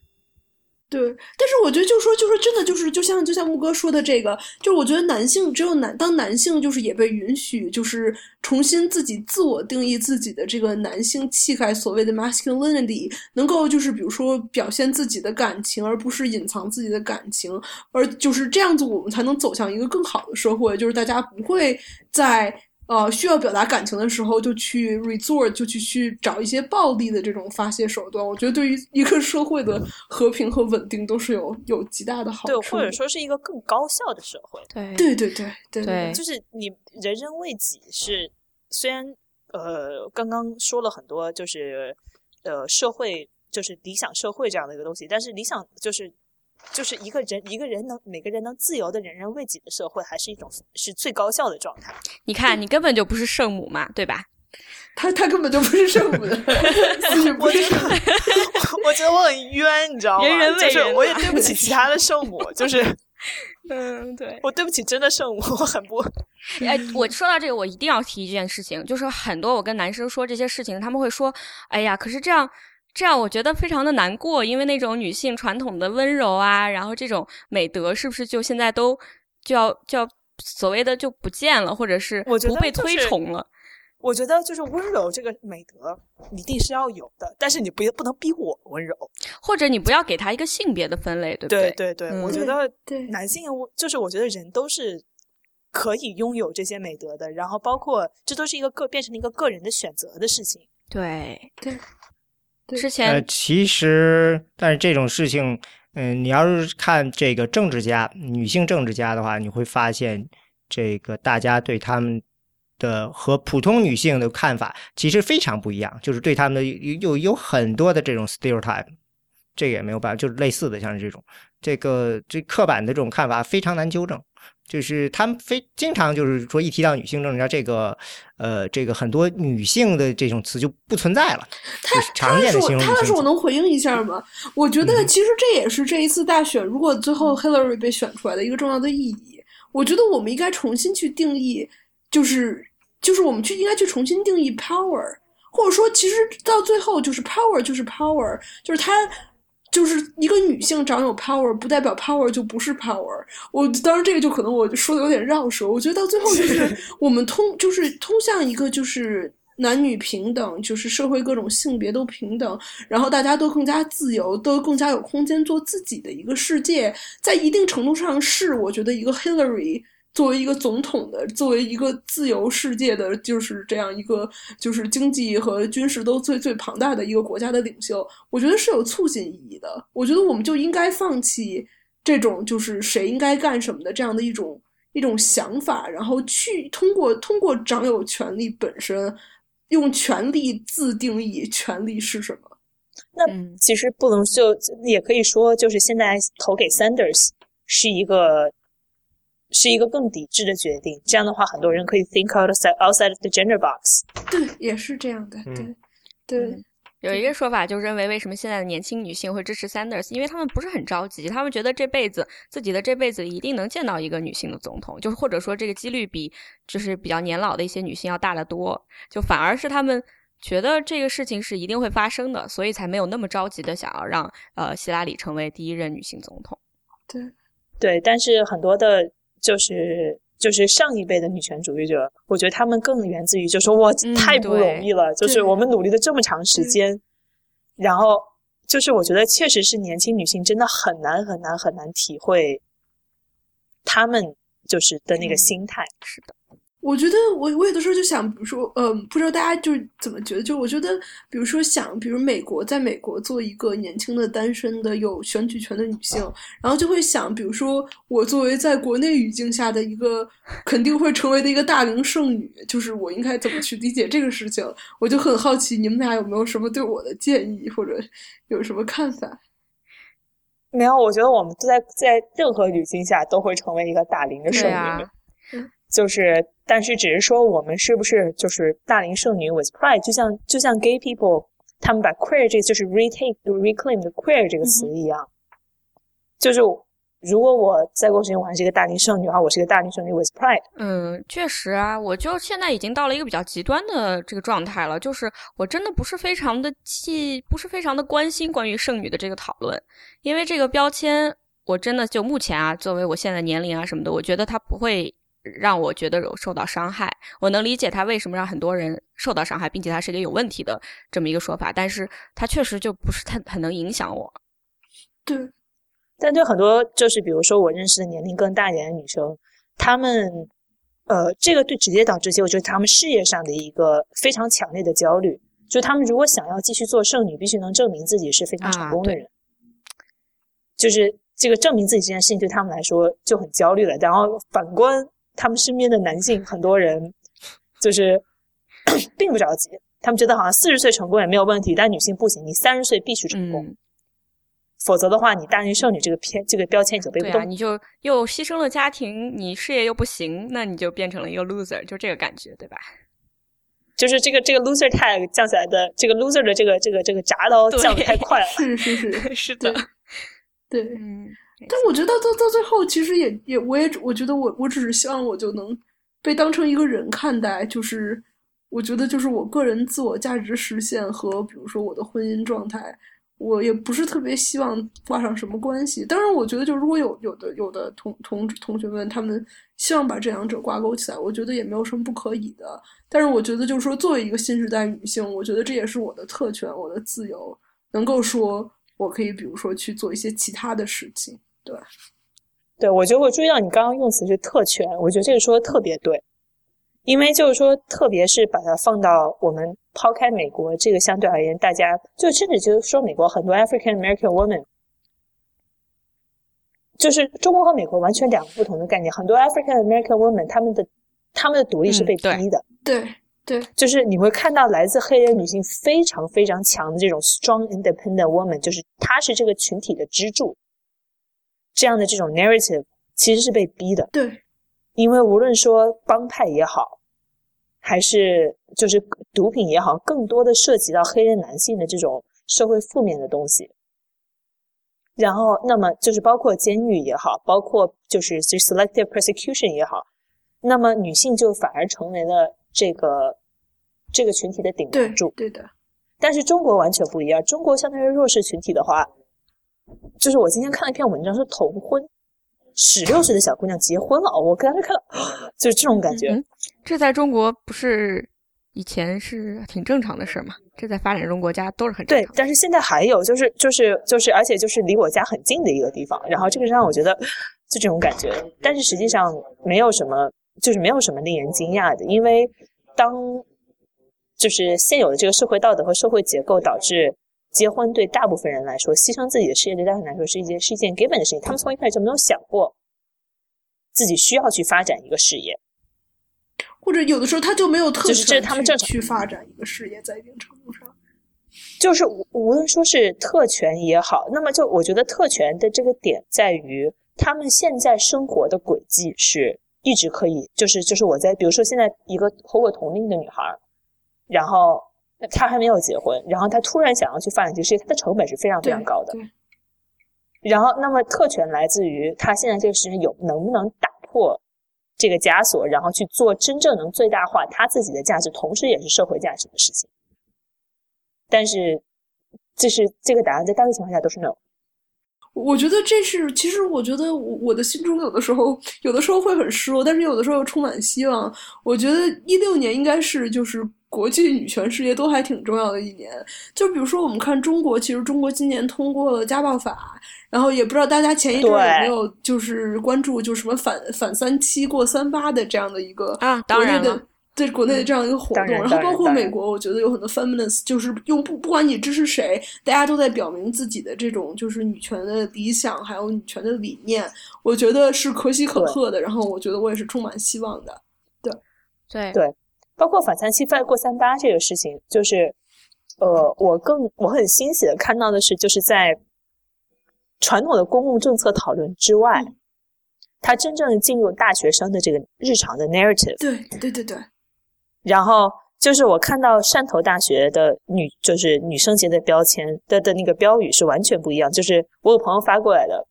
对，但是我觉得就说，就是真的就是就像就像木哥说的这个，就是我觉得男性只有男当男性就是也被允许就是重新自己自我定义自己的这个男性气概，所谓的 masculinity，能够就是比如说表现自己的感情，而不是隐藏自己的感情，而就是这样子，我们才能走向一个更好的社会，就是大家不会在。呃，需要表达感情的时候，就去 resort，就去去找一些暴力的这种发泄手段。我觉得对于一个社会的和平和稳定都是有有极大的好对，处的。或者说是一个更高效的社会。对对对对对对就是你人人为己是，虽然呃刚刚说了很多，就是呃社会就是理想社会这样的一个东西，但是理想就是就是一个人一个人能每个人能自由的人人为己的社会，还是一种是最高效的状态。你看，你根本就不是圣母嘛，对吧？他他根本就不是圣母的，我觉得 我觉得我很冤，你知道吗？人人为人，我也对不起其他的圣母，就是。嗯，对，我对不起，真的圣母，我很不。哎，我说到这个，我一定要提一件事情，就是很多我跟男生说这些事情，他们会说：“哎呀，可是这样，这样我觉得非常的难过，因为那种女性传统的温柔啊，然后这种美德，是不是就现在都就要就要所谓的就不见了，或者是不被推崇了？”我觉得就是温柔这个美德一定是要有的，但是你不不能逼我温柔，或者你不要给他一个性别的分类，对不对？对对对，我觉得男性就是我觉得人都是可以拥有这些美德的，然后包括这都是一个个变成了一个个人的选择的事情。对对，之前呃，其实但是这种事情，嗯，你要是看这个政治家，女性政治家的话，你会发现这个大家对他们。的和普通女性的看法其实非常不一样，就是对他们的有有很多的这种 stereotype，这个也没有办法，就是类似的，像是这种这个这刻板的这种看法非常难纠正，就是他们非经常就是说一提到女性政治家，这个呃这个很多女性的这种词就不存在了。他常见的形容他要是我能回应一下吗？我觉得其实这也是这一次大选如果最后 Hillary 被选出来的一个重要的意义。我觉得我们应该重新去定义。就是就是我们去应该去重新定义 power，或者说其实到最后就是 power 就是 power，就是它就是一个女性长有 power，不代表 power 就不是 power。我当然这个就可能我说的有点绕舌，我觉得到最后就是 我们通就是通向一个就是男女平等，就是社会各种性别都平等，然后大家都更加自由，都更加有空间做自己的一个世界，在一定程度上是我觉得一个 Hillary。作为一个总统的，作为一个自由世界的，就是这样一个，就是经济和军事都最最庞大的一个国家的领袖，我觉得是有促进意义的。我觉得我们就应该放弃这种就是谁应该干什么的这样的一种一种想法，然后去通过通过掌有权力本身，用权力自定义权力是什么。那其实不能就也可以说，就是现在投给 Sanders 是一个。是一个更抵制的决定。这样的话，很多人可以 think outside outside of the gender box。对，也是这样的。对，对。有一个说法就认为，为什么现在的年轻女性会支持 Sanders？因为他们不是很着急，他们觉得这辈子自己的这辈子一定能见到一个女性的总统，就是或者说这个几率比就是比较年老的一些女性要大得多。就反而是他们觉得这个事情是一定会发生的，所以才没有那么着急的想要让呃希拉里成为第一任女性总统。对，对，但是很多的。就是就是上一辈的女权主义者，我觉得他们更源自于，就说我太不容易了，就是我们努力了这么长时间，然后就是我觉得确实是年轻女性真的很难很难很难体会他们就是的那个心态，是的。我觉得我我有的时候就想，比如说，嗯，不知道大家就是怎么觉得？就我觉得，比如说想，比如美国，在美国做一个年轻的单身的有选举权的女性，然后就会想，比如说我作为在国内语境下的一个肯定会成为的一个大龄剩女，就是我应该怎么去理解这个事情？我就很好奇，你们俩有没有什么对我的建议，或者有什么看法？没有，我觉得我们都在在任何语境下都会成为一个大龄的剩女。就是，但是只是说，我们是不是就是大龄剩女 with pride？就像就像 gay people，他们把 queer 这就是 retake reclaim 的 queer 这个词一样。就是如果我再过时间我还是一个大龄剩女的话，我是一个大龄剩女 with pride。嗯，确实啊，我就现在已经到了一个比较极端的这个状态了，就是我真的不是非常的记，不是非常的关心关于剩女的这个讨论，因为这个标签，我真的就目前啊，作为我现在年龄啊什么的，我觉得它不会。让我觉得有受到伤害，我能理解他为什么让很多人受到伤害，并且他是一个有问题的这么一个说法，但是他确实就不是很很能影响我。对，但对很多就是比如说我认识的年龄更大一点的女生，她们呃，这个对直接导致结果就是她们事业上的一个非常强烈的焦虑，就她们如果想要继续做剩女，必须能证明自己是非常成功的人，就是这个证明自己这件事情对他们来说就很焦虑了。然后反观。他们身边的男性很多人就是 并不着急，他们觉得好像四十岁成功也没有问题，但女性不行，你三十岁必须成功，嗯，否则的话，你大龄剩女这个偏这个标签就背不动。你就又牺牲了家庭，你事业又不行，那你就变成了一个 loser，就这个感觉，对吧？就是这个这个 loser tag 降下来的，这个 loser 的这个这个这个铡刀降的太快了。是是是是的，对。嗯，但我觉得到到最后，其实也也，我也我觉得我我只是希望我就能被当成一个人看待，就是我觉得就是我个人自我价值实现和比如说我的婚姻状态，我也不是特别希望挂上什么关系。当然，我觉得就如果有有的有的同同同学们他们希望把这两者挂钩起来，我觉得也没有什么不可以的。但是我觉得就是说，作为一个新时代女性，我觉得这也是我的特权，我的自由，能够说我可以比如说去做一些其他的事情。对，对，我觉得我注意到你刚刚用词是特权，我觉得这个说的特别对，因为就是说，特别是把它放到我们抛开美国这个相对而言，大家就甚至就是说美国很多 African American woman，就是中国和美国完全两个不同的概念，很多 African American woman 他们的他们的独立是被逼的，对对，就是你会看到来自黑人女性非常非常强的这种 strong independent woman，就是她是这个群体的支柱。这样的这种 narrative 其实是被逼的，对，因为无论说帮派也好，还是就是毒品也好，更多的涉及到黑人男性的这种社会负面的东西。然后，那么就是包括监狱也好，包括就是就 selective persecution 也好，那么女性就反而成为了这个这个群体的顶梁柱。对的。但是中国完全不一样，中国相对于弱势群体的话。就是我今天看了一篇文章，是同婚，十六岁的小姑娘结婚了，我刚才看到，就是这种感觉。这在中国不是以前是挺正常的事吗？这在发展中国家都是很对，但是现在还有，就是就是就是，而且就是离我家很近的一个地方，然后这个让我觉得就这种感觉。但是实际上没有什么，就是没有什么令人惊讶的，因为当就是现有的这个社会道德和社会结构导致。结婚对大部分人来说，牺牲自己的事业对大部分人来说是一件是一件 given 的事情。他们从一开始就没有想过自己需要去发展一个事业，或者有的时候他就没有特就是这是他们正常去发展一个事业，在一定程度上，就是无论说是特权也好，那么就我觉得特权的这个点在于他们现在生活的轨迹是一直可以，就是就是我在比如说现在一个和我同龄的女孩，然后。他还没有结婚，然后他突然想要去发展这个事业，他的成本是非常非常高的。然后，那么特权来自于他现在这个事情有能不能打破这个枷锁，然后去做真正能最大化他自己的价值，同时也是社会价值的事情。但是，这是这个答案在大多数情况下都是 no。我觉得这是，其实我觉得我我的心中有的时候有的时候会很失落，但是有的时候又充满希望。我觉得一六年应该是就是。国际女权事业都还挺重要的一年，就比如说我们看中国，其实中国今年通过了家暴法，然后也不知道大家前一阵有没有就是关注，就什么反反三七过三八的这样的一个啊，当然的在国内的这样一个活动，然后包括美国，我觉得有很多 feminists 就是用不不管你支持谁，大家都在表明自己的这种就是女权的理想，还有女权的理念，我觉得是可喜可贺的。然后我觉得我也是充满希望的，对对对。包括反三七、犯过三八这个事情，就是，呃，我更我很欣喜的看到的是，就是在传统的公共政策讨论之外，它真正进入大学生的这个日常的 narrative。对对对对。然后就是我看到汕头大学的女，就是女生节的标签的的那个标语是完全不一样，就是我有朋友发过来的，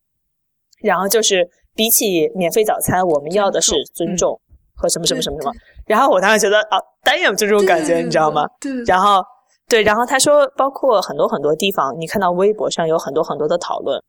然后就是比起免费早餐，我们要的是尊重。和什么什么什么什么，然后我当时觉得啊，单眼就这种感觉，你知道吗？对。然后，对，然后他说，包括很多很多地方，你看到微博上有很多很多的讨论。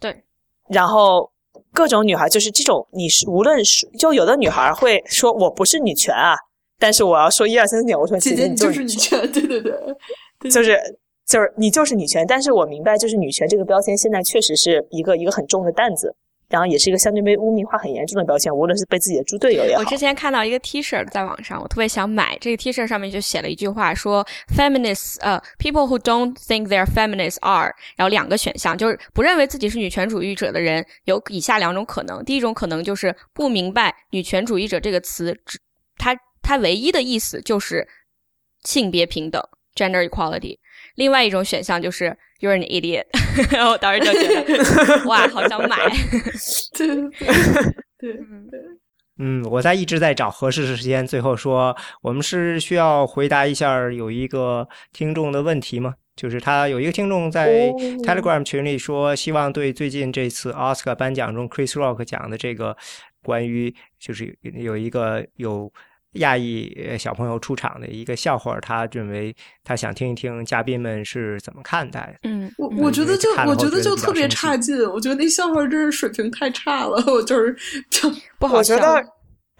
对。然后各种女孩就是这种，你是无论是就有的女孩会说我不是女权啊，但是我要说一二三四点，我说姐姐你就是女权，对对对，就是就是你就是女权，但是我明白，就是女权这个标签现在确实是一个一个很重的担子。然后也是一个相对被污名化很严重的标签，无论是被自己的猪队友也好。我之前看到一个 T 恤在网上，我特别想买这个 T 恤，上面就写了一句话，说 “feminists，呃，people who don't think they're feminists are”。然后两个选项就是不认为自己是女权主义者的人有以下两种可能：第一种可能就是不明白“女权主义者”这个词，只它它唯一的意思就是性别平等 （gender equality）。另外一种选项就是 “you're an idiot”，然后我当时就觉得 哇，好想买。对对对对。嗯，我在一直在找合适的时间，最后说我们是需要回答一下有一个听众的问题吗？就是他有一个听众在 Telegram 群里说，希望对最近这次 Oscar 颁奖中 Chris Rock 讲的这个关于就是有一个有亚裔小朋友出场的一个笑话，他认为他想听一听嘉宾们是怎么看待。嗯，我我觉得就我觉得就特别差劲，我觉得那笑话真是水平太差了，我就是就 不好笑。我觉得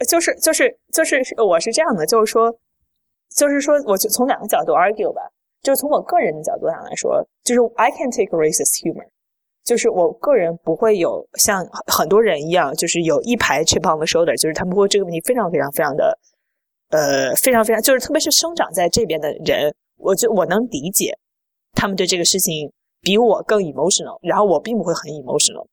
就是就是就是我是这样的，就是说就是说，我就从两个角度 argue 吧。就是从我个人的角度上来说，就是 I can take racist humor，就是我个人不会有像很多人一样，就是有一排 chip on the shoulder，就是他们会这个问题非常非常非常的，呃，非常非常，就是特别是生长在这边的人，我就我能理解他们对这个事情比我更 emotional，然后我并不会很 emotional，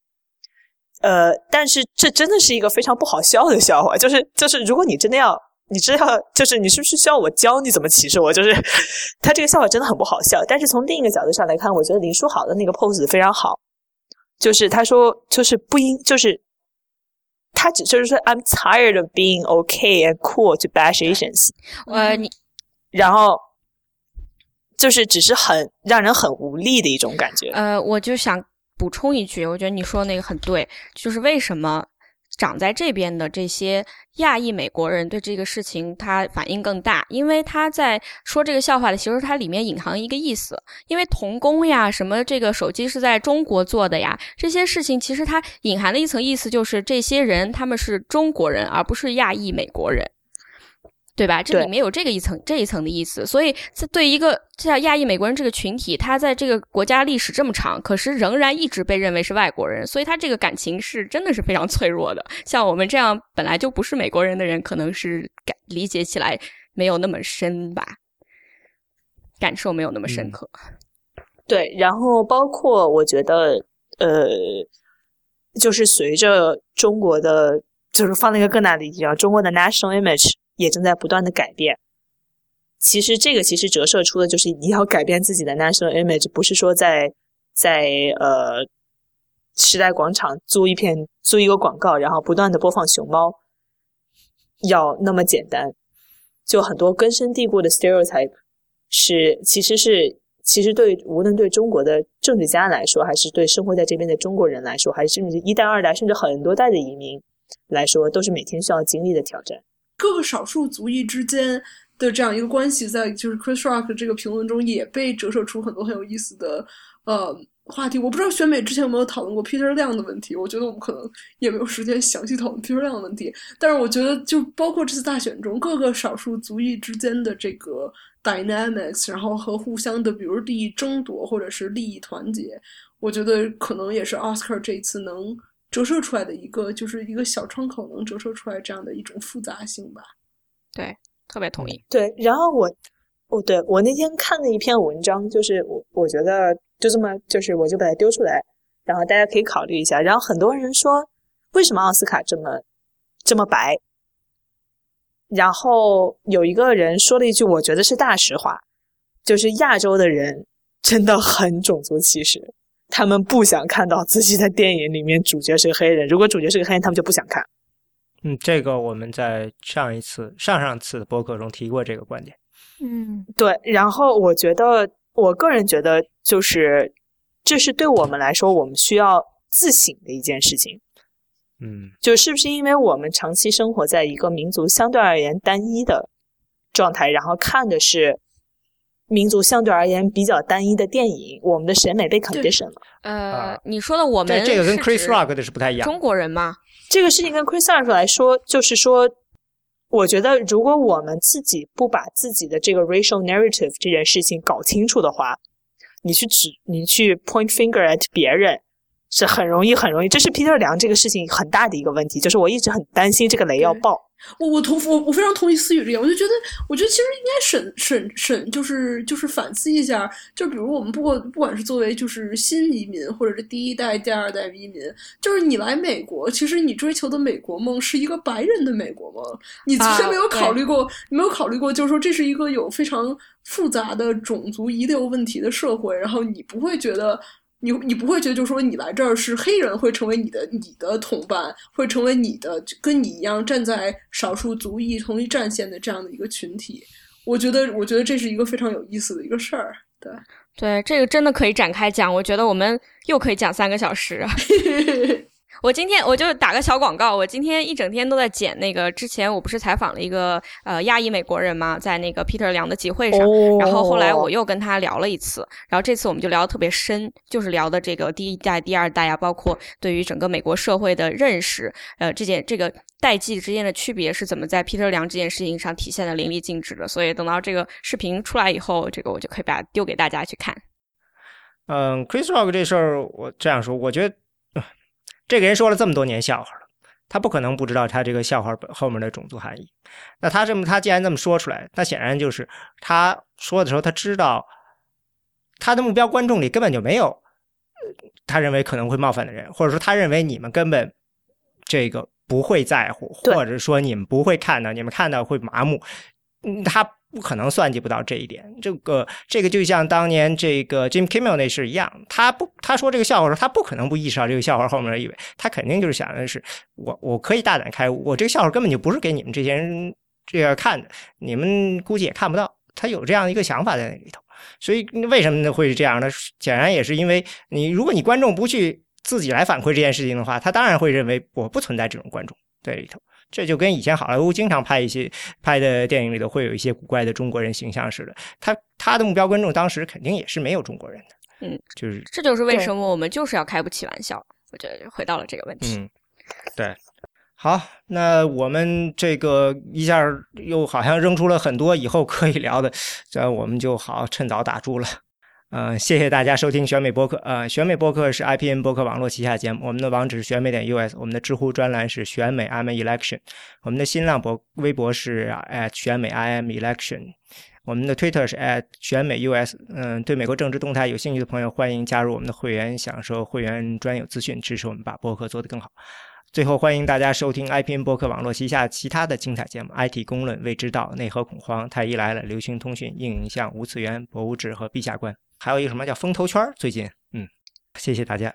呃，但是这真的是一个非常不好笑的笑话，就是就是如果你真的要。你知道，就是你是不是需要我教你怎么歧视我？就是 他这个笑话真的很不好笑。但是从另一个角度上来看，我觉得林书豪的那个 pose 非常好。就是他说，就是不应，就是他只就是说，I'm tired of being okay and cool to bash Asians。呃，你然后就是只是很让人很无力的一种感觉。呃，我就想补充一句，我觉得你说那个很对，就是为什么？长在这边的这些亚裔美国人对这个事情他反应更大，因为他在说这个笑话的，其实它里面隐含一个意思，因为童工呀，什么这个手机是在中国做的呀，这些事情其实它隐含的一层意思就是这些人他们是中国人，而不是亚裔美国人。对吧？这里面有这个一层这一层的意思，所以在对一个像亚裔美国人这个群体，他在这个国家历史这么长，可是仍然一直被认为是外国人，所以他这个感情是真的是非常 脆弱的。像我们这样本来就不是美国人的人，可能是感理解起来没有那么深吧，感受没有那么深刻。对，然后包括我觉得，呃，就是随着中国的，就是放在一个更大的地方，中国的 national image。也正在不断的改变。其实这个其实折射出的就是你要改变自己的 national image，不是说在在呃时代广场租一片租一个广告，然后不断的播放熊猫，要那么简单。就很多根深蒂固的 stereotype 是其实是其实对无论对中国的政治家来说，还是对生活在这边的中国人来说，还是甚至一代二代甚至很多代的移民来说，都是每天需要经历的挑战。各个少数族裔之间的这样一个关系，在就是 Chris Rock 这个评论中也被折射出很多很有意思的呃话题。我不知道选美之前有没有讨论过 Peter 亮的问题，我觉得我们可能也没有时间详细讨论 Peter 亮的问题。但是我觉得，就包括这次大选中各个少数族裔之间的这个 dynamics，然后和互相的比如利益争夺或者是利益团结，我觉得可能也是 Oscar 这一次能。折射出来的一个就是一个小窗口，能折射出来这样的一种复杂性吧。对，特别同意。对，然后我，哦对我那天看了一篇文章，就是我我觉得就这么，就是我就把它丢出来，然后大家可以考虑一下。然后很多人说，为什么奥斯卡这么这么白？然后有一个人说了一句，我觉得是大实话，就是亚洲的人真的很种族歧视。他们不想看到自己的电影里面主角是个黑人。如果主角是个黑人，他们就不想看。嗯，这个我们在上一次、上上次的播客中提过这个观点。嗯，对。然后我觉得，我个人觉得，就是这是对我们来说，我们需要自省的一件事情。嗯，就是不是因为我们长期生活在一个民族相对而言单一的状态，然后看的是。民族相对而言比较单一的电影，我们的审美被 condition 了。呃，你说的我们这个跟 Chris Rock 的是不太一样。中国人吗？这个事情跟 Chris Rock 来说，就是说，我觉得如果我们自己不把自己的这个 racial narrative 这件事情搞清楚的话，你去指，你去 point finger at 别人，是很容易，很容易。这是 Peter 梁这个事情很大的一个问题，就是我一直很担心这个雷要爆。我我同我我非常同意思雨这点，我就觉得，我觉得其实应该审审审，就是就是反思一下，就比如我们不过不管是作为就是新移民，或者是第一代、第二代移民，就是你来美国，其实你追求的美国梦是一个白人的美国梦，你从来没有考虑过，没有考虑过，就是说这是一个有非常复杂的种族遗留问题的社会，然后你不会觉得。你你不会觉得，就是说你来这儿是黑人会成为你的你的同伴，会成为你的跟你一样站在少数族裔同一战线的这样的一个群体。我觉得，我觉得这是一个非常有意思的一个事儿。对，对，这个真的可以展开讲。我觉得我们又可以讲三个小时。我今天我就打个小广告，我今天一整天都在剪那个。之前我不是采访了一个呃亚裔美国人吗？在那个 Peter 梁的集会上，然后后来我又跟他聊了一次，然后这次我们就聊得特别深，就是聊的这个第一代、第二代啊，包括对于整个美国社会的认识，呃，这件这个代际之间的区别是怎么在 Peter 梁这件事情上体现的淋漓尽致的。所以等到这个视频出来以后，这个我就可以把它丢给大家去看。嗯，Chris Rock 这事儿，我这样说，我觉得。这个人说了这么多年笑话了，他不可能不知道他这个笑话后面的种族含义。那他这么，他既然这么说出来，那显然就是他说的时候，他知道他的目标观众里根本就没有他认为可能会冒犯的人，或者说他认为你们根本这个不会在乎，或者说你们不会看到，你们看到会麻木。嗯，他。不可能算计不到这一点。这个这个就像当年这个 Jim Kimmel 那事一样，他不他说这个笑话的时候，他不可能不意识到这个笑话后面的意味。他肯定就是想的是，我我可以大胆开悟，我这个笑话根本就不是给你们这些人这样看的，你们估计也看不到。他有这样一个想法在那里头。所以为什么呢会是这样呢？显然也是因为你，如果你观众不去自己来反馈这件事情的话，他当然会认为我不存在这种观众在里头。这就跟以前好莱坞经常拍一些拍的电影里头会有一些古怪的中国人形象似的，他他的目标观众当时肯定也是没有中国人的，嗯，就是这就是为什么我们就是要开不起玩笑。我觉得回到了这个问题，嗯，对，好，那我们这个一下又好像扔出了很多以后可以聊的，这我们就好趁早打住了。嗯，谢谢大家收听选美播客。呃，选美播客是 IPN 播客网络旗下节目。我们的网址是选美点 US，我们的知乎专栏是选美 I'm Election，我们的新浪博微博是 at 选美 IM Election，我们的 Twitter 是 at 选美 US。嗯，对美国政治动态有兴趣的朋友，欢迎加入我们的会员，享受会员专有资讯，支持我们把播客做得更好。最后，欢迎大家收听 IPN 播客网络旗下其他的精彩节目：IT 公论、未知道、内核恐慌、太医来了、流行通讯、硬影像、无次元、博物志和陛下观。还有一个什么叫风投圈？最近，嗯，谢谢大家。